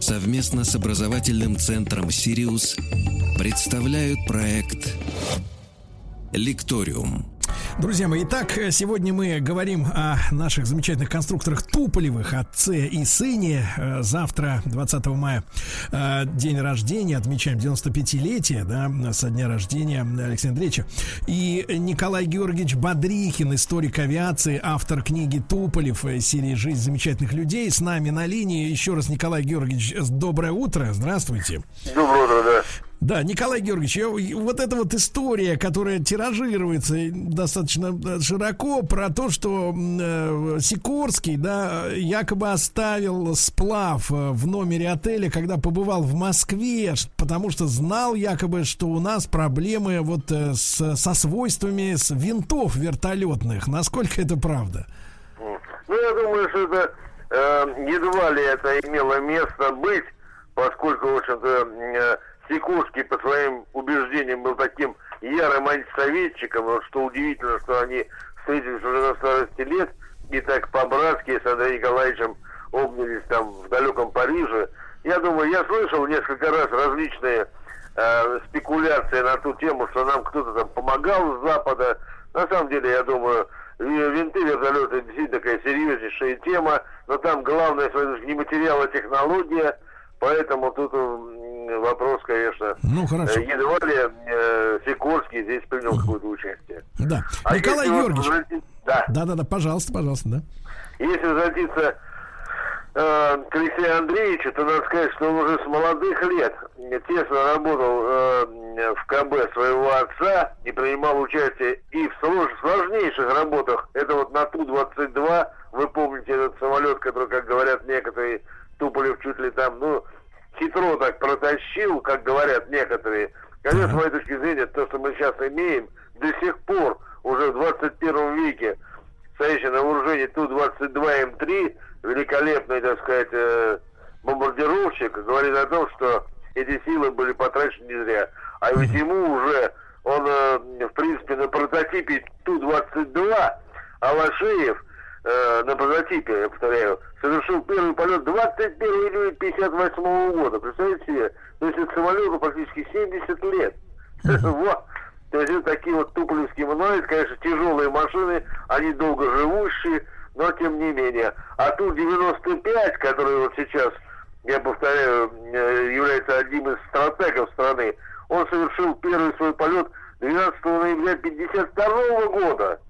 совместно с образовательным центром «Сириус» представляют проект «Лекториум». Друзья мои, итак, сегодня мы говорим о наших замечательных конструкторах Туполевых, отце и сыне. Э, завтра, 20 мая, э, день рождения, отмечаем 95-летие, да, со дня рождения Алексея Андреевича. И Николай Георгиевич Бодрихин, историк авиации, автор книги Туполев, э, серии «Жизнь замечательных людей», с нами на линии. Еще раз, Николай Георгиевич, доброе утро, здравствуйте. Доброе утро, да. Да, Николай Георгиевич, я, вот эта вот история, которая тиражируется достаточно широко, про то, что э, Сикорский, да, якобы оставил сплав э, в номере отеля, когда побывал в Москве, потому что знал якобы, что у нас проблемы вот э, с, со свойствами с винтов вертолетных. Насколько это правда? Ну, я думаю, что это э, едва ли это имело место быть, поскольку, в общем-то, э, Сикорский по своим убеждениям был таким ярым антисоветчиком, что удивительно, что они встретились уже на старости лет и так по-братски с Андреем Николаевичем обнялись там в далеком Париже. Я думаю, я слышал несколько раз различные э, спекуляции на ту тему, что нам кто-то там помогал с Запада. На самом деле, я думаю, винты вертолеты действительно такая серьезнейшая тема, но там главное, что это не материал, а технология, поэтому тут вопрос, конечно, ну, хорошо. едва ли э, Сикорский здесь принял какое-то участие. Да. А Николай Георгиевич. Вот, да. да, да, да, пожалуйста, пожалуйста, да. Если возвратиться э, к Алексею Андреевичу, то надо сказать, что он уже с молодых лет тесно работал э, в КБ своего отца и принимал участие и в слож, сложнейших работах. Это вот на Ту-22, вы помните этот самолет, который, как говорят некоторые, Туполев чуть ли там, ну, хитро так протащил, как говорят некоторые. Конечно, с моей точки зрения, то, что мы сейчас имеем, до сих пор, уже в 21 веке, стоящий на вооружении Ту-22М3, великолепный, так сказать, э, бомбардировщик, говорит о том, что эти силы были потрачены не зря. А ведь ему уже, он, э, в принципе, на прототипе Ту-22, Алашеев э, на прототипе, я повторяю, совершил первый полет 21 июля 58 года. Представляете себе? То есть это самолету практически 70 лет. Вот. То есть это такие вот туполевские монолиты, конечно, тяжелые машины, они долго живущие, но тем не менее. А Ту-95, который вот сейчас, я повторяю, э, является одним из стратегов страны, он совершил первый свой полет 12 ноября 1952 года.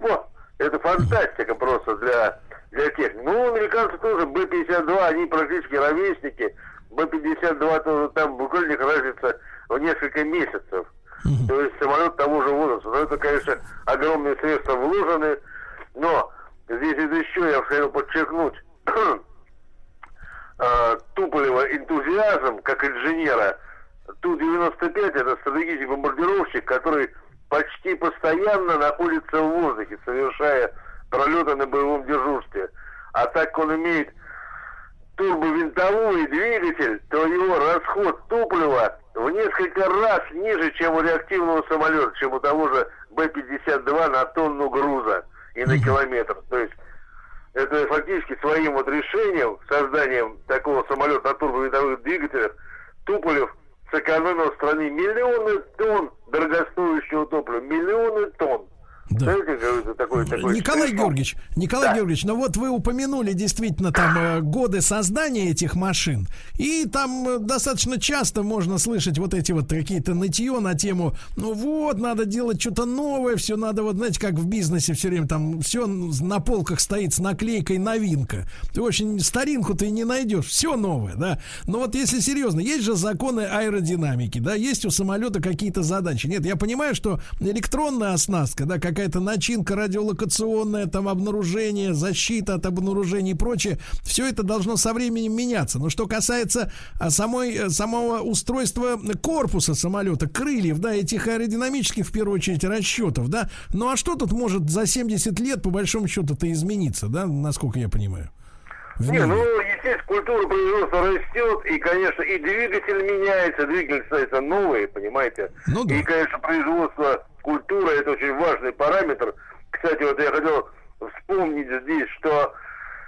Вот. Это фантастика просто для, для техники. Ну, американцы тоже Б-52, они практически ровесники. Б-52 тоже там буквально разница в несколько месяцев. То есть самолет того же возраста. Но это, конечно, огромные средства вложены. Но здесь это еще я хотел подчеркнуть [CLEARS THROAT] а, Туполева энтузиазм как инженера. Ту-95 это стратегический бомбардировщик, который почти постоянно находится в воздухе, совершая пролеты на боевом дежурстве. А так как он имеет турбовинтовой двигатель, то его расход топлива в несколько раз ниже, чем у реактивного самолета, чем у того же Б-52 на тонну груза и на километр. То есть это фактически своим вот решением, созданием такого самолета на турбовинтовых двигателях, Туполев сэкономил стране миллионы тонн дорогостоящего топлива, миллионы тонн. Да. Знаете, такой, такой Николай смешно. Георгиевич, Николай да. Георгиевич, ну вот вы упомянули действительно там э, годы создания этих машин, и там э, достаточно часто можно слышать вот эти вот какие-то нытье на тему, ну вот, надо делать что-то новое, все надо, вот знаете, как в бизнесе все время там все на полках стоит с наклейкой новинка. Ты очень старинку ты не найдешь, все новое, да. Но вот если серьезно, есть же законы аэродинамики, да, есть у самолета какие-то задачи. Нет, я понимаю, что электронная оснастка, да, как какая-то начинка радиолокационная, там обнаружение, защита от обнаружений и прочее, все это должно со временем меняться. Но что касается а, самой, э, самого устройства корпуса самолета, крыльев, да, этих аэродинамических, в первую очередь, расчетов, да, ну а что тут может за 70 лет, по большому счету-то, измениться, да, насколько я понимаю? Не, ну, естественно, культура производства растет, и, конечно, и двигатель меняется, двигатель становится новый, понимаете? Ну, да. И, конечно, производство культура это очень важный параметр. Кстати, вот я хотел вспомнить здесь, что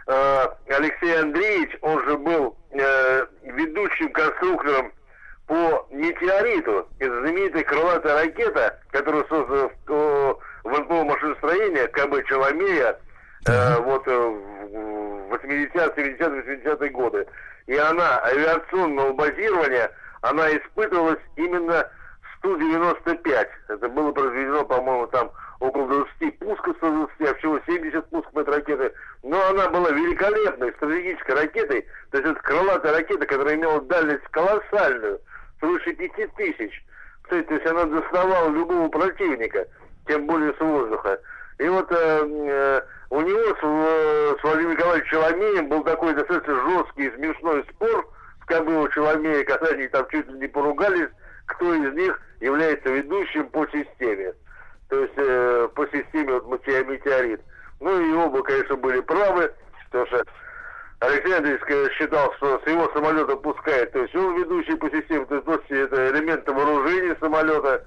э, Алексей Андреевич, он же был э, ведущим конструктором по метеориту. Это знаменитая крылатая ракета, которую создана в, в НПО машиностроения КБ Челомея э, вот э, в 80-е, 70-80-е годы. И она авиационного базирования, она испытывалась именно Ту-95. Это было произведено, по-моему, там около 20 пусков 120, а всего 70 пусков этой ракеты. Но она была великолепной стратегической ракетой. То есть это крылатая ракета, которая имела дальность колоссальную. свыше пяти тысяч. То есть она доставала любого противника, тем более с воздуха. И вот э, э, у него с, э, с Владимиром Николаевичем Челомеем был такой достаточно жесткий и смешной спор с Кобылом Челомея, когда они там чуть ли не поругались, кто из них является ведущим по системе. То есть э, по системе вот метеорит. Ну и оба, конечно, были правы, потому что Алексей Андреевич считал, что с его самолета пускает, то есть он ведущий по системе, то есть это элементы вооружения самолета,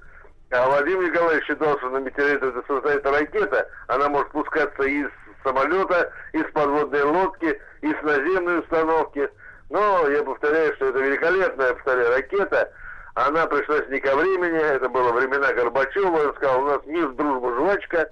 а Владимир Николаевич считал, что на метеорит это создает ракета, она может спускаться из самолета, из подводной лодки, из наземной установки. Но я повторяю, что это великолепная, повторяю, ракета. Она пришлась не ко времени, это было времена Горбачева. Он сказал, у нас мир, дружба, жвачка,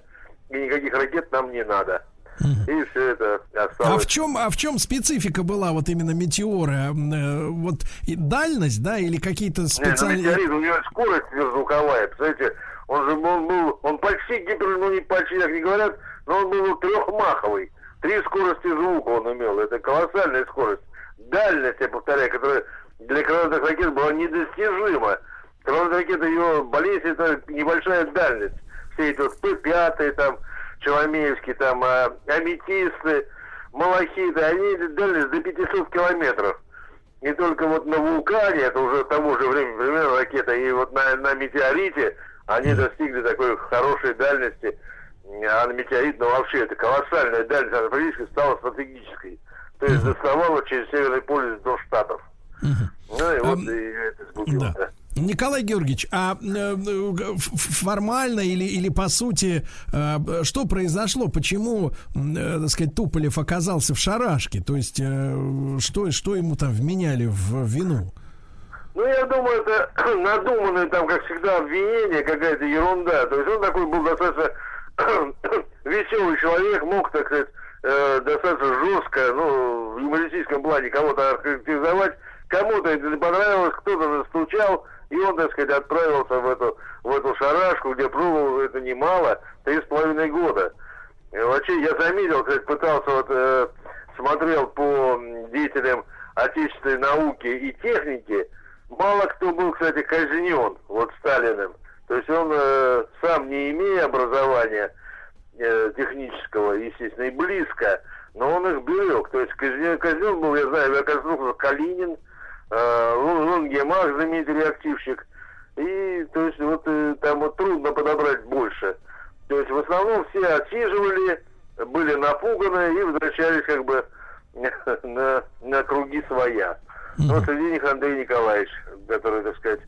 и никаких ракет нам не надо. И все это осталось. А в чем, а в чем специфика была вот именно метеора? Э, вот и дальность, да, или какие-то специальные... Нет, ну, метеорит, у него скорость звуковая, представляете, он же он был, он почти гипер, ну не почти, как не говорят, но он был трехмаховый. Три скорости звука он имел, это колоссальная скорость. Дальность, я повторяю, которая для крылатых ракет была недостижима. Крылатая ракета, ее болезнь, это небольшая дальность. Все эти вот П-5, там, Челомеевский, там, а, аметисты, малахиты, они дальность до 500 километров. Не только вот на вулкане, это уже того же времени, примерно ракета, и вот на, на метеорите они достигли такой хорошей дальности. А на метеорит, ну вообще, это колоссальная дальность, она практически стала стратегической. То есть доставала через Северный полюс до Штатов. Ну и вот и это сбудилось. Да. Николай Георгиевич, а э, формально или, или по сути, э, что произошло? Почему, э, так сказать, Туполев оказался в шарашке? То есть, что, что ему там вменяли в вину? Ну, я думаю, это [CLEARS THROAT] надуманное там, как всегда, обвинение, какая-то ерунда. То есть он такой был достаточно [CLEARS THROAT] веселый человек, мог, так сказать, достаточно жестко, ну, в юмористическом плане кого-то охарактеризовать. Кому-то это не понравилось, кто-то настучал, и он, так сказать, отправился в эту, в эту шарашку, где пробовал это немало, три с половиной года. И вообще я заметил, как пытался вот, э, смотрел по деятелям отечественной науки и техники, мало кто был, кстати, казнен вот Сталиным. То есть он э, сам не имея образования э, технического, естественно, и близко, но он их берег. То есть казнен, казнен был, я знаю, авиаконструктор Калинин, э, Лунгемах, знаменитый реактивщик. И, то есть, вот э, там вот трудно подобрать больше. То есть, в основном все отсиживали, были напуганы и возвращались как бы [LAUGHS] на, на круги своя. Но среди них Андрей Николаевич, который, так сказать,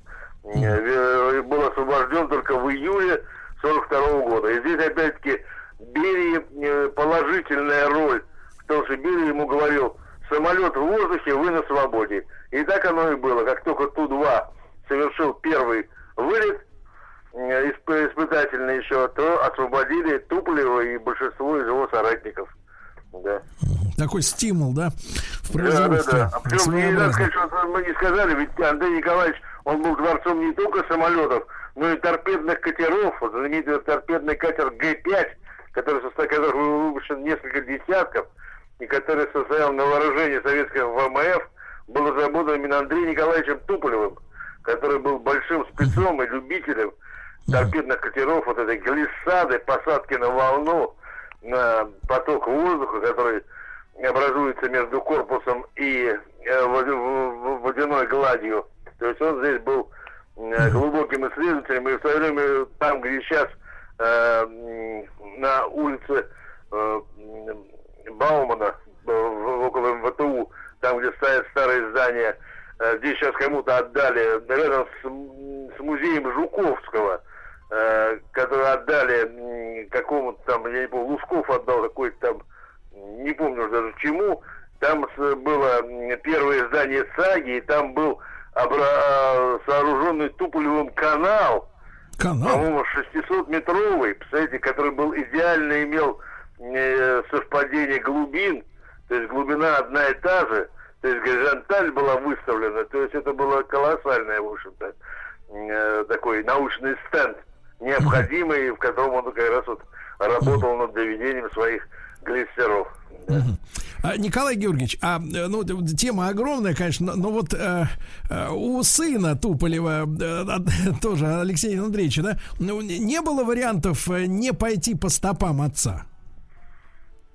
э, был освобожден только в июле 42 года. И здесь, опять-таки, Берии э, положительная роль в том, что Берия ему говорил, самолет в воздухе, вы на свободе. И так оно и было. Как только Ту-2 совершил первый вылет, э, испытательный еще, то освободили Туполева и большинство из его соратников. Да. Такой стимул, да, в производстве. Да, да, да. А причем, не надо сказать, что мы не сказали, ведь Андрей Николаевич, он был творцом не только самолетов, но и торпедных катеров. Вот знаменитый торпедный катер Г-5, который которых выпущен несколько десятков, и который состоял на вооружении советского ВМФ, был разработан именно Андреем Николаевичем Туполевым, который был большим спецом и любителем торпедных катеров, вот этой глиссады, посадки на волну, на поток воздуха, который образуется между корпусом и э, водяной гладью. То есть он здесь был э, глубоким исследователем, и в свое время там, где сейчас э, на улице э, Баумана, э, около МВТУ, там, где стоят старые здания, э, здесь сейчас кому-то отдали, рядом с, с музеем Жуковского, э, который отдали какому-то там, я не помню, Лусков отдал какой-то там, не помню уже даже чему, там было первое здание САГИ, и там был обра- сооруженный Туполевым канал, канал? по-моему, 600-метровый, представляете, который был идеально имел Э, совпадение глубин, то есть глубина одна и та же, то есть горизонталь была выставлена, то есть это было колоссальное, в общем-то, э, такой научный стенд, необходимый, в котором он как раз вот работал над доведением своих глиссеров. А, Николай Георгиевич, а ну тема огромная, конечно, но вот э, э, у сына Туполева э, [LAUGHS] тоже Алексея Андреевича, да, ну, не было вариантов э, не пойти по стопам отца.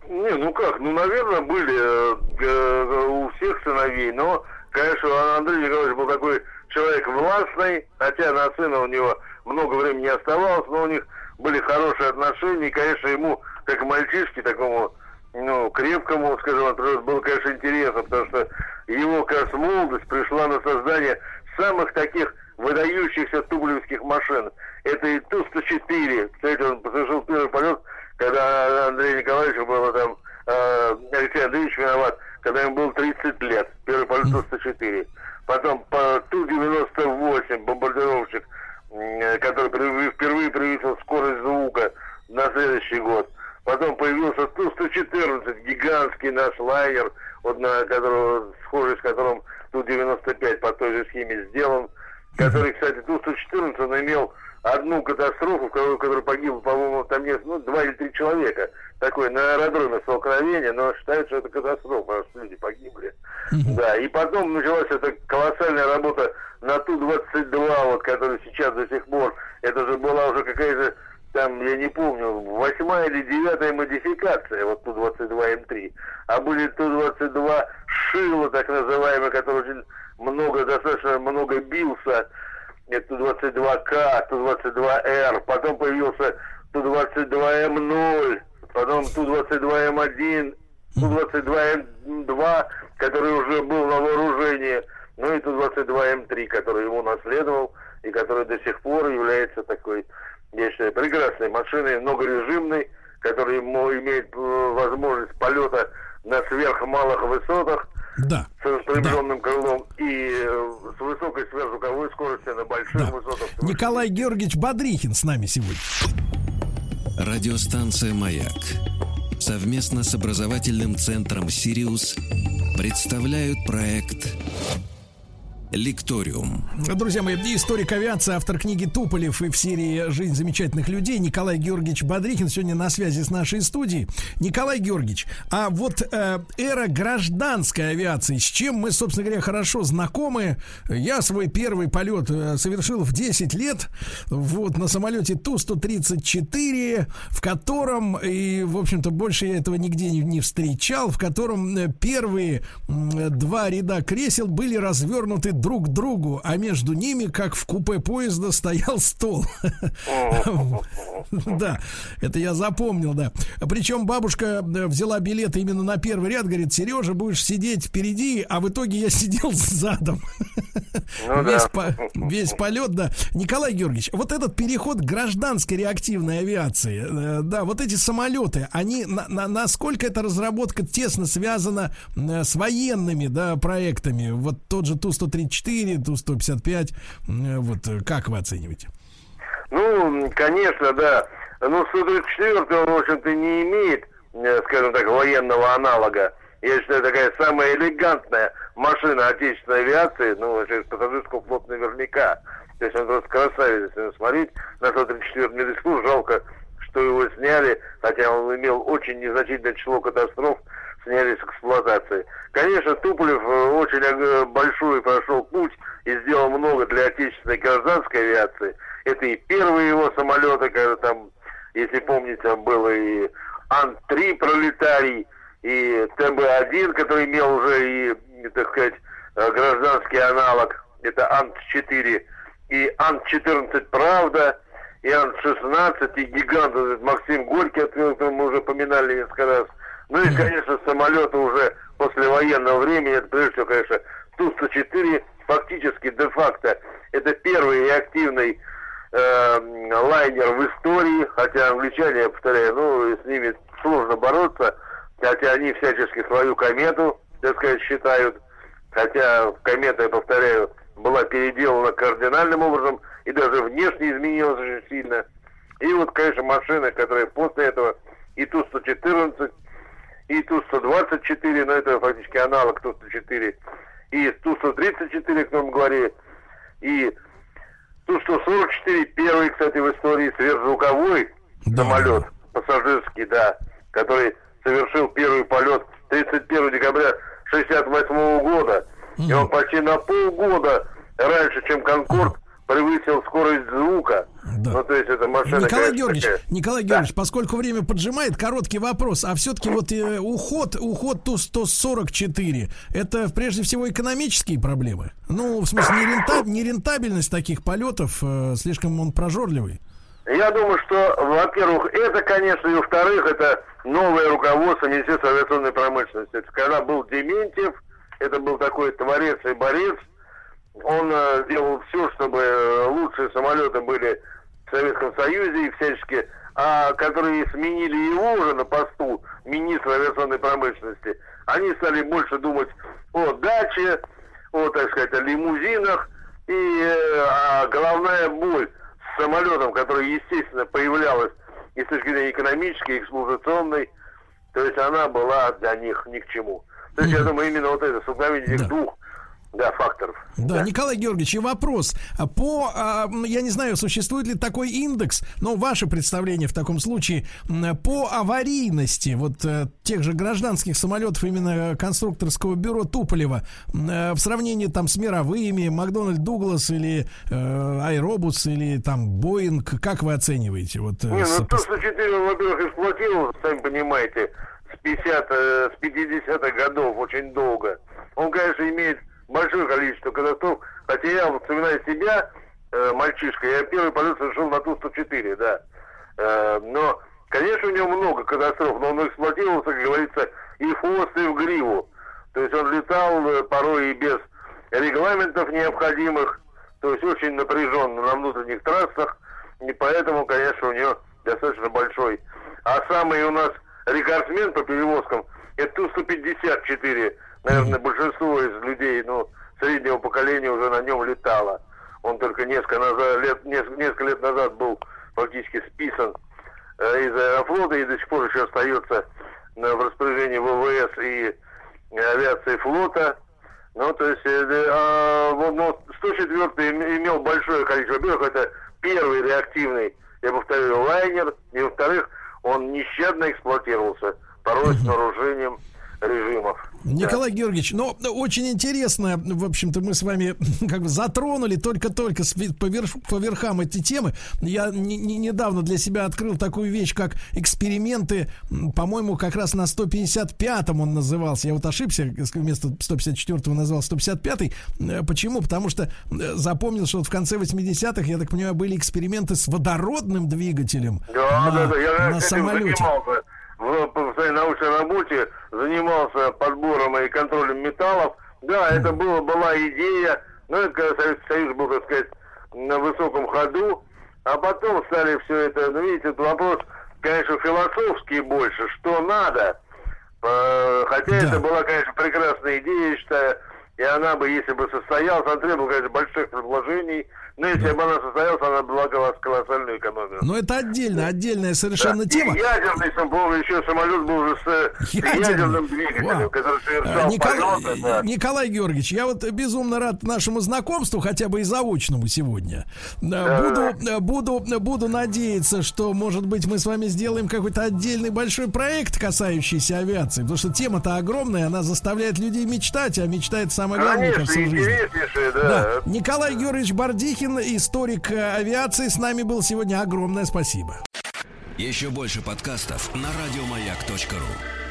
Не, ну как, ну, наверное, были э, э, у всех сыновей, но, конечно, Андрей Николаевич был такой человек властный, хотя на сына у него много времени не оставалось, но у них были хорошие отношения, и, конечно, ему, как мальчишке, такому, ну, крепкому, скажем, было, конечно, интересно, потому что его, раз, молодость пришла на создание самых таких выдающихся тублевских машин. Это и Ту-104. Кстати, он совершил первый полет, когда Андрей Николаевич было там, э, Алексей Андреевич виноват, когда ему было 30 лет. Первый полет Ту-104. Потом по Ту-98 бомбардировщик, э, который впервые превысил скорость звука на следующий год. Потом появился Ту-114, гигантский наш лайнер, вот на которого, схожий с которым Ту-95 по той же схеме сделан, который, кстати, Ту-114 он имел одну катастрофу, в которой погибло, по-моему, там нет, ну, два или три человека. Такое на аэродроме столкновение, но считают, что это катастрофа, потому что люди погибли. Да, и потом началась эта колоссальная работа на Ту-22, вот, который сейчас до сих пор, это же была уже какая-то там, я не помню, восьмая или девятая модификация, вот Ту-22М3. А были Ту-22 Шило, так называемый, который очень много, достаточно много бился. Это Ту-22К, Ту-22Р. Потом появился Ту-22М0, потом Ту-22М1, Ту-22М2, который уже был на вооружении. Ну и Ту-22М3, который ему наследовал и который до сих пор является такой я считаю, прекрасной машиной, многорежимной, которая имеет э, возможность полета на сверхмалых высотах да. с распрямленным да. крылом и э, с высокой сверхзвуковой скоростью на больших да. высотах. Николай Георгиевич Бодрихин с нами сегодня. Радиостанция «Маяк» совместно с образовательным центром «Сириус» представляют проект Лекториум. Друзья мои, историк авиации, автор книги Туполев и в серии «Жизнь замечательных людей» Николай Георгиевич Бодрихин сегодня на связи с нашей студией. Николай Георгиевич, а вот э, эра гражданской авиации, с чем мы, собственно говоря, хорошо знакомы. Я свой первый полет э, совершил в 10 лет вот на самолете Ту-134, в котором, и, в общем-то, больше я этого нигде не, не встречал, в котором э, первые два ряда кресел были развернуты друг к другу, а между ними, как в купе поезда, стоял стол. [LAUGHS] Да, это я запомнил, да. Причем бабушка э, взяла билет именно на первый ряд, говорит, Сережа, будешь сидеть впереди, а в итоге я сидел [LAUGHS] задом. Ну весь, по, весь полет, да. Николай Георгиевич, вот этот переход гражданской реактивной авиации, э, да, вот эти самолеты, они, на, на, насколько эта разработка тесно связана э, с военными, да, проектами? Вот тот же Ту-130 134, Ту-155. Вот э, как вы оцениваете? Ну, конечно, да. Ну, Су-34, он, в общем-то, не имеет, э, скажем так, военного аналога. Я считаю, такая самая элегантная машина отечественной авиации, ну, пассажирского флота наверняка. То есть он просто красавец, если смотреть на Су-34. Мне до сих пор жалко, что его сняли, хотя он имел очень незначительное число катастроф, сняли с эксплуатации. Конечно, Туполев э, очень э, большой прошел путь и сделал много для отечественной гражданской авиации. Это и первые его самолеты, когда там, если помните, там было и Ан-3 пролетарий, и ТБ-1, который имел уже и, так сказать, э, гражданский аналог, это Ан-4, и Ан-14 «Правда», и Ан-16, и гигант этот Максим Горький, о мы уже поминали несколько раз – ну и, конечно, самолеты уже после военного времени, это прежде всего, конечно, Ту-104, фактически, де-факто, это первый реактивный э, лайнер в истории, хотя англичане, я повторяю, ну, с ними сложно бороться, хотя они всячески свою комету, так сказать, считают, хотя комета, я повторяю, была переделана кардинальным образом и даже внешне изменилась очень сильно. И вот, конечно, машины, которые после этого и Ту-114, и Ту-124, но это фактически аналог Ту-104, и Ту-134, как мы говорили, и Ту-144, первый, кстати, в истории сверхзвуковой да. самолет пассажирский, да, который совершил первый полет 31 декабря 68 года. И он почти на полгода раньше, чем Конкорд, превысил скорость звука. Да. Ну, то есть это машина... Николай Георгиевич, такая... Николай Георгиевич, да. поскольку время поджимает, короткий вопрос. А все-таки вот э, уход, уход Ту-144, это прежде всего экономические проблемы? Ну, в смысле, нерентаб, нерентабельность таких полетов, э, слишком он прожорливый? Я думаю, что, во-первых, это, конечно, и во-вторых, это новое руководство Министерства авиационной промышленности. Это когда был Дементьев, это был такой творец и борец, он э, делал все, чтобы э, лучшие самолеты были в Советском Союзе и всячески, а которые сменили его уже на посту министра авиационной промышленности, они стали больше думать о даче, о, так сказать, о лимузинах, и э, а головная боль с самолетом, который, естественно, появлялась и с точки зрения экономической, эксплуатационной, то есть она была для них ни к чему. То есть, я думаю, именно вот это столкновение этих да. двух да, факторов. Да, да, Николай Георгиевич, и вопрос. По, а, я не знаю, существует ли такой индекс, но ваше представление в таком случае по аварийности вот э, тех же гражданских самолетов именно конструкторского бюро Туполева э, в сравнении там с мировыми, Макдональд Дуглас или э, Аэробус или там Боинг, как вы оцениваете? Вот, не, ну то, что 4, во-первых, эксплуатировал, сами понимаете, с 50 с 50-х годов очень долго. Он, конечно, имеет большое количество катастроф. Хотя я, вспоминаю себя, э, мальчишка, я первый полет совершил на Ту-104, да. Э, но, конечно, у него много катастроф, но он эксплуатировался, как говорится, и в хвост, и в гриву. То есть он летал э, порой и без регламентов необходимых, то есть очень напряженно на внутренних трассах, и поэтому, конечно, у него достаточно большой. А самый у нас рекордсмен по перевозкам это Ту-154 наверное, большинство из людей, ну, среднего поколения уже на нем летало. Он только несколько, назад, лет, несколько, несколько лет назад был фактически списан э, из аэрофлота и до сих пор еще остается э, в распоряжении ВВС и авиации флота. Ну, то есть, э, э, вот, ну, 104 имел большое количество. Во-первых, это первый реактивный, я повторю, лайнер. И, во-вторых, он нещадно эксплуатировался, порой с нарушением режимов. Николай да. Георгиевич, ну, очень интересно, в общем-то, мы с вами [LAUGHS] как бы затронули только-только по, верх, по верхам эти темы. Я не, не, недавно для себя открыл такую вещь, как эксперименты, по-моему, как раз на 155-м он назывался. Я вот ошибся, вместо 154-го назвал 155-й. Э, почему? Потому что э, запомнил, что вот в конце 80-х, я так понимаю, были эксперименты с водородным двигателем да, на, да, да. Я на самолете. Занимался в, в своей научной работе занимался подбором и контролем металлов. Да, это было, была идея, но это когда Советский Союз был, так сказать, на высоком ходу, а потом стали все это, ну, видите, это вопрос, конечно, философский больше, что надо. Хотя да. это была, конечно, прекрасная идея, я считаю, и она бы, если бы состоялась, она требовала, конечно, больших предложений, но если да. бы она состоялась, она была колоссальную экономию. Но это отдельно, отдельная совершенно да. тема. И ядерный был, еще самолет был уже с ядерный. ядерным двигателем, Вау. который совершал Николай, полеты, да. Николай Георгиевич, я вот безумно рад нашему знакомству, хотя бы и заочному сегодня. Да. Буду, буду, буду надеяться, что, может быть, мы с вами сделаем какой-то отдельный большой проект, касающийся авиации, потому что тема-то огромная, она заставляет людей мечтать, а мечтает самое главное Конечно, всю жизнь. Да. Да. Николай Георгиевич Бардихин Пушкин, историк э, авиации, с нами был сегодня. Огромное спасибо. Еще больше подкастов на радиомаяк.ру